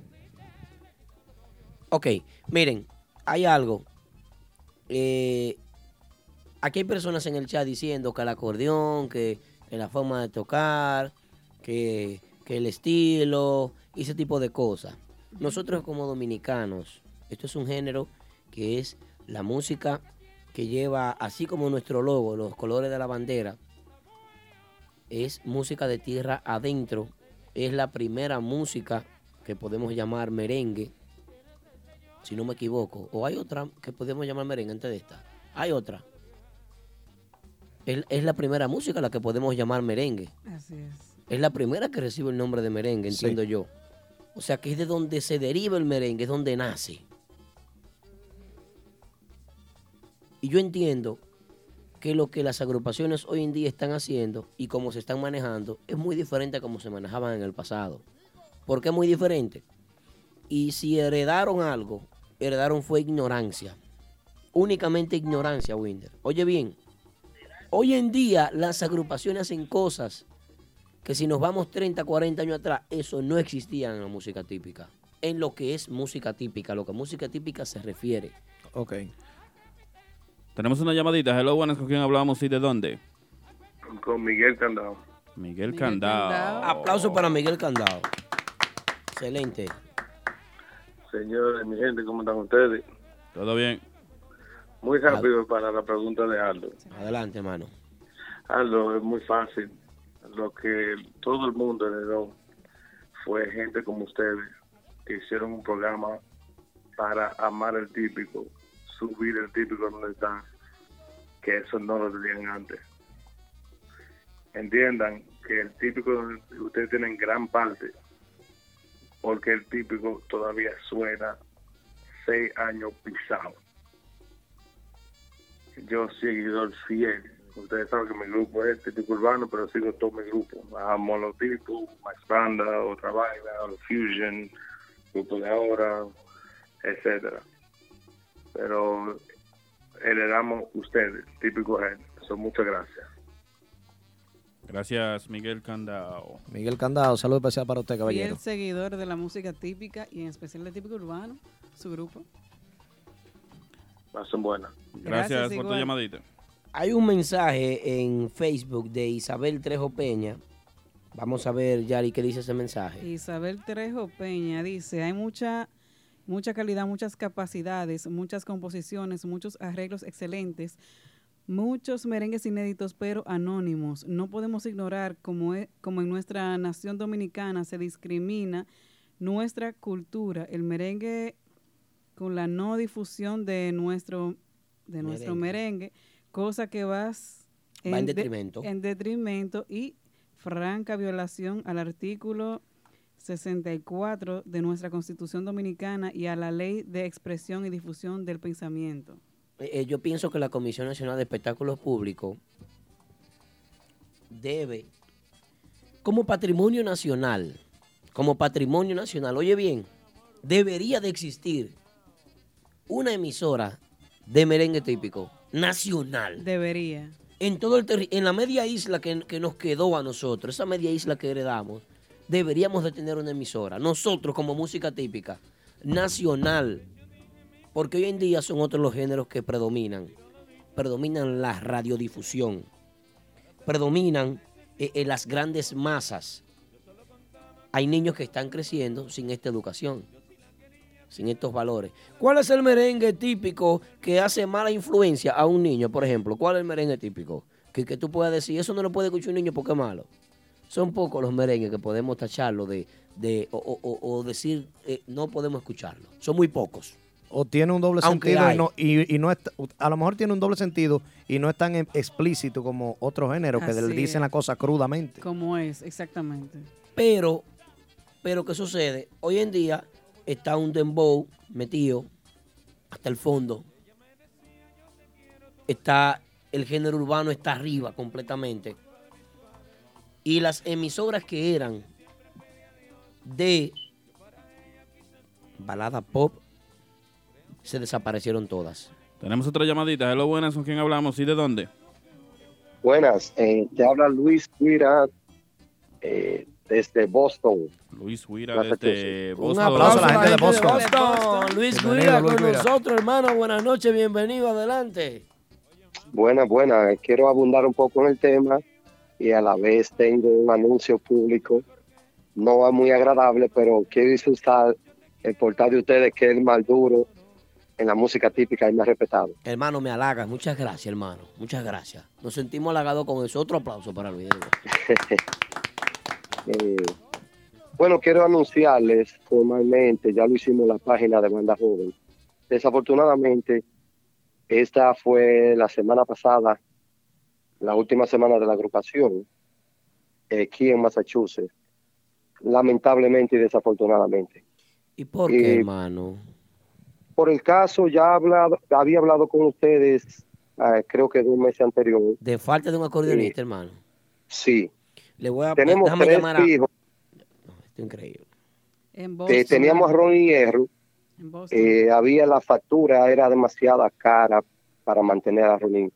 Ok, miren, hay algo. Eh, aquí hay personas en el chat diciendo que el acordeón, que, que la forma de tocar, que, que el estilo y ese tipo de cosas. Nosotros como dominicanos, esto es un género que es la música que lleva, así como nuestro logo, los colores de la bandera, es música de tierra adentro. Es la primera música que podemos llamar merengue, si no me equivoco. O hay otra que podemos llamar merengue antes de esta. Hay otra. Es, es la primera música la que podemos llamar merengue. Así es. Es la primera que recibe el nombre de merengue, Sí. entiendo yo. O sea que es de donde se deriva el merengue, es donde nace. Y yo entiendo que lo que las agrupaciones hoy en día están haciendo y cómo se están manejando es muy diferente a cómo se manejaban en el pasado. ¿Por qué muy diferente? Y si heredaron algo, heredaron fue ignorancia. Únicamente ignorancia, Winder. Oye bien, hoy en día las agrupaciones hacen cosas que si nos vamos 30, 40 años atrás, eso no existía en la música típica. En lo que es música típica, lo que a música típica se refiere. Ok. Tenemos una llamadita. Hello, buenas, ¿con quién hablamos y de dónde? Con Miguel Candado. Miguel, Candao. Aplauso para Miguel Candado. Excelente. Señores, mi gente, ¿cómo están ustedes? ¿Todo bien? Muy rápido para la pregunta de Aldo. Adelante, hermano. Aldo, es muy fácil. Lo que todo el mundo heredó fue gente como ustedes que hicieron un programa para amar el típico, subir el típico donde está, que eso no lo tenían antes. Entiendan que el típico ustedes tienen gran parte, porque el típico todavía suena seis años pisado. Yo seguidor fiel. Ustedes saben que mi grupo es típico urbano, pero sigo todo mi grupo. Amo los tipos, Max Banda, Otra Vaina, los Fusion, Grupo de Ahora, etcétera. Pero heredamos ustedes, típico gente. So, muchas gracias. Gracias, Miguel Candao. Miguel Candado, saludo especial para usted, caballero. Fiel seguidor de la música típica y en especial de típico urbano, su grupo. Pasen buenas. Gracias, Gracias, por tu llamadita. Hay un mensaje en Facebook de Isabel Trejo Peña. Vamos a ver, Yari, qué dice ese mensaje. Isabel Trejo Peña dice, hay mucha, mucha calidad, muchas capacidades, muchas composiciones, muchos arreglos excelentes, muchos merengues inéditos pero anónimos. No podemos ignorar como, e- como en nuestra nación dominicana se discrimina nuestra cultura, el merengue con la no difusión de nuestro, de nuestro merengue, cosa que vas Va en de- detrimento. en detrimento y franca violación al artículo 64 de nuestra Constitución Dominicana y a la Ley de Expresión y Difusión del Pensamiento. Eh, eh, yo pienso que la Comisión Nacional de Espectáculos Públicos debe, como patrimonio nacional, como patrimonio nacional, oye bien, debería de existir una emisora de merengue típico nacional. Debería. En todo el terri- en la media isla que, que nos quedó a nosotros, esa media isla que heredamos, deberíamos de tener una emisora. Nosotros como música típica, nacional. Porque hoy en día son otros los géneros que predominan. Predominan la radiodifusión. Predominan eh, eh, las grandes masas. Hay niños que están creciendo sin esta educación, sin estos valores. ¿Cuál es el merengue típico que hace mala influencia a un niño, por ejemplo? ¿Cuál es el merengue típico? Que, que tú puedas decir, eso no lo puede escuchar un niño porque es malo. Son pocos los merengues que podemos tacharlo de, de o, o- o- o decir, eh, no podemos escucharlo. Son muy pocos. O tiene un doble Aunque sentido y no, y, y no es, a lo mejor tiene un doble sentido y no es tan em- explícito como otro género que le dicen la cosa crudamente. Como es, exactamente. Pero, pero ¿qué sucede? Hoy en día está un dembow metido hasta el fondo. Está, el género urbano está arriba completamente. Y las emisoras que eran de balada pop se desaparecieron todas. Tenemos otra llamadita. Hello, buenas. ¿Con quién hablamos? ¿Y de dónde? Buenas, eh, te habla Luis Guira eh, desde Boston. Luis Huira desde Un aplauso a la gente de Boston. Boston. Luis Luis con nosotros, hermano. Buenas noches, bienvenido, adelante. Buena, buena. Quiero abundar un poco en el tema y a la vez tengo un anuncio público. No es muy agradable, pero quiero disfrutar el portal de ustedes que es el más duro en la música típica y más respetado. Hermano, me halagas. Muchas gracias, hermano. Muchas gracias. Nos sentimos halagados con eso. Otro aplauso para Luis. Eh, bueno, quiero anunciarles formalmente, ya lo hicimos en la página de Banda Joven. Desafortunadamente, esta fue la semana pasada, la última semana de la agrupación, eh, aquí en Massachusetts. Lamentablemente y desafortunadamente. ¿Y por qué, Eh, hermano? Por el caso, ya hablado, había hablado con ustedes, eh, creo que de un mes anterior. De falta de un acordeonista, hermano. Sí. Le voy a Tenemos déjame tres llamar a. hijos. Esto es increíble. En Eh, teníamos a Ronnie Hierro. En Boston. Eh, había la factura, era demasiada cara para mantener a Ronnie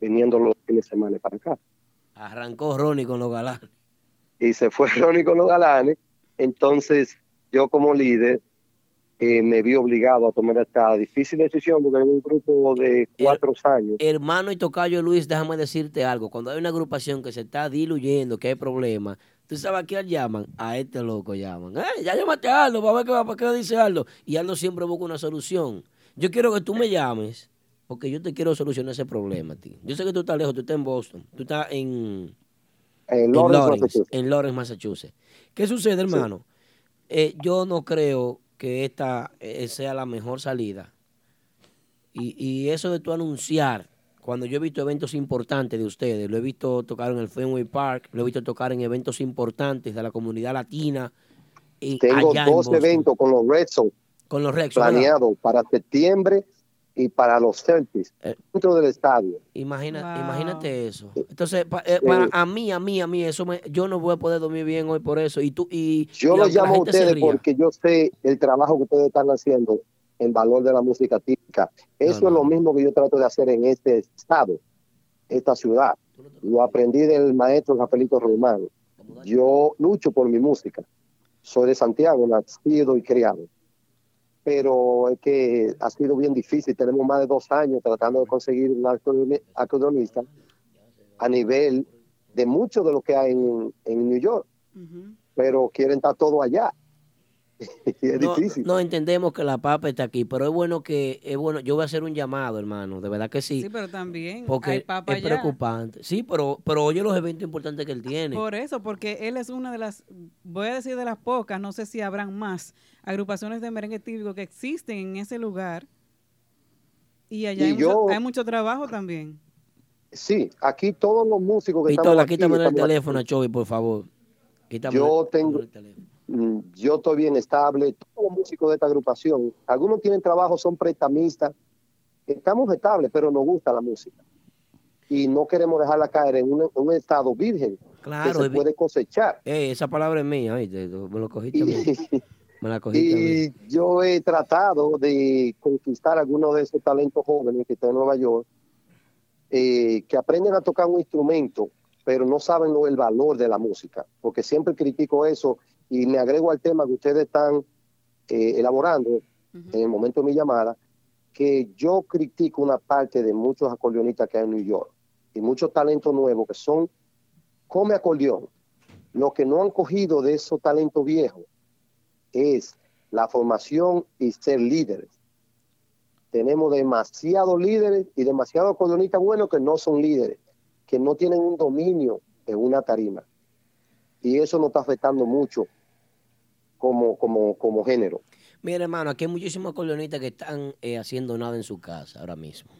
viniendo los fines de semana para acá. Arrancó Ronnie con los galanes. Y se fue Ronnie con los galanes. Entonces, yo como líder eh, me vi obligado a tomar esta difícil decisión porque era un grupo de cuatro años. Hermano y tocayo Luis, déjame decirte algo. Cuando hay una agrupación que se está diluyendo, que hay problemas, ¿tú sabes a quién llaman? A este loco llaman. ¡Eh, ya llamaste a Aldo, para ver qué, va- para qué dice Aldo. Y Aldo siempre busca una solución. Yo quiero que tú me llames porque yo te quiero solucionar ese problema a ti. Yo sé que tú estás lejos, tú estás en Boston, tú estás en, En Lawrence, Massachusetts. en Lawrence, Massachusetts. ¿Qué sucede, hermano? Eh, yo no creo que esta eh, sea la mejor salida. Y, y eso de tú anunciar, cuando yo he visto eventos importantes de ustedes, lo he visto tocar en el Fenway Park, lo he visto tocar en eventos importantes de la comunidad latina. Y Tengo allá en dos eventos con los Red Sox Con los Rex. ¿verdad? planeados para septiembre y para los Celtics Eh. dentro del estadio. Imagina, Imagínate eso. Entonces, pa- eh, para, a mí, a mí, a mí, eso me, yo no voy a poder dormir bien hoy por eso. Y tú, y Yo y lo aunque la llamo a ustedes porque yo sé el trabajo que ustedes están haciendo en valor de la música típica. Eso es lo mismo que yo trato de hacer en este estado, esta ciudad. Lo aprendí del maestro Rafaelito Román. Yo lucho por mi música. Soy de Santiago, nacido y criado. Pero es que ha sido bien difícil. Tenemos más de dos años tratando de conseguir un acordeoni- acordeonista a nivel de mucho de lo que hay en, en New York. Pero quieren estar todo allá. Y es no, difícil. no entendemos que la papa está aquí, pero es bueno que, es bueno, yo voy a hacer un llamado, hermano, de verdad que sí. Sí, pero también porque hay papa es allá. preocupante. Sí, pero, pero oye los eventos importantes que él tiene. Por eso, porque él es una de las, voy a decir de las pocas, no sé si habrán más agrupaciones de merengue típico que existen en ese lugar. Y allá Y hay, mucho, hay mucho trabajo también. Sí, aquí todos los músicos que Pistola, estamos aquí, quítame el teléfono, Chovy, por favor. Quítame Yo el- tengo, mm, yo estoy bien estable, todos los músicos de esta agrupación, algunos tienen trabajo, son prestamistas, estamos estables, pero nos gusta la música. Y no queremos dejarla caer en un, en un estado virgen Claro, que se puede cosechar. Eh, esa palabra es mía, ¿oíste? Me lo cogiste. Me la. Y yo he tratado de conquistar algunos de esos talentos jóvenes que están en Nueva York, eh, que aprenden a tocar un instrumento, pero no saben lo, el valor de la música, porque siempre critico eso y me agrego al tema que ustedes están eh, elaborando en el momento de mi llamada, que yo critico una parte de muchos acordeonistas que hay en New York y muchos talentos nuevos que son come acordeón. Lo que no han cogido de esos talentos viejos es la formación y ser líderes. Tenemos demasiados líderes y demasiados acordeonistas buenos que no son líderes, que no tienen un dominio en una tarima. Y eso nos está afectando mucho como, como, como género. Mira, hermano, aquí hay muchísimos acordeonistas que están eh, haciendo nada en su casa ahora mismo.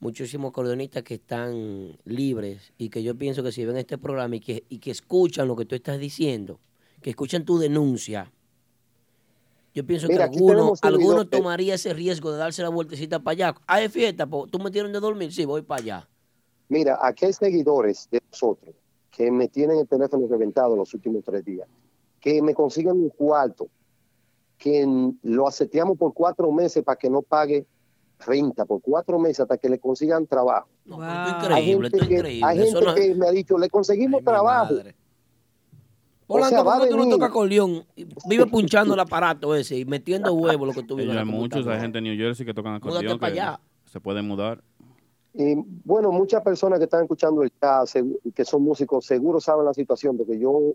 Muchísimos acordeonistas que están libres y que yo pienso que si ven este programa y que, y que escuchan lo que tú estás diciendo, que escuchan tu denuncia, yo pienso Mira, que aquí alguno, tomaría ese riesgo de darse la vueltecita para allá. Hay fiesta, po, tú me tienes de dormir, sí, voy para allá. Mira, aquí hay seguidores de nosotros que me tienen el teléfono reventado los últimos tres días, que me consiguen un cuarto, que lo aseteamos por cuatro meses para que no pague renta, por cuatro meses hasta que le consigan trabajo. hay increíble, gente, esto es que, increíble. hay gente no- que me ha dicho, le conseguimos trabajo. Polanco, sea, va ¿por a qué tú no tocas acordeón? Vive punchando el aparato ese y metiendo huevos lo que tú vives en hay muchos, hay gente en New Jersey que tocan acordeón que allá. se pueden mudar. Y bueno, muchas personas que están escuchando el jazz, que son músicos, seguro saben la situación, porque yo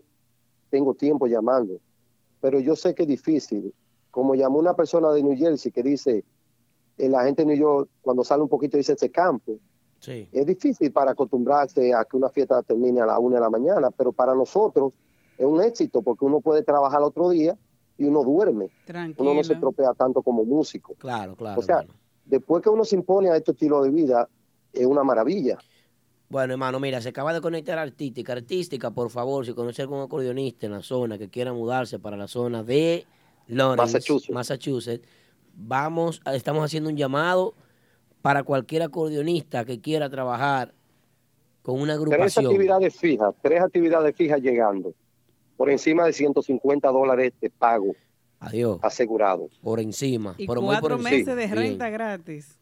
tengo tiempo llamando, pero yo sé que es difícil. Como llamó una persona de New Jersey que dice, eh, la gente de New York, cuando sale un poquito, dice ese campo. Sí. Es difícil para acostumbrarse a que una fiesta termine a la una de la mañana, pero para nosotros es un éxito porque uno puede trabajar otro día y uno duerme. Uno no se tropea tanto como músico. Claro, claro. O sea, después que uno se impone a este estilo de vida, es una maravilla. Bueno, hermano, mira, se acaba de conectar artística. Artística, por favor, si conoce algún acordeonista en la zona que quiera mudarse para la zona de Lawrence, Massachusetts. Massachusetts, vamos, estamos haciendo un llamado para cualquier acordeonista que quiera trabajar con una Tres agrupación. actividades fijas, tres actividades fijas llegando. Por encima de 150 dólares de pago Adiós. asegurado. Por encima. Y muy por cuatro encima. meses de Bien. renta gratis.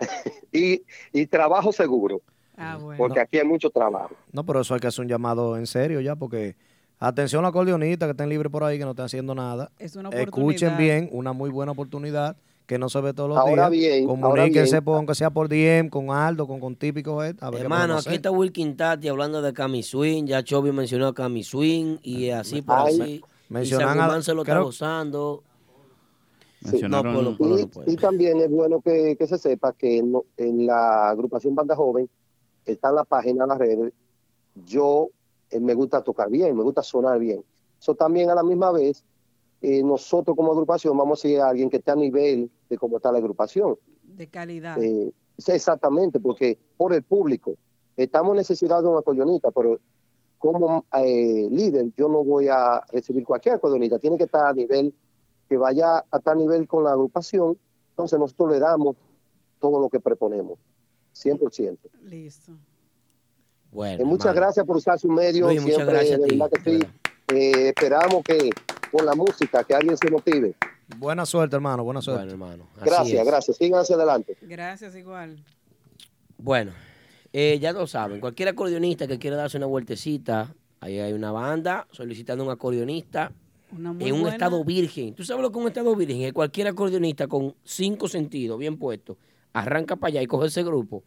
Y, y trabajo seguro, Ah, bueno. porque aquí hay mucho trabajo. No, pero eso hay que hacer un llamado en serio ya, porque atención a los acordeonistas que estén libres por ahí, que no estén haciendo nada. Es una Escuchen oportunidad. bien, una muy buena oportunidad que no se ve todos los Ahora días. bien, ahora Comuníquense, bien. por, aunque sea por DM, con Aldo, con, con Típico Head, a ver qué Hermano, aquí está Wilkin Tati hablando de Cami Swing. Ya Chovy mencionó a Cami Swing y así por Ay, así. mencionan Isaac a- se lo está creo- gozando. Mencionaron- y, y también es bueno que, que se sepa que no- en la agrupación Banda Joven está en la página, en las redes. Yo eh, me gusta tocar bien, me gusta sonar bien. Eso también a la misma vez, eh, nosotros como agrupación vamos a ir a alguien que esté a nivel de cómo está la agrupación. De calidad. Eh, exactamente, porque por el público. Estamos necesitados de un acordeonista, pero como eh, líder yo no voy a recibir cualquier acordeonista. Tiene que estar a nivel, que vaya a tal nivel con la agrupación. Entonces nosotros le damos todo lo que proponemos, 100%. Listo. Bueno, Eh, muchas gracias por usar su medio. Luis, muchas siempre, gracias a ti, verdad que sí. Eh, esperamos que con la música, que alguien se motive. Buena suerte, hermano. Buena suerte. Bueno, hermano. Gracias, es. gracias. Sigan hacia adelante. Gracias igual. Bueno, eh, ya lo saben, cualquier acordeonista que quiera darse una vueltecita, ahí hay una banda solicitando un acordeonista Una muy en un buena- estado virgen. ¿Tú sabes lo que es un estado virgen? Es cualquier acordeonista con cinco sentidos bien puestos, arranca para allá y coge ese grupo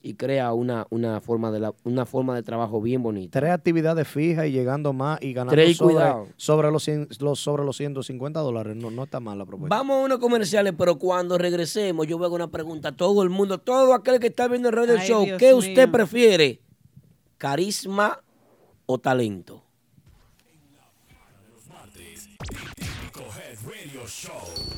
y crea una, una, forma, de la, una forma de trabajo bien bonita. Tres actividades fijas y llegando más y ganando Tres y sobre, cuidado. sobre, los, cien- los, sobre los 150 dólares. No, no está mal la propuesta. Vamos a unos comerciales, pero cuando regresemos, yo voy a hacer una pregunta a todo el mundo, todo aquel que está viendo el radio del show, Dios ¿qué mío. usted prefiere? ¿Carisma o talento? Típico Head Radio Show.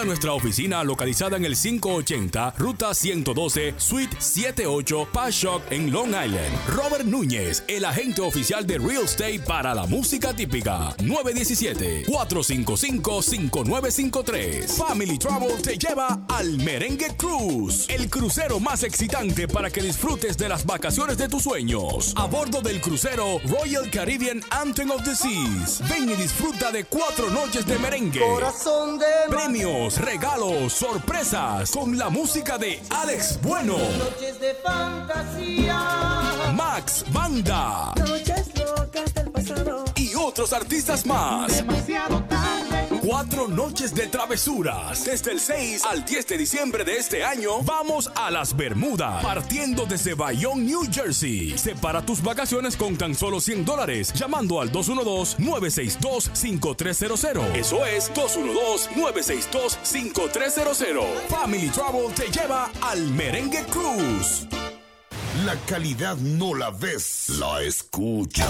nuestra oficina localizada en el 580 Ruta 112 Suite 78 Pashock en Long Island. Robert Núñez, el agente oficial de Real Estate para la música típica. 917-455-5953. Family Travel te lleva al Merengue Cruise, el crucero más excitante para que disfrutes de las vacaciones de tus sueños. A bordo del crucero Royal Caribbean Anthem of the Seas. Ven y disfruta de cuatro noches de merengue. Corazón de Premios, regalos, sorpresas con la música de Alex Bueno, noches de fantasía. Max Banda Noches locas del pasado. y otros artistas más. Demasiado tarde. Cuatro noches de travesuras. Desde el 6 al 10 de diciembre de este año, vamos a las Bermudas, partiendo desde Bayonne, New Jersey. Separa tus vacaciones con tan solo 100 dólares, llamando al 212-962-5300. Eso es 212-962-5300. Family Travel te lleva al Merengue Cruise. La calidad no la ves, la escuchas.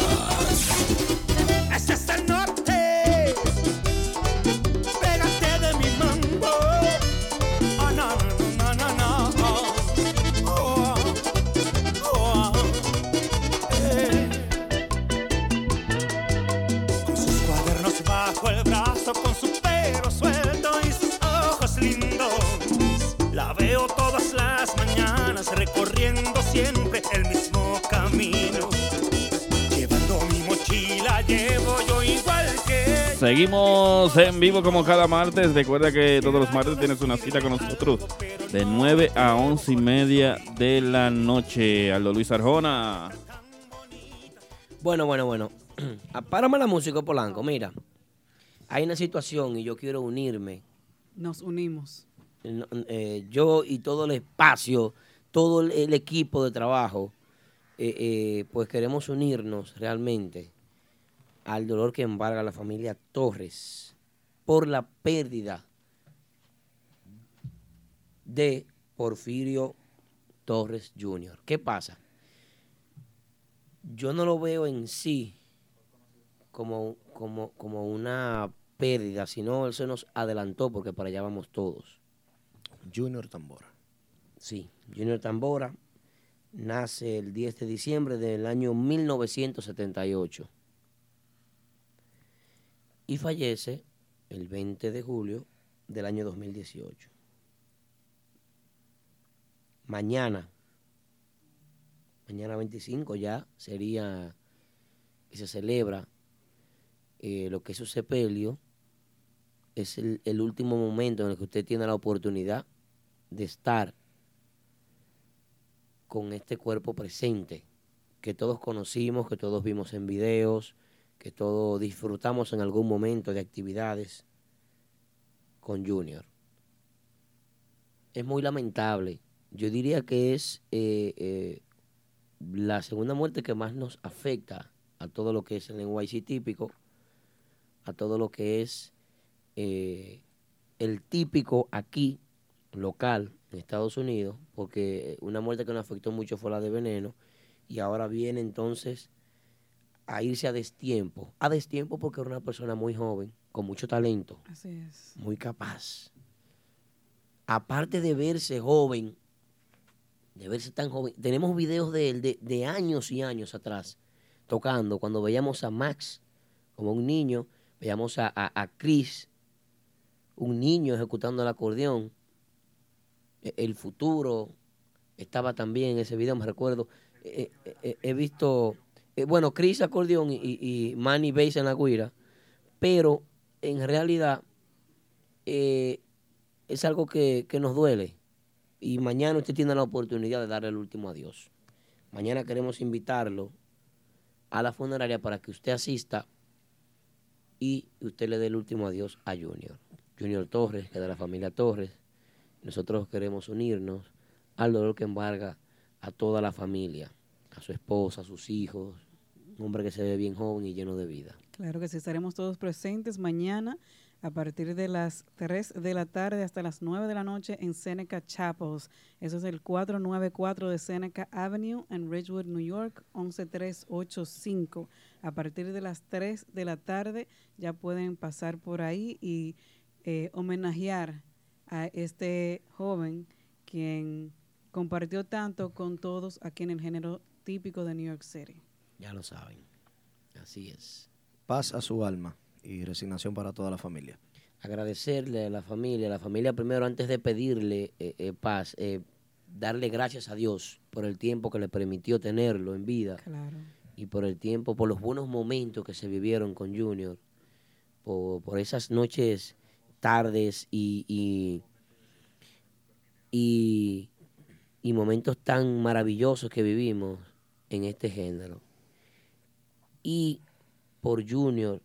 Seguimos en vivo como cada martes. Recuerda que todos los martes tienes una cita con nosotros de 9 a 11 y media de la noche. Aldo Luis Arjona. Bueno, bueno, bueno. Ah, Párame la música, Polanco. Mira, hay una situación y yo quiero unirme. Nos unimos. Eh, yo y todo el espacio, todo el, el equipo de trabajo, eh, eh, pues queremos unirnos realmente al dolor que embarga a la familia Torres por la pérdida de Porfirio Torres Jr. ¿Qué pasa? Yo no lo veo en sí como, como, como una pérdida, sino él se nos adelantó porque para allá vamos todos. Junior Tambora. Sí, Junior Tambora nace el 10 de diciembre del año 1978 y fallece el 20 de julio del año 2018. Mañana, mañana 25 ya sería que se celebra eh, lo que es su sepelio es el, el último momento en el que usted tiene la oportunidad de estar con este cuerpo presente, que todos conocimos, que todos vimos en videos, que todos disfrutamos en algún momento de actividades con Junior. Es muy lamentable. Yo diría que es eh, eh, la segunda muerte que más nos afecta a todo lo que es el NYC típico, a todo lo que es eh, el típico aquí, local, en Estados Unidos, porque una muerte que nos afectó mucho fue la de veneno, y ahora viene entonces a irse a destiempo. A destiempo porque era una persona muy joven, con mucho talento, Así es. muy capaz. Aparte de verse joven, de verse tan joven, tenemos videos de él de, de años y años atrás, tocando, cuando veíamos a Max como un niño, veíamos a, a, a Chris, un niño ejecutando el acordeón, E- el futuro estaba también en ese video, me recuerdo, eh, eh, he visto, eh, bueno, Chris acordeón y, Manny bass en la guira, pero en realidad eh, es algo que, que nos duele. Y mañana usted tiene la oportunidad de darle el último adiós. Mañana queremos invitarlo a la funeraria para que usted asista y usted le dé el último adiós a Junior. Junior Torres, que es de la familia Torres. Nosotros queremos unirnos al dolor que embarga a toda la familia, a su esposa, a sus hijos, un hombre que se ve bien joven y lleno de vida. Claro que sí, estaremos todos presentes mañana a partir de las 3 de la tarde hasta las 9 de la noche en Seneca Chapels. Eso es el 494 de Seneca Avenue en Ridgewood, New York, 11385. A partir de las 3 de la tarde ya pueden pasar por ahí y eh, homenajear a este joven quien compartió tanto con todos aquí en el género típico de New York City. Ya lo saben. Así es. Paz a su alma y resignación para toda la familia. agradecerle a la familia, a la familia primero antes de pedirle eh, eh, paz, eh, darle gracias a Dios por el tiempo que le permitió tenerlo en vida Claro. y por el tiempo, por los buenos momentos que se vivieron con Junior, por, por esas noches, tardes y, y, y, y momentos tan maravillosos que vivimos en este género. Y por Junior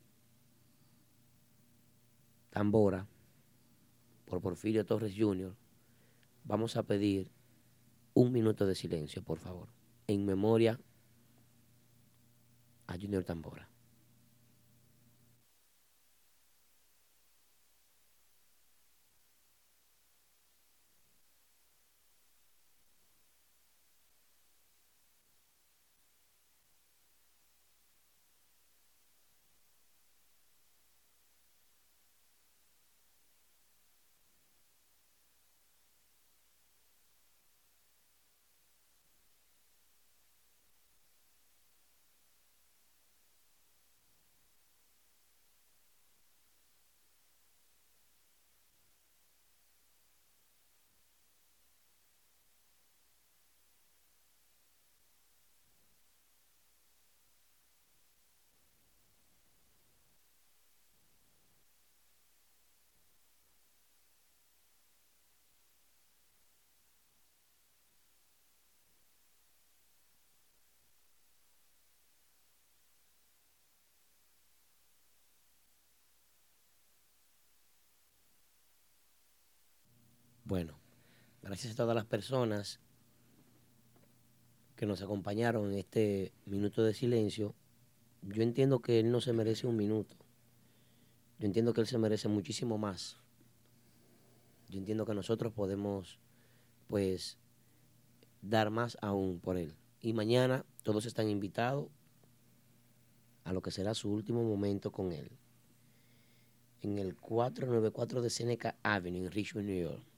Tambora, por Porfirio Torres Jr., vamos a pedir un minuto de silencio, por favor, en memoria a Junior Tambora. Bueno, gracias a todas las personas que nos acompañaron en este minuto de silencio. Yo entiendo que él no se merece un minuto. Yo entiendo que él se merece muchísimo más. Yo entiendo que nosotros podemos, pues, dar más aún por él. Y mañana todos están invitados a lo que será su último momento con él. En el 494 de Seneca Avenue, en Richmond, New York.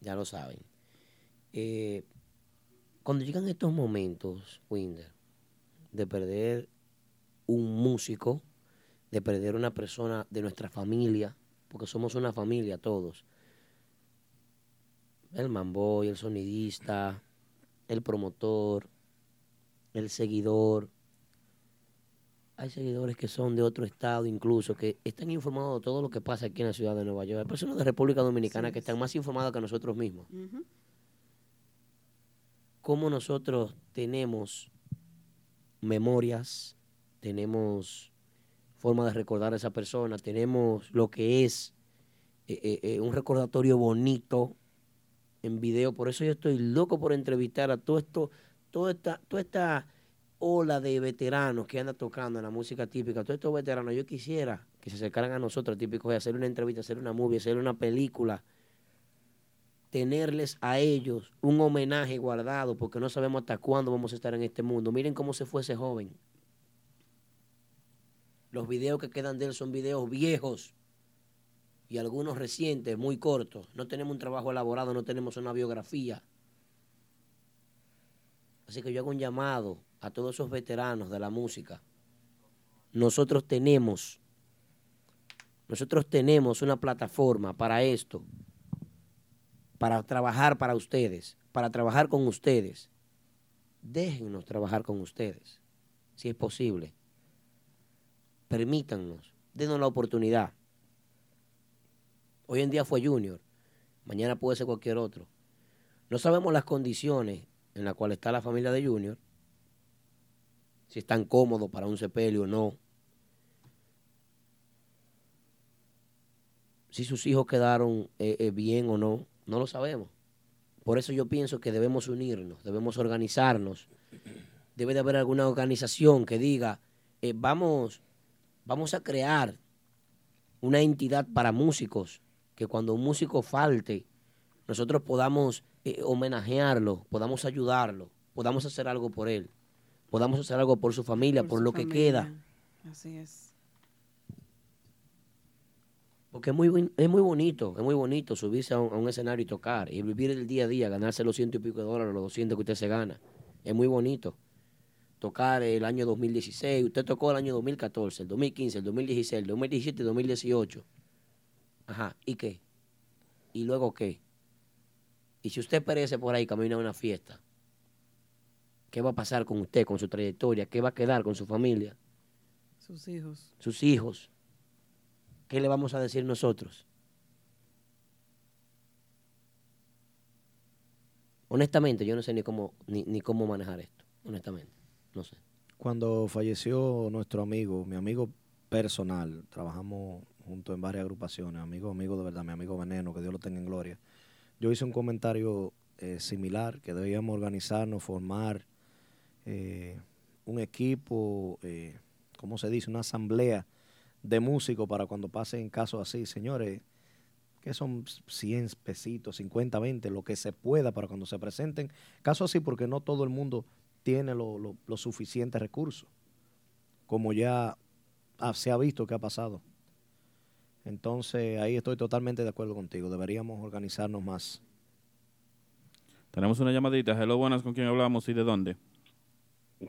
Ya lo saben. Eh, cuando llegan estos momentos, Winder, de perder un músico, de perder una persona de nuestra familia, porque somos una familia todos. El mamboy, el sonidista, el promotor, el seguidor, hay seguidores que son de otro estado incluso, que están informados de todo lo que pasa aquí en la ciudad de Nueva York. Hay personas de República Dominicana que están más informadas que nosotros mismos. Cómo nosotros tenemos memorias, tenemos forma de recordar a esa persona, tenemos lo que es eh, eh, eh, un recordatorio bonito en video. Por eso yo estoy loco por entrevistar a todo esto, toda esta, toda esta ola de veteranos que anda tocando en la música típica, todos estos veteranos, yo quisiera que se acercaran a nosotros, típicos, y hacer una entrevista, hacer una movie, hacer una película, tenerles a ellos un homenaje guardado, porque no sabemos hasta cuándo vamos a estar en este mundo. Miren cómo se fue ese joven. Los videos que quedan de él son videos viejos y algunos recientes, muy cortos. No tenemos un trabajo elaborado, no tenemos una biografía. Así que yo hago un llamado a todos esos veteranos de la música. Nosotros tenemos, nosotros tenemos una plataforma para esto, para trabajar para ustedes, para trabajar con ustedes. Déjennos trabajar con ustedes, si es posible. Permítannos, denos la oportunidad. Hoy en día fue Junior, mañana puede ser cualquier otro. No sabemos las condiciones en las cuales está la familia de Junior, si están cómodos para un sepelio o no. Si sus hijos quedaron eh, eh, bien o no, no lo sabemos. Por eso yo pienso que debemos unirnos, debemos organizarnos. Debe de haber alguna organización que diga, eh, vamos, vamos a crear una entidad para músicos, que cuando un músico falte, nosotros podamos homenajearlo, podamos ayudarlo, podamos hacer algo por él, podamos hacer algo por su familia, por, su lo que queda. Así es. Porque es muy, es muy bonito, es muy bonito subirse a un, a un escenario y tocar y vivir el día a día, ganarse los ciento y pico de dólares, los 200 que usted se gana. Es muy bonito. Tocar el año 2016, usted tocó el año 2014, el 2015, el 2016, el 2017 y el 2018. Ajá, ¿y qué? ¿Y luego qué? Y si usted perece por ahí camino a una fiesta, ¿qué va a pasar con usted, con su trayectoria? ¿Qué va a quedar con su familia, Sus hijos. sus hijos? ¿Qué le vamos a decir nosotros? Honestamente, yo no sé ni cómo, ni, ni cómo manejar esto. Honestamente, no sé. Cuando falleció nuestro amigo, mi amigo personal, trabajamos juntos en varias agrupaciones, amigo, amigo de verdad, mi amigo Veneno, que Dios lo tenga en gloria. Yo hice un comentario eh, similar, que debíamos organizarnos, formar eh, un equipo, eh, ¿cómo se dice? Una asamblea de músicos para cuando pasen casos así. Señores, que son 100 pesitos, 50, 20, lo que se pueda para cuando se presenten casos así, porque no todo el mundo tiene lo- lo- los suficientes recursos, como ya se ha visto que ha pasado. Entonces, ahí estoy totalmente de acuerdo contigo. Deberíamos organizarnos más. Tenemos una llamadita. Hello, buenas, ¿con quién hablamos y de dónde?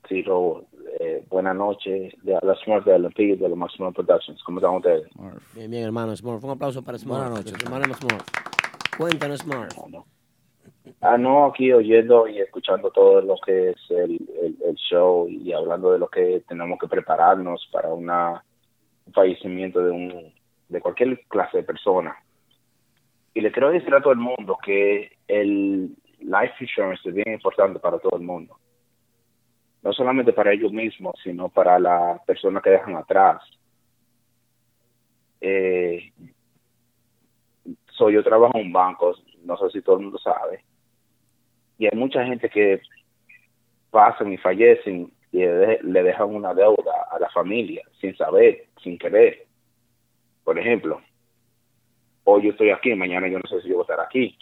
Sí, lo, eh, buenas noches. De la Smurf de Olympic de los Maximum Productions. ¿Cómo están ustedes? Bien, bien, hermano Smurf. Un aplauso para Smurf. Buenas noches. Hermano Smurf. Cuéntanos, Smurf. Ah, no, aquí oyendo y escuchando todo lo que es el, el, el show y hablando de lo que tenemos que prepararnos para una, un fallecimiento de, un, de cualquier clase de persona. Y le quiero decir a todo el mundo que el life insurance es bien importante para todo el mundo. No solamente para ellos mismos, sino para las personas que dejan atrás. Eh, so, yo trabajo en un banco, no sé si todo el mundo sabe, y hay mucha gente que pasan y fallecen y le dejan una deuda a la familia sin saber, sin querer. Por ejemplo, hoy yo estoy aquí, mañana yo no sé si yo voy a estar aquí.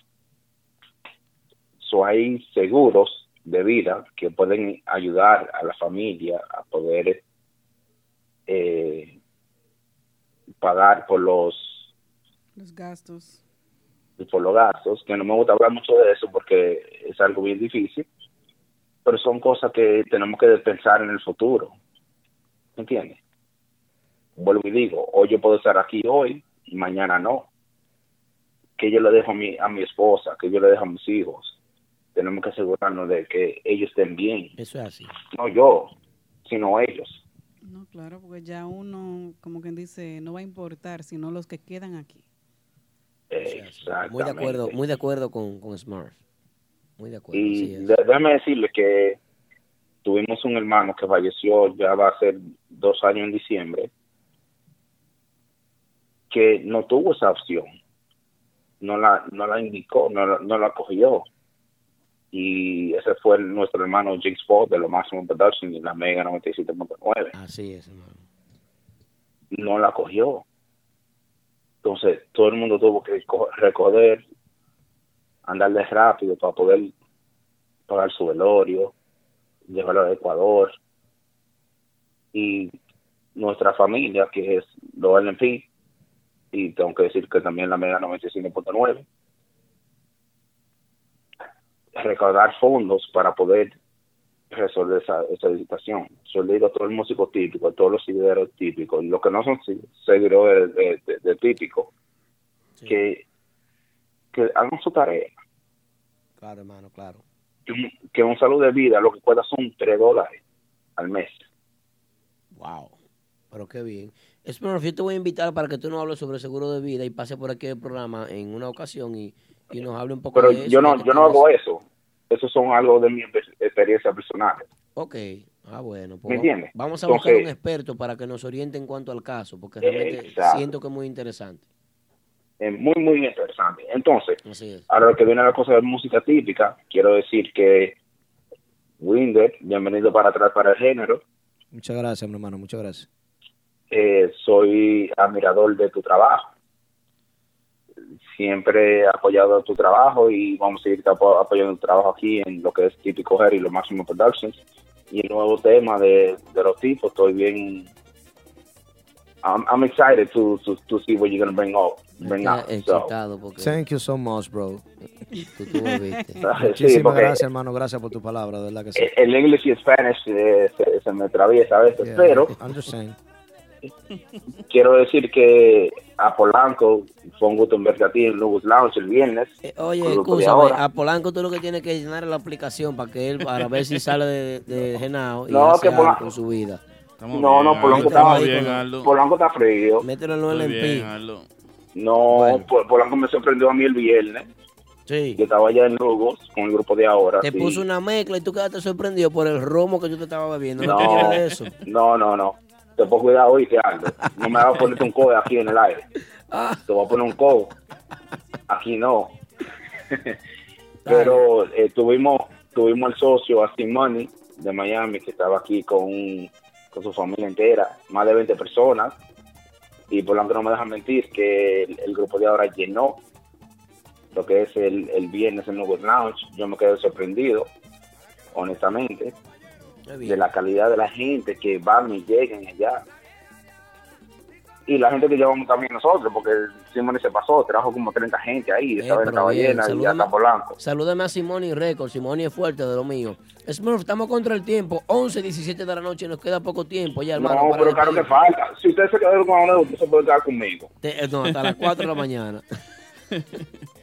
So, hay seguros de vida que pueden ayudar a la familia a poder eh, pagar por los Los gastos. por los gastos, que no me gusta hablar mucho de eso porque es algo bien difícil, pero son cosas que tenemos que pensar en el futuro. ¿Entiendes? Vuelvo y digo, hoy yo puedo estar aquí hoy y mañana no. Que yo le dejo a mi, a mi esposa, que yo le dejo a mis hijos. Tenemos que asegurarnos de que ellos estén bien. Eso es así. No yo, sino ellos. No, claro, porque ya uno, como quien dice, no va a importar, sino los que quedan aquí. Muy de acuerdo, muy de acuerdo con, con Smurf. Muy de acuerdo. Y déjame decirle que tuvimos un hermano que falleció, ya va a ser dos años en diciembre, que no tuvo esa opción. No la, no la indicó, no, la- no la cogió. Y ese fue nuestro hermano James Ford de lo Máximo Production y la Mega 97.9. Así es, hermano. no la cogió. Entonces, todo el mundo tuvo que co- recoger, andarle rápido para poder pagar su velorio, llevarlo a Ecuador. Y nuestra familia, que es los LMP, y tengo que decir que también la Mega 95.9, recaudar fondos para poder resolver esa, esa situación. Digo a todo el músico típico, a todos los seguidores típicos, y los que no son seguidores de, de- de típico, que, que hagan su tarea. Claro, hermano, claro. Que un, que un salud de vida lo que cuesta son 3 dólares al mes. Wow. Pero qué bien. Smurf, yo te voy a invitar para que tú nos hables sobre seguro de vida y pase por aquí el programa en una ocasión y, y nos hable un poco Pero de eso. yo no, yo no hago eso. Eso son algo de mi exper- experiencia personal. Ok. Ah, bueno. Pues ¿Me entiendes? Vamos a buscar Entonces- un experto para que nos oriente en cuanto al caso, porque realmente Exacto. siento que es muy interesante. Es muy, muy interesante. Entonces, ahora lo que viene a la cosa de música típica, quiero decir que Winder, bienvenido para atrás para el género. Muchas gracias, mi hermano, muchas gracias. Eh, soy admirador de tu trabajo. Siempre he apoyado tu trabajo y vamos a seguir apo- apoyando tu trabajo aquí en lo que es Típico Hair y lo Máximo Productions. Y el nuevo tema de, de los tipos, estoy bien. I'm, I'm excited to, to, to see what you're going to bring up. Bring up. So, porque Thank you so much, bro. tú, tú. Sí, Muchísimas porque- gracias, hermano. Gracias por tu palabra, de verdad que sí. el el English y Spanish eh, se, se me atraviesa a veces, Yeah, pero understand. Quiero decir que a Polanco fue un gusto verte a ti en Lugos Lounge el viernes. Oye, grupo de escúchame, a Polanco tú lo que tienes que llenar la aplicación para que él, para ver si sale de, de Genao y No, hace que algo Polanco- con su vida. no, no, Polanco está, Polanco está frío. Mételo en el LMP. No, Po- Polanco me sorprendió a mí el viernes. Sí. Yo estaba allá en Lugos con el grupo de ahora. Te sí. puso una mezcla y tú quedaste sorprendido por el romo que yo te estaba bebiendo. No, No, eso. no, no, no. Te puedo cuidar hoy que. No me vas a ponerte un codo aquí en el aire. Te voy a poner un codo. Aquí no. Pero eh, tuvimos tuvimos el socio Astin Money de Miami que estaba aquí con, con su familia entera, más de 20 personas. Y por lo que no me dejan mentir que el, el grupo de ahora llenó lo que es el, el viernes en Nuevo Lounge. Yo me quedé sorprendido, honestamente, de la calidad de la gente que van y llegan allá. Y la gente que llevamos también nosotros, porque Simone se pasó, trajo como 30 gente ahí, Eh, estaba bien, llena y está Polanco. Salúdame a Simoni Record. Simoni es fuerte de lo mío. Smurf, estamos contra el tiempo. 11, 17 de la noche. Nos queda poco tiempo ya, hermano. No, pero claro que falta. Si ustedes se quedaron con una, usted se puede quedar conmigo. Te- eh, no, hasta las 4 de la mañana.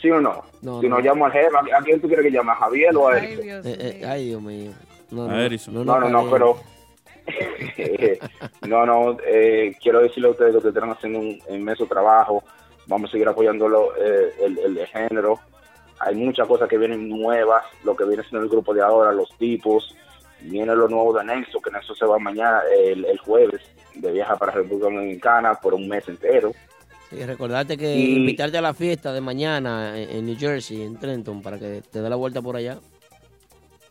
¿Sí o no? No, si no. nos llamo al jefe, ¿a quién tú quieres que llame? ¿A Javier o a él? Eh, eh, ay, Dios mío. No, A no, Edison. no, No, no, pero no, no, eh, quiero decirle a ustedes que ustedes están haciendo un inmenso trabajo. Vamos a seguir apoyándolo eh, el, el de género. Hay muchas cosas que vienen nuevas, lo que viene siendo el grupo de ahora, los tipos. Viene lo nuevo de Nexo, que Nexo se va mañana, el, el jueves, de viaje para República Dominicana por un mes entero. Sí, recordarte que Y- invitarte a la fiesta de mañana en, en New Jersey, en Trenton, para que te dé la vuelta por allá.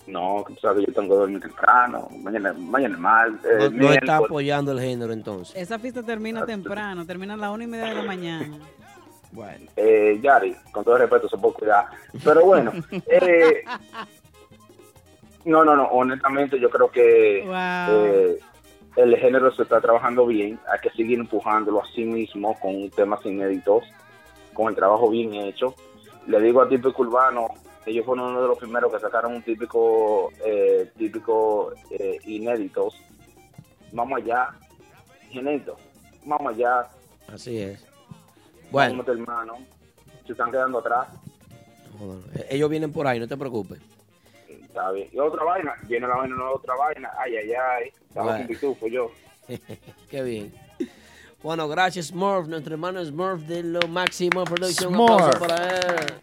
No, que tú sabes que yo tengo que dormir temprano, mañana, mañana es mal. eh, No, no está apoyando el género entonces. Esa fiesta termina temprano, termina a las una y media de la mañana. Bueno. Eh, Yari, con todo el respeto, se puede cuidar. Pero bueno, eh, no, no, no, honestamente yo creo que Wow. eh, el género se está trabajando bien, hay que seguir empujándolo a sí mismo con temas inéditos, con el trabajo bien hecho. Le digo a Típico Urbano, ellos fueron uno de los primeros que sacaron un típico, eh, típico eh, inéditos. Vamos allá, inédito, vamos allá, Así es. Bueno. Hermano. Se están quedando atrás. ellos vienen por ahí, no te preocupes. Está bien. Y otra vaina, viene la vaina, no otra vaina. Ay, ay, ay. Estaba Bueno. con pitufo yo. Qué bien. Bueno, gracias Smurf, nuestro hermano Smurf de lo máximo producción. Un Smurf. aplauso para él.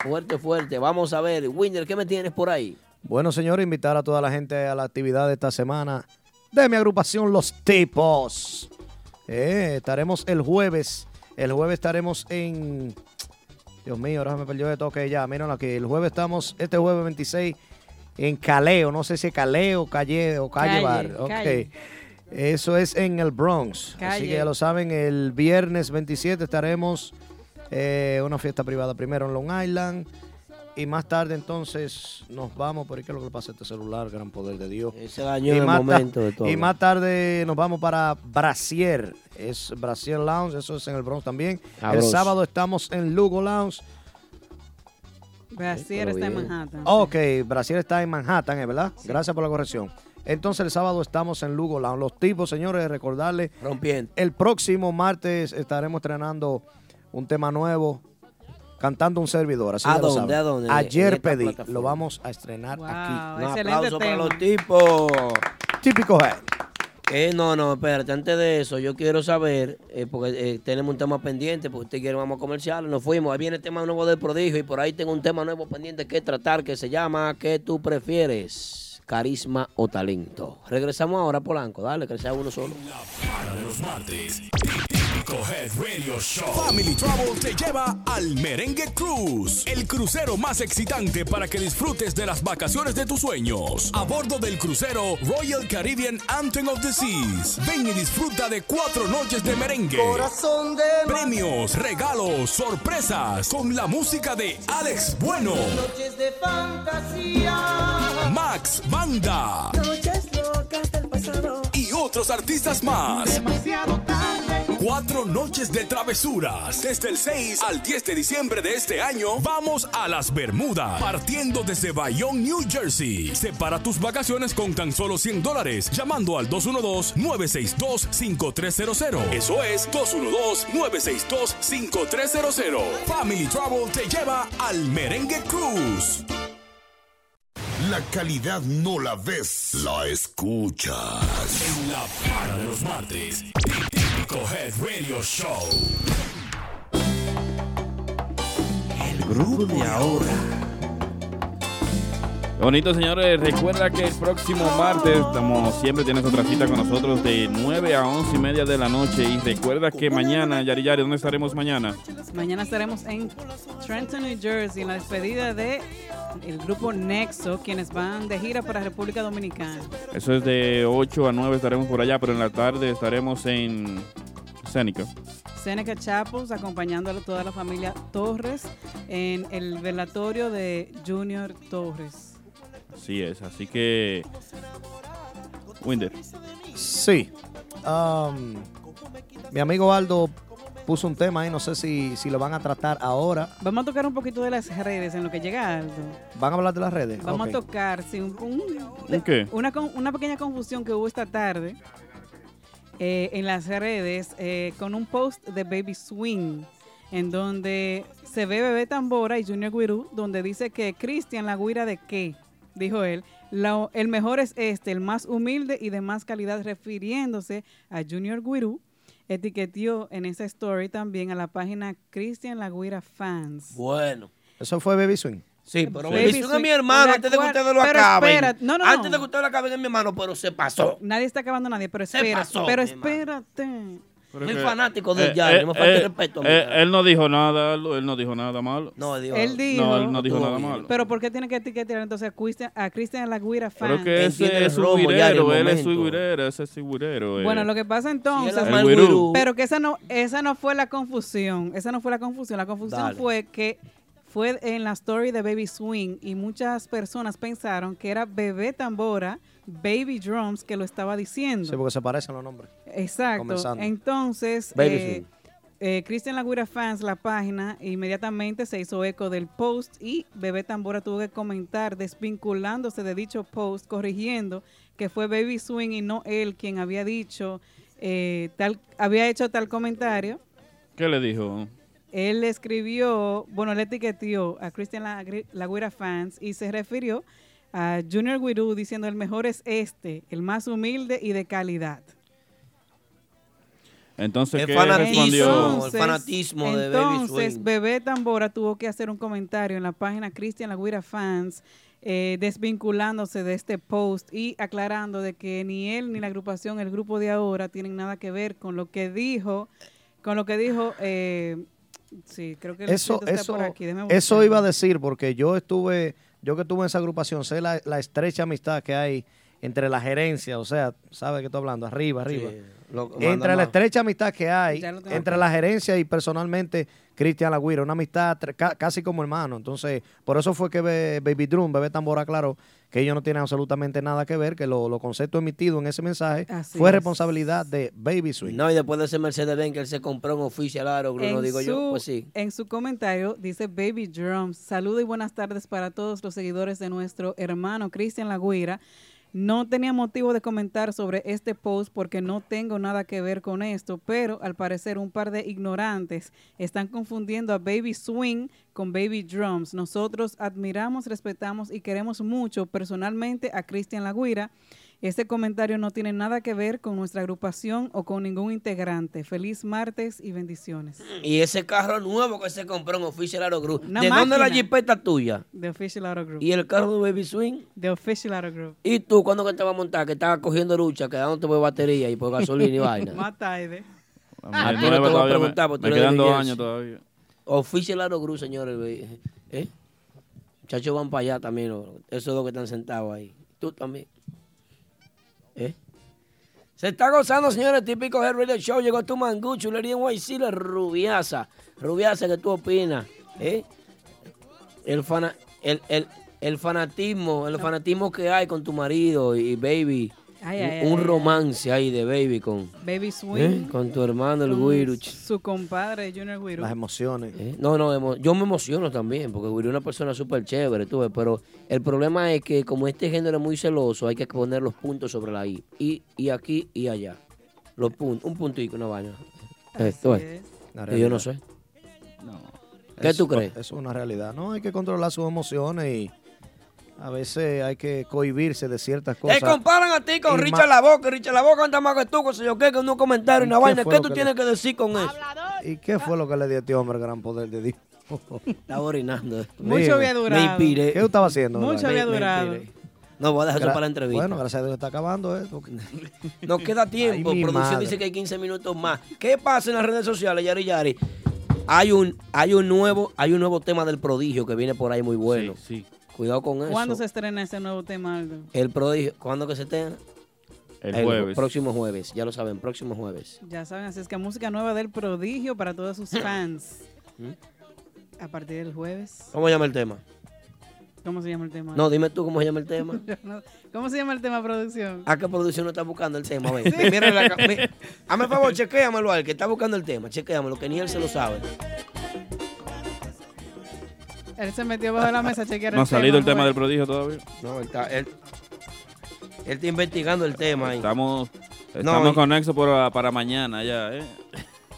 Fuerte, fuerte. Vamos a ver, Winder, ¿qué me tienes por ahí? Bueno, señores, invitar a toda la gente a la actividad de esta semana de mi agrupación Los Tipos. Eh, estaremos el jueves. El jueves estaremos en. Dios mío, ahora se me perdió de toque ya. Mírenlo aquí. El jueves estamos, este jueves 26, en Caleo. No sé si Caleo, Calle o Calle, Calle, Bar. Ok. calle. Eso es en el Bronx. Así que ya lo saben, el viernes 27 estaremos eh, una fiesta privada primero en Long Island. Y más tarde entonces nos vamos, por qué es lo que le pasa a este celular, gran poder de Dios. Se dañó y en el momento de todo. Y más tarde nos vamos para Brasier, es Brasier Lounge, eso es en el Bronx también. el sábado estamos en Lugo Lounge. Brasier está en. Manhattan. Ok, Brasier está en Manhattan, ¿es verdad? Gracias por la corrección. Entonces el sábado estamos en Lugo Lounge. Los tipos, señores, recordarles. Rompiendo. El próximo martes estaremos estrenando un tema nuevo, cantando un servidor. Así ¿A ya lo dónde? saben. ¿A dónde? Ayer pedí, plataforma. lo vamos a estrenar aquí. Un aplauso para los tipos. Típico Head. Eh, no, no, espérate, antes de eso, yo quiero saber, eh, porque eh, tenemos un tema pendiente, porque usted quiere vamos a comercial, nos fuimos, ahí viene el tema nuevo del prodigio y por ahí tengo un tema nuevo pendiente que tratar que se llama ¿Qué tú prefieres? Carisma o talento. Regresamos ahora, Polanco, dale, que sea uno solo. Para de los martes. Típico Head Radio Show. Family Travel te lleva al Merengue Cruise, el crucero más excitante para que disfrutes de las vacaciones de tus sueños. A bordo del crucero Royal Caribbean Anthem of the Seas. Ven y disfruta de cuatro noches de merengue. Premios, regalos, sorpresas con la música de Alex Bueno, Noches de fantasía. Max Banda Noches locas del pasado. y otros artistas más. Demasiado tarde. Cuatro noches de travesuras. Desde el 6 al 10 de diciembre de este año, vamos a las Bermudas, partiendo desde Bayonne, New Jersey. Separa tus vacaciones con tan solo 100 dólares, llamando al 212-962-5300. Eso es 212-962-5300. Family Travel te lleva al Merengue Cruise. La calidad no la ves, la escuchas. En la para de los martes. Típico Head Radio Show. El grupo de ahora. Bonito, señores. Recuerda que el próximo martes, como siempre, tienes otra cita con nosotros de 9 a 11 y media de la noche. Y recuerda que mañana, Yari Yari, ¿dónde estaremos mañana? Mañana estaremos en Trenton, New Jersey, en la despedida de el grupo Nexo, quienes van de gira para República Dominicana. Eso es de 8 a 9, estaremos por allá, pero en la tarde estaremos en Seneca. Seneca Chapels, acompañando a toda la familia Torres en el velatorio de Junior Torres. Así es, así que. Winder. Sí. Um, mi amigo Aldo puso un tema ahí, no sé si, si lo van a tratar ahora. Vamos a tocar un poquito de las redes en lo que llega Aldo. ¿Van a hablar de las redes? Vamos a tocar sí, un, un- ¿Un qué? Una, una pequeña confusión que hubo esta tarde eh, en las redes eh, con un post de Baby Swing en donde se ve Bebé Tambora y Junior Guirú, donde dice que Cristian, la guira de qué, dijo él, "La- el mejor es este, el más humilde y de más calidad, refiriéndose a Junior Guirú. Etiqueteó en esa story también a la página Cristian La Guira Fans. Bueno. ¿Eso fue Baby Swing? Sí, pero Baby Baby Swing es mi hermano, antes de que ustedes lo pero acaben. espera, no, no, no. Antes de que ustedes lo acaben es mi hermano, pero se pasó. Nadie está acabando a nadie, pero Se espera, pasó, pero hermano. Soy fanático del Eh, Yari, eh, no me falta eh, respeto. eh, él no dijo nada, él no dijo nada malo. No, dijo, Él dijo, No, él no dijo nada malo. Pero ¿por qué tiene que etiquetar entonces a Cristian, a Cristian La Guira fan? Pero que ese es su guirero, él es su guirero, ese es su guirero. eh. Bueno, lo que pasa entonces, pero que esa no, esa no fue la confusión, esa no fue la confusión, la confusión Dale. fue que fue en la story de Baby Swing y muchas personas pensaron que era Bebé Tambora, Baby Drums que lo estaba diciendo. Sí, porque se parecen los nombres. Exacto. Comenzando. Entonces, Baby eh, Swing. eh, Cristian Lagura Fans, la página, inmediatamente se hizo eco del post y Bebé Tambora tuvo que comentar desvinculándose de dicho post, corrigiendo que fue Baby Swing y no él quien había dicho eh, tal, había hecho tal comentario. ¿Qué le dijo? Él escribió, bueno, le etiquetó a Cristian Lagüira Fans y se refirió a Junior Guirú diciendo el mejor es este, el más humilde y de calidad. Entonces, El ¿qué fanatismo, respondió? el fanatismo de Baby Entonces, Swing. Bebé Tambora tuvo que hacer un comentario en la página Cristian La Guira Fans, eh, desvinculándose de este post y aclarando de que ni él ni la agrupación, el grupo de ahora, tienen nada que ver con lo que dijo, con lo que dijo, eh, sí, creo que el Eso, escrito está eso, por aquí, eso iba a decir, porque yo estuve, yo que estuve en esa agrupación, sé la, la estrecha amistad que hay entre la gerencia, o sea, ¿sabe qué estoy hablando? Arriba, arriba. Lo entre la más. estrecha amistad que hay lo entre la gerencia y personalmente Cristian Lagüira, una amistad ca- casi como hermano. Entonces, por eso fue que Be- Baby Drum, Bebé Tambora, aclaró que ellos no tienen absolutamente nada que ver, que lo- los conceptos emitidos en ese mensaje Así fue es. responsabilidad de Baby Swing. No, y después de ese Mercedes-Benz que él se compró un oficial aro, no En digo yo, pues sí. En su comentario dice Baby Drums, saludo y buenas tardes para todos los seguidores de nuestro hermano Cristian Lagüira. No tenía motivo de comentar sobre este post porque no tengo nada que ver con esto, pero al parecer un par de ignorantes están confundiendo a Baby Swing con Baby Drums. Nosotros admiramos, respetamos y queremos mucho personalmente a Cristian Lagüira. Este comentario no tiene nada que ver con nuestra agrupación o con ningún integrante. Feliz martes y bendiciones. Y ese carro nuevo que se compró en Official Aro Group. Una ¿De dónde la jipeta tuya? The Official Auto Group. ¿Y el carro de Baby Swing? The Official Auto Group. ¿Y tú cuándo que te vas a montar? Que estabas cogiendo lucha, quedándote por batería y por gasolina y vaina. Más tarde. A El ti no te nuevo voy a me- preguntar, porque tú me de quedan dos años todavía. Official Aro Group, señores. ¿Eh? Muchachos van para allá también. ¿no? Esos dos que están sentados ahí. Tú también. ¿Eh? Se está gozando, señores, típico Head Radio Show. Llegó tu mangú, chulería en YC, la rubiasa. Rubiasa, ¿qué tú opinas? ¿Eh? El, fana, el, el, el fanatismo, el fanatismo que hay con tu marido y baby. Ay, un, ay, un ay, ay. romance ahí de baby con, Baby Swing. ¿eh? con tu hermano el Guiru. Su compadre Junior Guiru. Las emociones. ¿Eh? No, no, emo- yo me emociono también, porque Guiru es una persona súper chévere, tú ves, pero el problema es que como este género es muy celoso, hay que poner los puntos sobre la I. Y, y aquí y allá. Los puntos, un puntico, una vaina. Eh, ves. La Y yo no sé. ¿Qué Eso- tú crees? Eso es una realidad. No, hay que controlar sus emociones y a veces hay que cohibirse de ciertas cosas. Te comparan a ti con Y Richard La Boca, Richard La Boca anda más que tú, que sé yo qué, que un comentario, ¿Y una vaina. ¿Qué tú que tienes le- que decir con eso? ¿Y qué fue lo que le dio a este hombre gran poder de Dios? Estaba orinando. Mucho Dime. había durado. Me inspiré. ¿Qué tú estabas haciendo? Mucho Bernardo? había durado. No, voy a dejar eso Gra- para la entrevista. Bueno, gracias a Dios está acabando esto. Nos queda tiempo. Ay, Producción madre. dice que hay 15 minutos más. ¿Qué pasa en las redes sociales, Yari Yari? Hay un, hay un nuevo, hay un nuevo tema del prodigio que viene por ahí muy bueno. Sí, Cuidado con eso. ¿Cuándo se estrena ese nuevo tema, Aldo? El prodigio, ¿cuándo que se estrena? El jueves. Próximo jueves, ya lo saben, próximo jueves. Ya saben, así es que música nueva del prodigio para todos sus fans. A partir del jueves. ¿Cómo se llama el tema? ¿Cómo se llama el tema? No, dime tú cómo se llama el tema. ¿Cómo se llama el tema producción? ¿A qué producción no está buscando el tema? Ven, mira la mi- Hazme el favor, chequéamelo al que está buscando el tema. Chequéamelo, que ni él se lo sabe. Él se metió bajo la mesa a chequear No ha salido el tema del prodigio todavía. No, él está, él, él está investigando el tema ahí. Estamos, No, estamos y- con Nexo por- para mañana ya, ¿eh?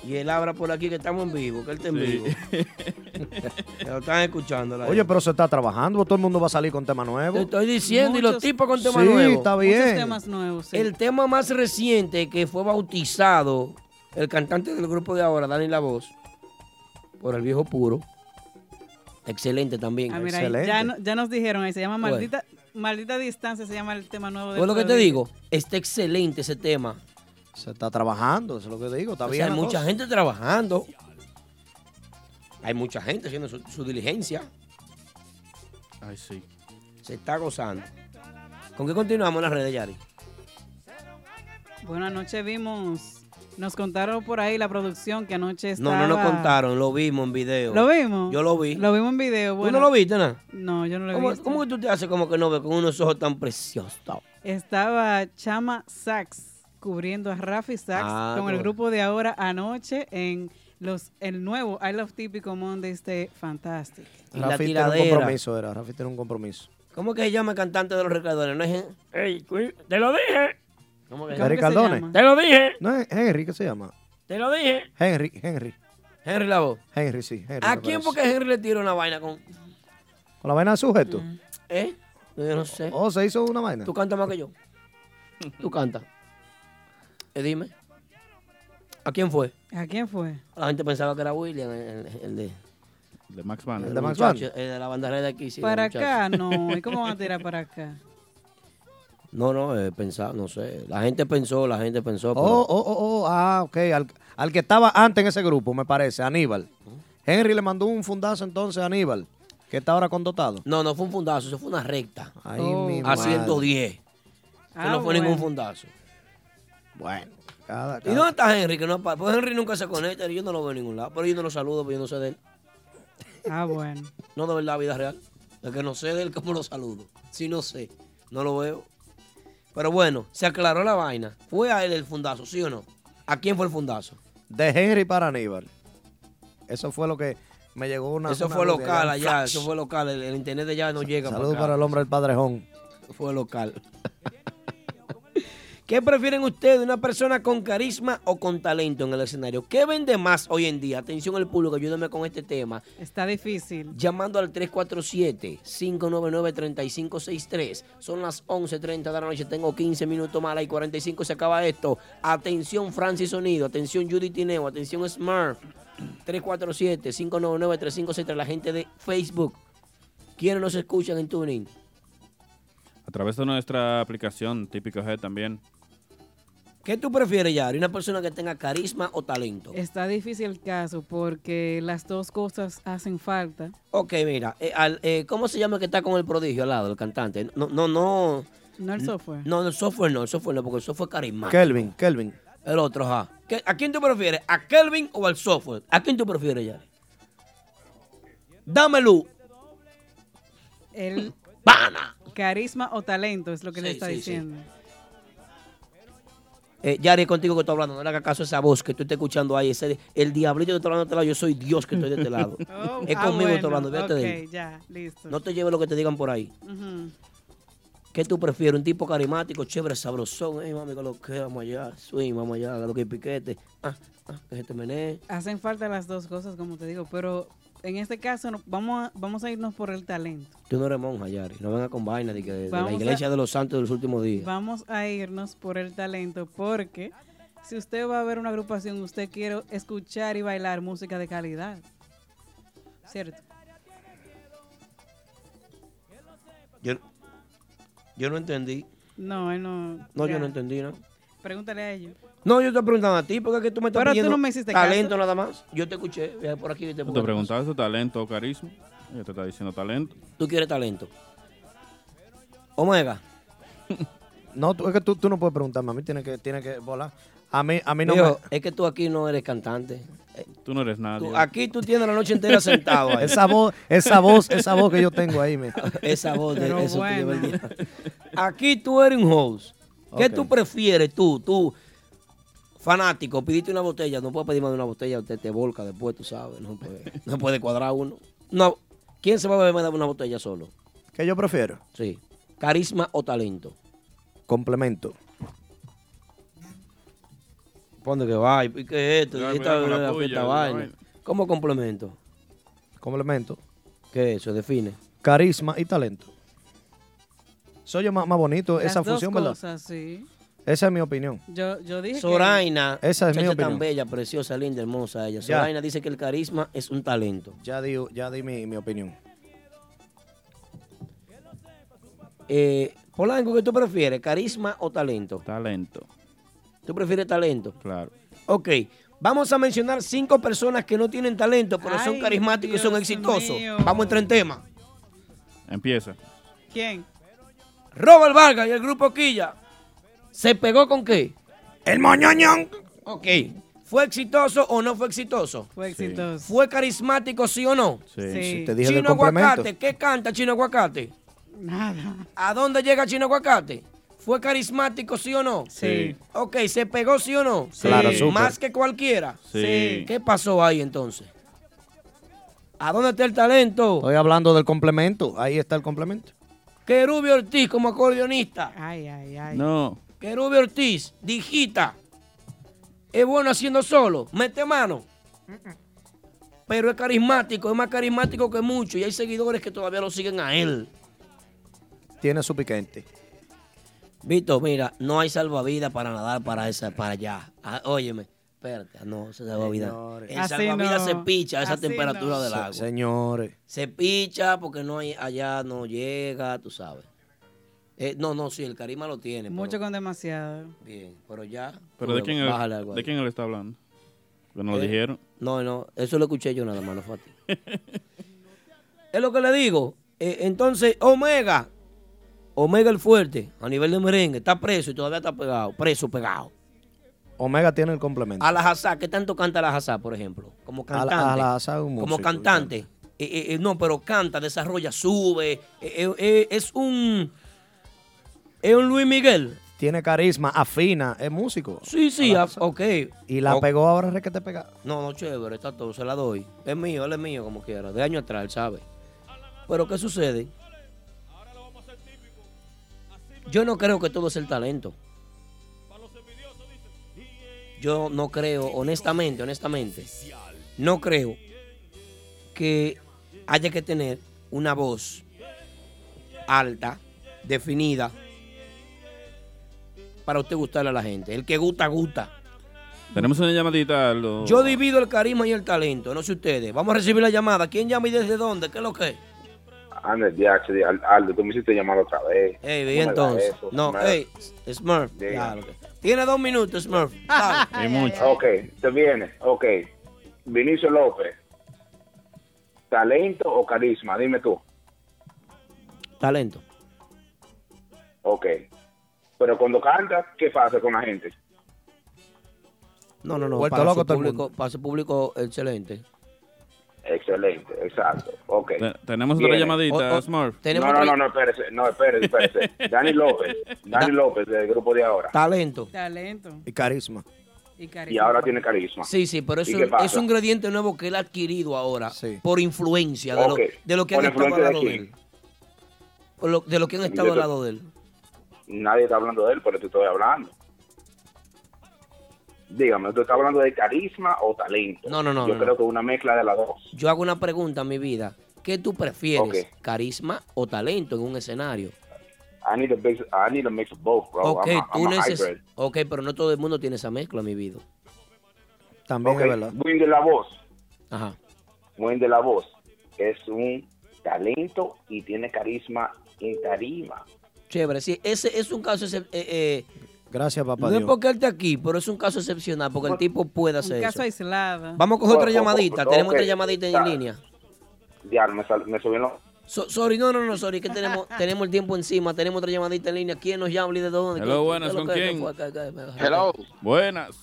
Y él habla por aquí que estamos en vivo, que él está en Sí. vivo. Lo están escuchando. la Oye, pero se está trabajando, todo el mundo va a salir con tema nuevo. Te estoy diciendo, y los tipos con temas Sí, está bien. Muchos temas nuevos. sí. El tema más reciente que fue bautizado, el cantante del grupo de ahora, Dani La Voz, por el viejo puro. Excelente también. Ah, mira, ya, no- ya nos dijeron ahí, se llama Bueno. Maldita, Maldita Distancia, se llama el tema nuevo del Pues lo que te digo, está excelente ese tema. Se está trabajando, eso es lo que digo, está O bien. sea, hay mucha cosa. gente trabajando. Hay mucha gente haciendo su, su diligencia. Ay, sí. Se está gozando. ¿Con qué continuamos en las redes, Yari? Bueno, anoche vimos, nos contaron por ahí la producción que anoche No, estaba... no nos contaron, lo vimos en video. ¿Lo vimos? Yo lo vi. Lo vimos en video. ¿Tú Bueno, no lo viste, nada? No, yo no lo he ¿Cómo, que tú te haces como que no ves con unos ojos tan preciosos? Estaba Chama Sax cubriendo a Rafi Sax Ah, con el grupo de ahora anoche en los el nuevo I Love Típico Mondays de Fantastic. Y Rafi tiene un compromiso, era. Rafi tiene un compromiso. ¿Cómo que se llama el cantante de los recadores? ¿No es? Ey, cu- te lo dije. ¿Cómo que? Cardone. Te lo dije. No es Henry, ¿qué se llama? Te lo dije. Henry, Henry. Henry Lavo. Henry, sí. Henry, ¿A quién parece. porque Henry le tira una vaina con. Con la vaina de sujeto. ¿Eh? Yo no sé. Oh, se hizo una vaina. Tú cantas más que yo. Tú cantas. Eh, dime. ¿A quién fue? ¿A quién fue? La gente pensaba que era William, el, el de... De Max Band. El de Max Band. El de la de aquí, sí. para acá, no. ¿Y cómo van a tirar para acá? No, no, eh, pensaba, no sé. La gente pensó, la gente pensó. Oh, pero- oh, oh, oh, ah, ok. Al, al que estaba antes en ese grupo, me parece, Aníbal. Henry le mandó un fundazo entonces a Aníbal, que está ahora condotado. No, no fue un fundazo, eso fue una recta. Ay, Oh. mi a madre. 110. Que Ah, no fue bueno. ningún fundazo. Bueno, cada, ¿Y dónde está Henry? Que no, pues Henry nunca se conecta, yo no lo veo en ningún lado. Pero yo no lo saludo, porque yo no sé de él. Ah, bueno. No de verdad, vida real. Es que no sé de él cómo lo saludo. Sí, no sé. No lo veo. Pero bueno, se aclaró la vaina. ¿Fue a él el fundazo, sí o no? ¿A quién fue el fundazo? De Henry para Aníbal. Eso fue lo que me llegó una. eso una fue local allá, eso fue local. El, el internet de allá no llega. Saludos acá. para el hombre del Padrejón. Fue local. ¿Qué prefieren ustedes, una persona con carisma o con talento en el escenario? ¿Qué vende más hoy en día? Atención al público, ayúdenme con este tema. Está difícil. Llamando al 347-599-3563. Son las 11.30 de la noche. Tengo 15 minutos más y 45 se acaba esto. Atención Francis Sonido. Atención Judy Tineo. Atención Smurf. 347-599-3563. La gente de Facebook. ¿Quiénes nos escuchan en Tuning? A través de nuestra aplicación Típico Head también. ¿Qué tú prefieres, Yari? ¿Una persona que tenga carisma o talento? Está difícil el caso porque las dos cosas hacen falta. Ok, mira. eh, al- eh, ¿Cómo se llama el que está con el prodigio al lado, el cantante? No, no, no. No el software. No, el software no, el software no, porque el software es carismático. Kelvin, Kelvin. El otro, ajá. ¿Qué- ¿A quién tú prefieres? ¿A Kelvin o al software? ¿A quién tú prefieres, Yari? Dámelo. El ¡Pana! carisma o talento es lo que le está sí, sí. Eh, Yari, es contigo que estoy hablando. No le hagas caso a esa voz que tú estás escuchando ahí. Ese, el diablito que está hablando de este lado, yo soy Dios que estoy de este lado. Oh, es ah, conmigo que bueno, estoy hablando. Fíjate de él. ya, listo. No te lleves lo que te digan por ahí. Ujú. ¿Qué tú prefieres? ¿Un tipo carismático, chévere, sabrosón? Ey, mami, que lo que vamos allá. Swing, vamos allá, lo que piquete. Ah, ah, que se te menee. Hacen falta las dos cosas, como te digo, pero en este caso no- vamos a, vamos a irnos por el talento. Tú no eres monja, Yari. No venga con vaina de, que de la a- iglesia de los santos de los últimos días. Vamos a irnos por el talento porque si usted va a ver una agrupación, usted quiere escuchar y bailar música de calidad. ¿Cierto? Yo, yo no entendí. No, él no. No, ya. yo no entendí, ¿no? Pregúntale a ellos. No, yo te preguntando a ti, porque es que tú me estás Pero tú no me hiciste talento caso. nada más. Yo te escuché, ve por aquí. Te Tú te preguntaste talento o carisma. Ella te está diciendo talento. Tú quieres talento. Omega. No, tú, es que tú, tú no puedes preguntarme. A mí tiene que, tiene que volar. A mí, a mí no Viejo, es que tú aquí no eres cantante. Tú no eres nadie. Tú- aquí tú tienes la noche entera sentado ahí. Esa voz, esa voz, esa voz que yo tengo ahí, me. Esa voz de Pero eso bueno. día. Aquí tú eres un host. ¿Qué tú prefieres tú, tú, fanático? Pidiste una botella, no puedes pedir más de una botella, usted te volca después, tú sabes, no puede, no puede cuadrar uno. No, ¿quién se va a beber más de una botella solo? ¿Qué yo prefiero? Sí. ¿Carisma o talento? Complemento. ¿Pone que va? ¿Y qué es esto? Ya, ¿Y cuidado esta, con la la- puya, esta la vaina? vaina. ¿Cómo complemento? Complemento. ¿Qué es eso? Define. Carisma y talento. Soy yo más, más bonito Las esa dos función, ¿verdad? cosas, sí. Esa es mi opinión. Yo, yo dije Soraina, Esa es mi opinión. tan bella, preciosa, linda, hermosa ella. Ya. Soraina dice que el carisma es un talento. Ya di, ya di mi, mi opinión. Eh, Polanco, ¿qué tú prefieres? ¿Carisma o talento? Talento. ¿Tú prefieres talento? Claro. Ok. Vamos a mencionar cinco personas que no tienen talento, pero son carismáticos y son exitosos. mío. Vamos a entrar en tema. Empieza. que- ¿Quién? Robert Vargas y el grupo Quilla. ¿Se pegó con qué? El moñoñón. Ok. ¿Fue exitoso o no fue exitoso? Fue exitoso. ¿Fue carismático, sí o no? Sí. Sí. Te dije del Chino. Aguacate, ¿qué canta Chino Aguacate? Nada. ¿A dónde llega Chino Aguacate? ¿Fue carismático, sí o no? Sí. Ok, ¿se pegó, sí o no? Sí. Claro, súper. Más que cualquiera. Sí. ¿Qué pasó ahí entonces? ¿A dónde está el talento? Estoy hablando del complemento. Ahí está el complemento. Querubio Ortiz como acordeonista. Ay, ay, ay. No. Querubio Ortiz, digita. Es bueno haciendo solo, mete mano. Pero es carismático, es más carismático que muchos y hay seguidores que todavía lo siguen a él. tiene su piquete. Vito, mira, no hay salvavidas para nadar para esa, para allá. Ah, óyeme, espérate, no, ese salvavidas. El Así salvavidas no. se picha a esa Así temperatura no. del Se- agua. señores. Se picha porque no hay, allá no llega, tú sabes. Eh, no, no, sí, el carisma lo tiene. Mucho pero- con demasiado. Bien, pero ya. ¿Pero de quién, él, bájale algo de quién él está hablando? Que no lo Eh, dijeron. No, no, eso lo escuché yo nada más, no fue a ti. es lo que le digo. Eh, entonces, Omega, Omega el fuerte, a nivel de merengue, está preso y todavía está pegado, preso, pegado. Omega tiene el complemento. A la Hazá, ¿qué tanto canta la Hazá, por ejemplo? Como A la- cantante. a la Hazá es un como músico, cantante. Eh, eh, eh, no, pero canta, desarrolla, sube. eh, eh, eh, es un. Es un Luis Miguel. Tiene carisma, afina, es músico. Sí, sí, A ok. Y la pegó ahora es que te pega. No, no, chévere, está todo, se la doy. Es mío, él es mío como quiera, de año atrás, él sabe. Pero ¿qué sucede? Yo no creo que todo es el talento. Yo no creo, honestamente, honestamente, no creo que haya que tener una voz alta, definida, para usted gustarle a la gente. El que gusta, gusta. Tenemos una llamadita. Lo... Yo divido el carisma y el talento, no sé ustedes. Vamos a recibir la llamada. ¿Quién llama y desde dónde? ¿Qué es lo que es? Ande, DH, de- Al- Aldo, tú me hiciste llamar otra vez. Ey, No bien entonces. eso, No, me- hey, Smurf. Que- Tiene dos minutos, Smurf. Hay mucho. Ok, te viene. Ok. Vinicio López. ¿Talento o carisma? Dime tú. Talento. Ok. Pero cuando canta, ¿qué pasa con la gente? No, no, no. Para, loco su público, para su público, excelente. Excelente, exacto. Ok. Te- tenemos otra llamadita, O- o- Smurf. tenemos no, no, otra- no, no, espérese. No, espérese, espérese. Dani López. Dani López, del grupo de ahora. Talento. Talento. Y carisma. Y carisma. Y ahora tiene carisma. Sí, sí, pero ¿Y eso qué es pasa? un ingrediente nuevo que él ha adquirido ahora por influencia de, Ok. lo, de lo que han ¿Por estado al influencia de lado de quién? él. Por lo- de lo que han estado al lado de él. Nadie está hablando de él, pero te estoy hablando. Dígame, ¿tú estás hablando de carisma o talento? No, no, no, Yo no, creo no. que es una mezcla de las dos. Yo hago una pregunta en mi vida. ¿Qué tú prefieres? ¿Carisma o talento en un escenario? I need a mix, I need a mix of both, bro. ok, I'm a, tú I'm a neces- hybrid. ok, pero no todo el mundo tiene esa mezcla en mi vida. También es verdad. Win de la voz. Ajá. Win de la voz es un talento y tiene carisma en tarima. Chévere, sí, ese es un caso eh, eh, Gracias, papá no es porque él esté aquí, pero es un caso excepcional, porque el tipo puede hacer Un caso eso. aislado. Vamos a coger otra llamadita, tenemos otra llamadita en Está- línea. Ya, me, sal- me los... So- sorry, no, no, no, sorry, que tenemos, tenemos el tiempo encima, tenemos otra llamadita en línea. ¿Quién nos llama y de dónde? Hello, ¿Qué- buenas, ¿con quién? ¿Qué fue? ¿Qué- qué- Hello. Buenas.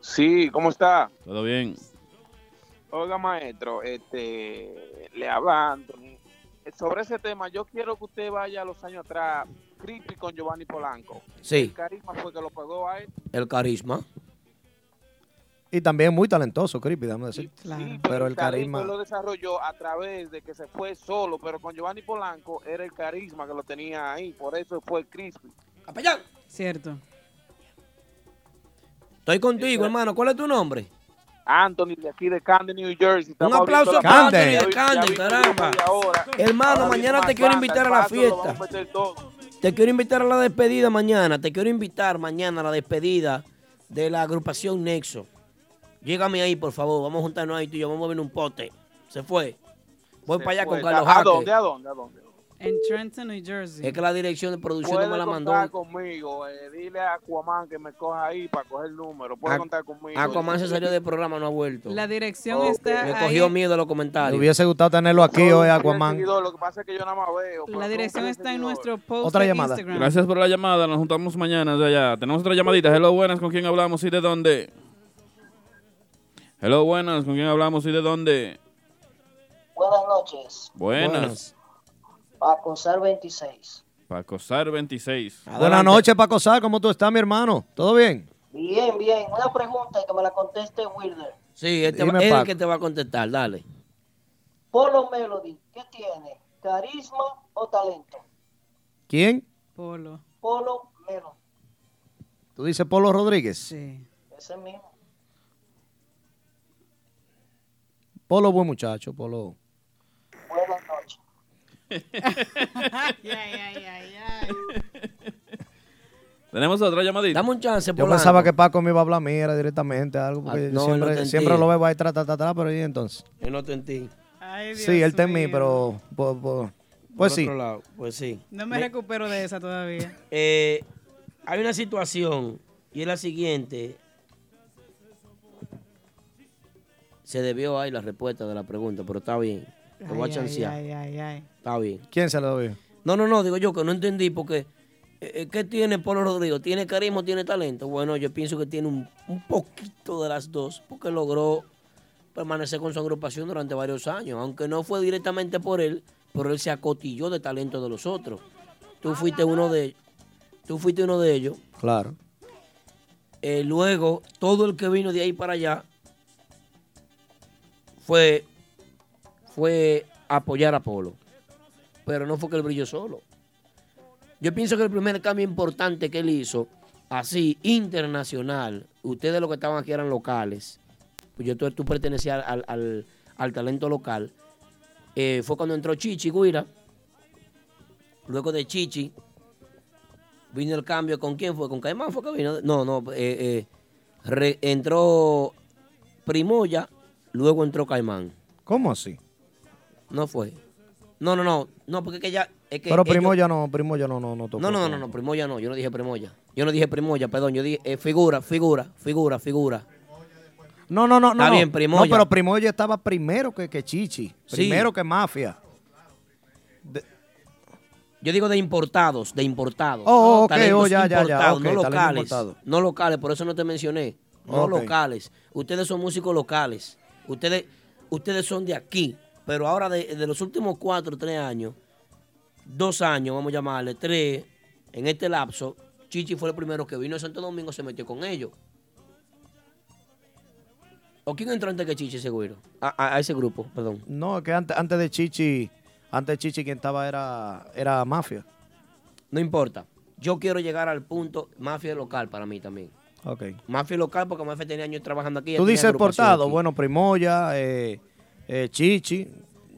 Sí, ¿cómo está? ¿Todo bien? Oiga, maestro, este, le habla Anthony. Sobre ese tema, yo quiero que usted vaya a los años atrás, Creepy con Giovanni Polanco. Sí. El carisma fue que lo pegó a él. El carisma. Y también muy talentoso, Creepy, déjame decir. Sí, Pero el carisma. lo desarrolló a través de que se fue solo, pero con Giovanni Polanco era el carisma que lo tenía ahí, por eso fue el Crispy. Cierto. Estoy contigo, hermano. ¿Cuál es tu nombre? Anthony de aquí de Camden, New Jersey. Un aplauso para Anthony de Camden, caramba. ahora- Hermano, ahora mañana te quiero invitar a la fiesta. a. Te quiero invitar a la despedida mañana. Te quiero invitar mañana a la despedida de la agrupación Nexo. Llégame ahí, por favor. Vamos a juntarnos ahí tú y yo. Vamos a ver un pote. Se fue. Voy Se para allá fue. con Carlos ¿A Jaque. dónde? ¿A dónde? ¿A dónde? En Trenton, New Jersey. Es que la dirección de producción Puede no me la mandó. contar conmigo. eh, dile a Aquaman que me coja ahí para coger el número. Puede Aqu- contar conmigo. Aquaman se salió del programa, no ha vuelto. La dirección Ok. está Me ahí. cogió miedo a los Me comentarios. hubiese gustado tenerlo aquí hoy, Aquaman. Lo que pasa es que yo nada más veo. La dirección está en nuestro post Otra llamada. Instagram. Gracias por la llamada. Nos juntamos mañana de allá. Tenemos otra llamadita. Hello, buenas. ¿Con quién hablamos y de dónde? Hello, buenas. ¿Con quién hablamos y de dónde? Buenas noches. Buenas. Paco Sar 26. Paco Sar 26. Buenas noches, Paco Sá. ¿Cómo tú estás, mi hermano? ¿Todo bien? Bien, bien. Una pregunta y que me la conteste Wilder. Sí, este Dime, es el que te va a contestar. Dale. Polo Melody, ¿qué tiene? ¿Carisma o talento? ¿Quién? Polo. Polo Melody, ¿Tú dices Polo Rodríguez? Sí. ese mismo. Polo, buen muchacho, Polo. Buenas noches. Tenemos otra llamadita. Dame un chance, Yo pensaba que Paco me iba a hablar mía directamente, algo, porque Ah, no, él siempre, no siempre lo veo ahí atrás, atrás, pero ¿y entonces? Yo no te entiendo. Sí, él está en mí, pero... po- po- pues Por sí. otro lado, pues sí. No me recupero de esa todavía. Eh, hay una situación y es la siguiente. Se debió ahí la respuesta de la pregunta, pero está bien. Te voy a chancear. ay, ay, ay. Está bien. ¿Quién se lo dio? No, no, no, digo yo que no entendí porque eh, eh, ¿qué tiene Polo Rodrigo? ¿Tiene carisma o tiene talento? Bueno, yo pienso que tiene un, un poquito de las dos porque logró permanecer con su agrupación durante varios años, aunque no fue directamente por él, pero él se acotilló de talento de los otros. Tú fuiste uno de tú fuiste uno de ellos. Claro. Eh, luego, todo el que vino de ahí para allá fue, fue apoyar a Polo. Pero no fue que él brilló solo. Yo pienso que el primer cambio importante que él hizo, así, internacional, ustedes los que estaban aquí eran locales, pues yo tú, tú pertenecías al, al- al talento local, eh, fue cuando entró Chichi Guira. Luego de Chichi, vino el cambio con quién fue, con Caimán fue que vino. No, no, eh, eh, re- entró Primoya, luego entró Caimán. ¿Cómo así? No fue. No, no, no, no, porque es que ya. Es que Pero Primoya no, Primoya no, no, no tocó. No, no, no, no, Primoya no, yo no dije Primoya. Yo no dije Primoya, perdón, yo dije eh, figura, figura, figura, figura. No, no, no, no. Está no. bien, Primoya. No, pero Primoya estaba primero que, que Chichi. Sí. Primero que Mafia. Yo digo de importados, de importados. Oh, ok, Talentos oh, ya, ya, ya, ok, no locales. importado. No locales, por eso no te mencioné. No Ok. locales. Ustedes son músicos locales. Ustedes, ustedes son de aquí. Pero ahora de, de los últimos cuatro, tres años, dos años, vamos a llamarle, tres, en este lapso, Chichi fue el primero que vino a Santo Domingo, se metió con ellos. ¿O quién entró antes que Chichi, seguro? A, a- a ese grupo, perdón. No, que antes, antes de Chichi, antes de Chichi quien estaba era, era Mafia. No importa. Yo quiero llegar al punto mafia local para mí también. Ok. Mafia local porque Mafia tenía años trabajando aquí. Tú dices portado, aquí. bueno, Primoya, eh, eh, Chichi,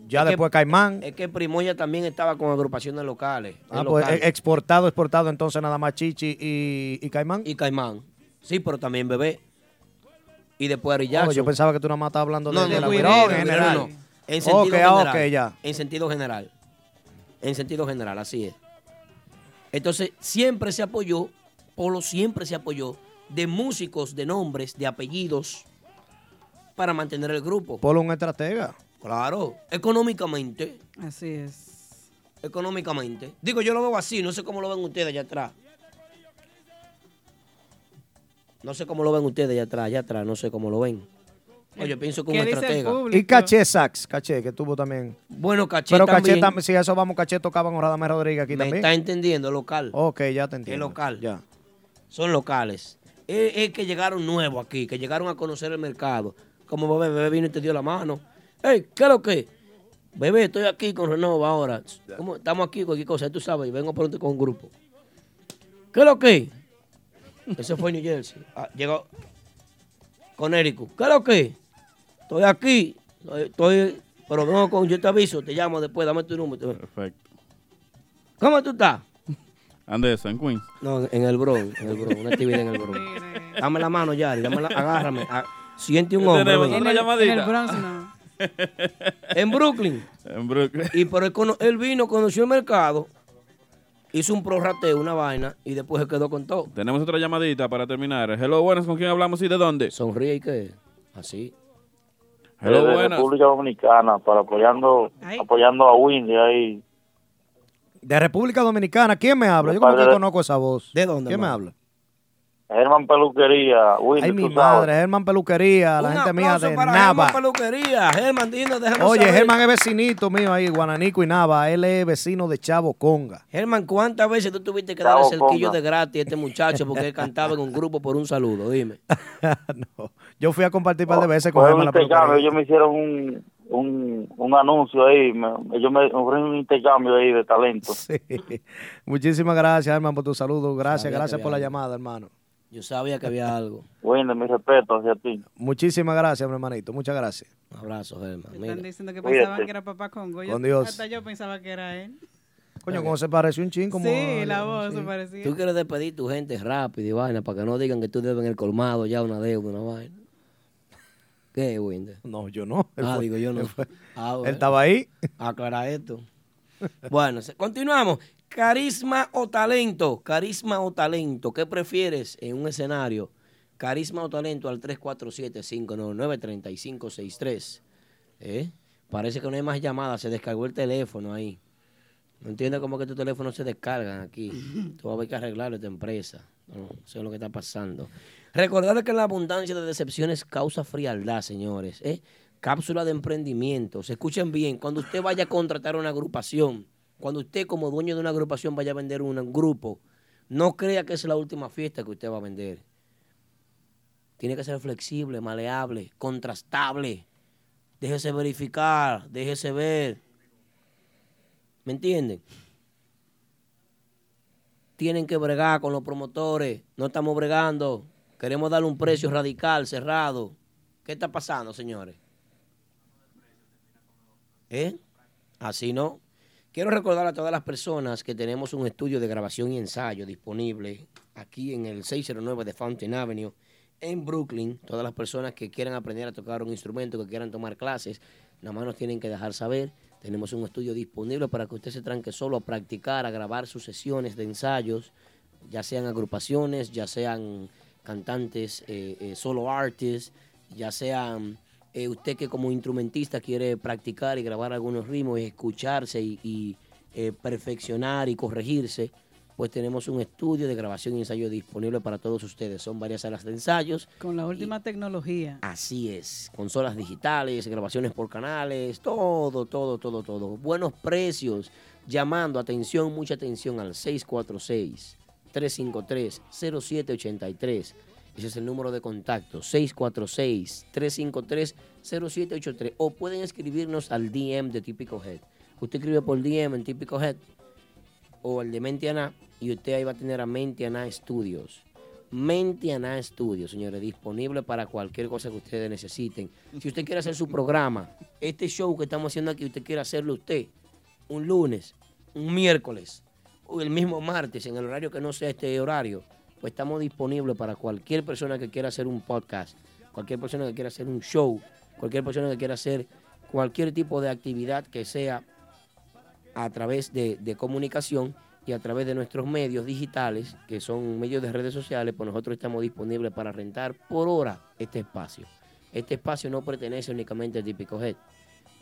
ya Es que- después Caimán. Es que Primoya también estaba con agrupaciones locales. Ah, es pues exportado, exportado, entonces nada más Chichi y, y Caimán. Y Caimán. Sí, pero también Bebé. Y después Ari Oh, yo pensaba que tú nada más estabas hablando de, No, de no, la no, en no, general. no, no. En sentido ah, general. ok, ya. En sentido general. En sentido general, así es. Entonces, siempre se apoyó, Polo siempre se apoyó de músicos, de nombres, de apellidos, para mantener el grupo. Polo un estratega. Claro, económicamente. Así es. Económicamente. Digo, yo lo veo así, no sé cómo lo ven ustedes allá atrás. No sé cómo lo ven ustedes allá atrás, allá atrás, no sé cómo lo ven. Oye, yo pienso que un ¿Qué dice el estratega. Y Caché Sax, Caché, que tuvo también. Bueno, Caché Pero Caché también. si a eso vamos, Caché tocaba con Radamés Rodríguez aquí Me también. está entendiendo, local. Ok, ya te Es entiendo. local. Ya. Son locales. Es, es que llegaron nuevos aquí, que llegaron a conocer el mercado. Como bebé, bebé vino y te dio la mano. Hey, ¿qué es lo que? Bebé, estoy aquí con Renova ahora. ¿Cómo? Estamos aquí, cualquier cosa, tú sabes, y vengo pronto con un grupo. ¿Qué es lo que? Ese fue en New Jersey. Ah, llegó con Érico. ¿Qué es lo que? Estoy aquí. Estoy, estoy- pero vengo con, yo te aviso, te llamo después, dame tu número. Perfecto. ¿Cómo tú estás? ¿Ande eso? ¿En Queens? No, en el Bronx, en el Bronx, una actividad en el Bronx. Dame la mano, Yari, dame la- agárrame. a- siente un hombre. Tenemos una llamadita. En el Bronx no. En Brooklyn. En Brooklyn. Y por él, él vino, conoció el mercado, hizo un prorrateo, una vaina, y después se quedó con todo. Tenemos otra llamadita para terminar. Hello, buenas, ¿con quién hablamos y de dónde? Sonríe y qué. Así. Hello, buenas. República Dominicana para apoyando apoyando a Windy ahí. De República Dominicana, ¿quién me habla? Yo como que conozco esa voz. ¿De dónde, ¿Quién me habla? Germán Peluquería, Windy, Ay, mi madre, Germán Peluquería, la Un gente mía de para Nava. Germán Peluquería. Germán, dinos, Oye, saber. Germán es vecinito mío ahí, Guananico y Nava. Él es vecino de Chavo Conga. Germán, ¿cuántas veces tú tuviste que Chao, darle cerquillo de gratis a este muchacho porque él cantaba en un grupo por un saludo? Dime. Yo fui a compartir un par de veces con un la ellos me hicieron un, un, un anuncio ahí, me, ellos me ofrecieron un intercambio ahí de talento. Sí. Muchísimas gracias, Germán, por tu saludo. Gracias, Sabía gracias por la llamada, hermano. Yo sabía que había algo. Windy, mi respeto hacia ti. Muchísimas gracias, mi hermanito. Muchas gracias. Un abrazo, Germán. Están diciendo que Cuídate. pensaban que era papá Congo. Yo- Con Dios. Hasta yo pensaba que era él. Coño, como se parece un chin, como. Sí, la voz se parecía. Tú quieres despedir tu gente rápido y vaina para que no digan que tú debes en el colmado ya una deuda, una vaina. ¿Qué, Winder? No, yo no. Él Ah, fue- digo yo no. él fue- Ah, él bueno. estaba ahí. Aclara esto. Bueno, continuamos. Carisma o talento. Carisma o talento. ¿Qué prefieres en un escenario? Carisma o talento al 347-599-3563. ¿Eh? Parece que no hay más llamadas. Se descargó el teléfono ahí. No entiendo cómo que tu teléfono se descargan aquí. Tú vas a haber que arreglarlo a tu empresa. No, eso es lo que está pasando. Recordarles que la abundancia de decepciones causa frialdad, señores. ¿eh? Cápsula de emprendimiento. Se escuchen bien. Cuando usted vaya a contratar una agrupación, cuando usted como dueño de una agrupación vaya a vender un grupo, no crea que es la última fiesta que usted va a vender. Tiene que ser flexible, maleable, contrastable. Déjese verificar, déjese ver. ¿Me entienden? Tienen que bregar con los promotores. No estamos bregando. Queremos darle un precio radical, cerrado. ¿Qué está pasando, señores? ¿Eh? Así no. Quiero recordar a todas las personas que tenemos un estudio de grabación y ensayo disponible aquí en el 609 de Fountain Avenue en Brooklyn. Todas las personas que quieran aprender a tocar un instrumento, que quieran tomar clases, nada más nos tienen que dejar saber. Tenemos un estudio disponible para que usted se tranque solo a practicar, a grabar sus sesiones de ensayos, ya sean agrupaciones, ya sean cantantes, eh, eh, solo artists, ya sean eh, usted que como instrumentista quiere practicar y grabar algunos ritmos y escucharse y, y, eh, perfeccionar y corregirse, pues tenemos un estudio de grabación y ensayo disponible para todos ustedes. Son varias salas de ensayos. Con la última tecnología. Así es, consolas digitales, grabaciones por canales, todo, todo, todo, todo. Buenos precios. Llamando, atención, mucha atención al 646-353-0783. Ese es el número de contacto, 646-353-0783. O pueden escribirnos al DM de Típico Head. Usted escribe por DM en Típico Head o el de Mentiana y usted ahí va a tener a Mentiana Studios. Mentiana Studios, señores, disponible para cualquier cosa que ustedes necesiten. Si usted quiere hacer su programa, este show que estamos haciendo aquí, usted quiere hacerlo usted un lunes, un miércoles o el mismo martes en el horario que no sea este horario, pues estamos disponibles para cualquier persona que quiera hacer un podcast, cualquier persona que quiera hacer un show, cualquier persona que quiera hacer cualquier tipo de actividad que sea a través de, comunicación y a través de nuestros medios digitales, que son medios de redes sociales, pues nosotros estamos disponibles para rentar por hora este espacio. Este espacio no pertenece únicamente al Típico Head.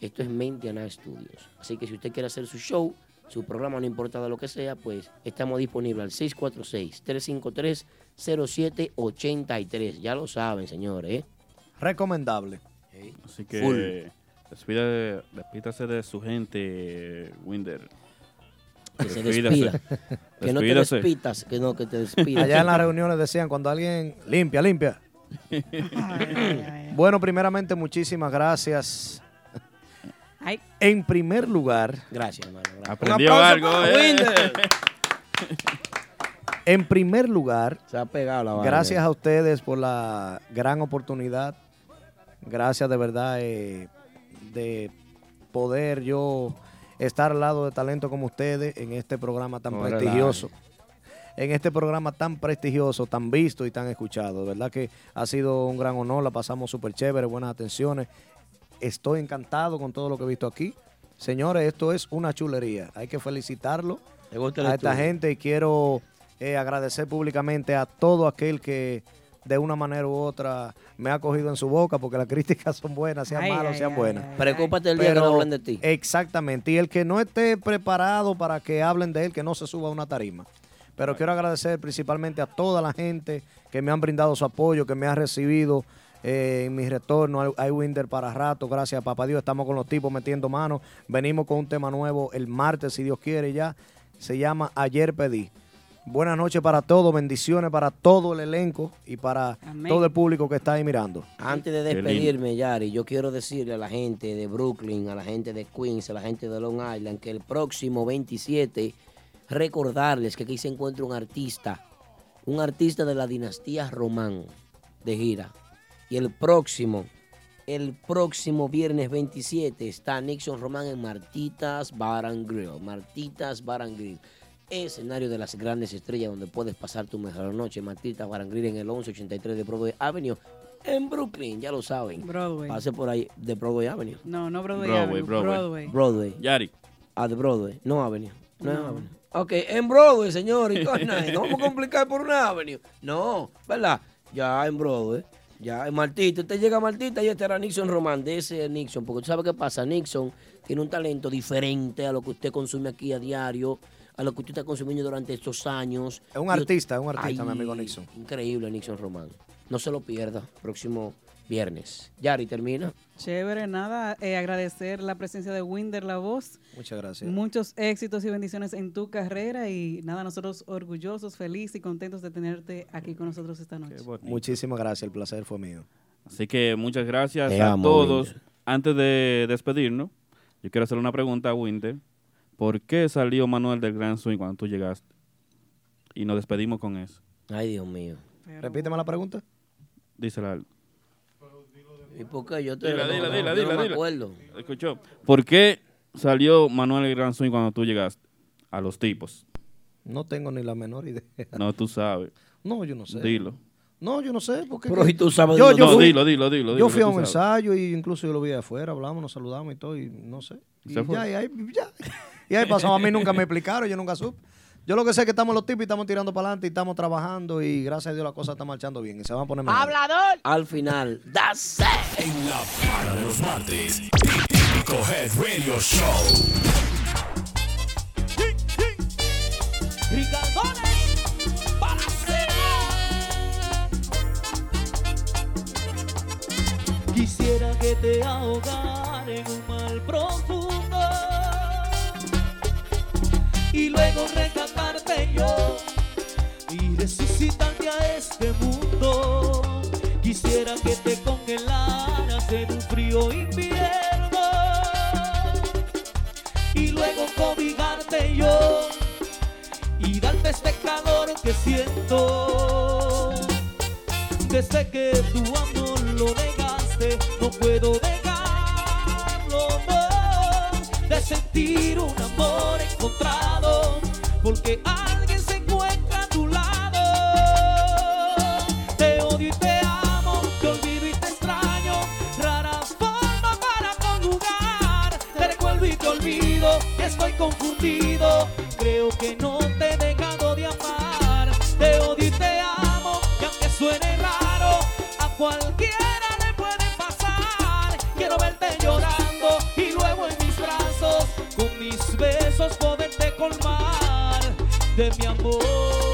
Esto es Mentiana Studios. Así que si usted quiere hacer su show, su programa, no importa de lo que sea, pues estamos disponibles al 646-353-0783. Ya lo saben, señores. ¿eh? Recomendable. Así que despide- despídase de su gente, Winder. Que se Despídase. despida. Que no te despitas, que no, que te despidas. Allá en las reuniones decían cuando alguien limpia, limpia. Bueno, primeramente, muchísimas gracias. Ay. En primer lugar, Gracias, hermano. gracias. Aprendió algo, para eh. Winder. en primer lugar, Se ha pegado la gracias a ustedes por la gran oportunidad. Gracias de verdad eh, de poder yo estar al lado de talento como ustedes en este programa tan Órale. prestigioso. En este programa tan prestigioso, tan visto y tan escuchado. De verdad que ha sido un gran honor, la pasamos súper chévere, buenas atenciones. Estoy encantado con todo lo que he visto aquí. Señores, esto es una chulería. Hay que felicitarlo ¿Te gusta el a esta estudio? gente y quiero eh, agradecer públicamente a todo aquel que de una manera u otra me ha cogido en su boca porque las críticas son buenas, sean Ay, malas, ay, sean ay, buenas. Preocúpate el día que no hablen de ti. Exactamente. Y el que no esté preparado para que hablen de él, que no se suba a una tarima. Pero quiero agradecer principalmente a toda la gente que me han brindado su apoyo, que me ha recibido eh, en mi retorno. Hay- Hay Winder para rato, gracias a Papá Dios. Estamos con los tipos metiendo manos. Venimos con un tema nuevo el martes, si Dios quiere ya. Se llama Ayer Pedí. Buenas noches para todos, bendiciones para todo el elenco y para Amén. todo el público que está ahí mirando. Antes de despedirme, Yari, yo quiero decirle a la gente de Brooklyn, a la gente de Queens, a la gente de Long Island, que el próximo 27, recordarles que aquí se encuentra un artista, un artista de la dinastía Román de gira. Y el próximo el próximo viernes 27 está Nixon Román en Martitas Bar and Grill. Martitas Bar and Grill. Escenario de las grandes estrellas donde puedes pasar tu mejor noche. Martitas Bar and Grill en el 1183 de Broadway Avenue en Brooklyn, ya lo saben. Broadway. Pase por ahí de Broadway Avenue. No, no Broadway, Broadway, Avenue, Broadway. Broadway. Broadway. Yari. Ah, de Broadway, no Avenue. No, No. Avenue. Ok, en Broadway, señores. No vamos a complicar por una Avenue. No, ¿verdad? Ya en Broadway. Ya Martita. Usted llega a Martita y este era Nixon Román, de ese Nixon. Porque tú sabes qué pasa. Nixon tiene un talento diferente a lo que usted consume aquí a diario, a lo que usted está consumiendo durante estos años. Es un artista, es un artista, mi Ay, amigo Nixon. Increíble, Nixon Román. No se lo pierda. Próximo viernes. Yari, termina. Chévere, nada, eh, agradecer la presencia de Winder La Voz. Muchas gracias. Muchos éxitos y bendiciones en tu carrera y nada, nosotros orgullosos, felices y contentos de tenerte aquí con nosotros esta noche. Muchísimas gracias, el placer fue mío. Así que muchas gracias Te a amo, todos. Winter. Antes de despedirnos, yo quiero hacerle una pregunta a Winter. ¿Por qué salió Manuel del Gran Swing cuando tú llegaste? Y nos despedimos con eso. Ay, Dios mío. Repíteme la pregunta. Dísela. ¿Y por qué? Yo te Dila, no, dila, no, dila, yo dila, no me dila. acuerdo. Escuchó. ¿Por qué salió Manuel del Gran Swing cuando tú llegaste? A los tipos. No tengo ni la menor idea. No, tú sabes. No, yo no sé. Dilo. No, yo no sé. Porque Pero si tú sabes, yo, yo tú. fui, Dilo, dilo, dilo, Yo fui a un ensayo y incluso yo lo vi de afuera, hablamos, nos saludamos y todo, y no sé. Y ya, y ahí, ya. Y ahí pasó. A mí nunca me explicaron, yo nunca supe. Yo lo que sé es que estamos los tipos y estamos tirando para adelante y estamos trabajando y gracias a Dios la cosa está marchando bien y se van a poner mejor. ¡Hablador! Al final, that's it. En la para de los martes, Típico Head Radio Show. Ricardones para Quisiera que te ahogara en un mal profundo y luego rescatarte yo y resucitarte a este mundo. Quisiera que te congelaras en un frío invierno y luego cobijarte yo y darte este calor que siento. Desde que tu amor lo negaste, no puedo dejarlo, sentir un amor encontrado, porque alguien se encuentra a tu lado. Te odio y te amo, te olvido y te extraño. Rara forma para conjugar. Te recuerdo y te olvido, estoy confundido. Creo que no te he dejado de amar. Te odio y te amo, y aunque suene raro, a cualquiera de mi amor.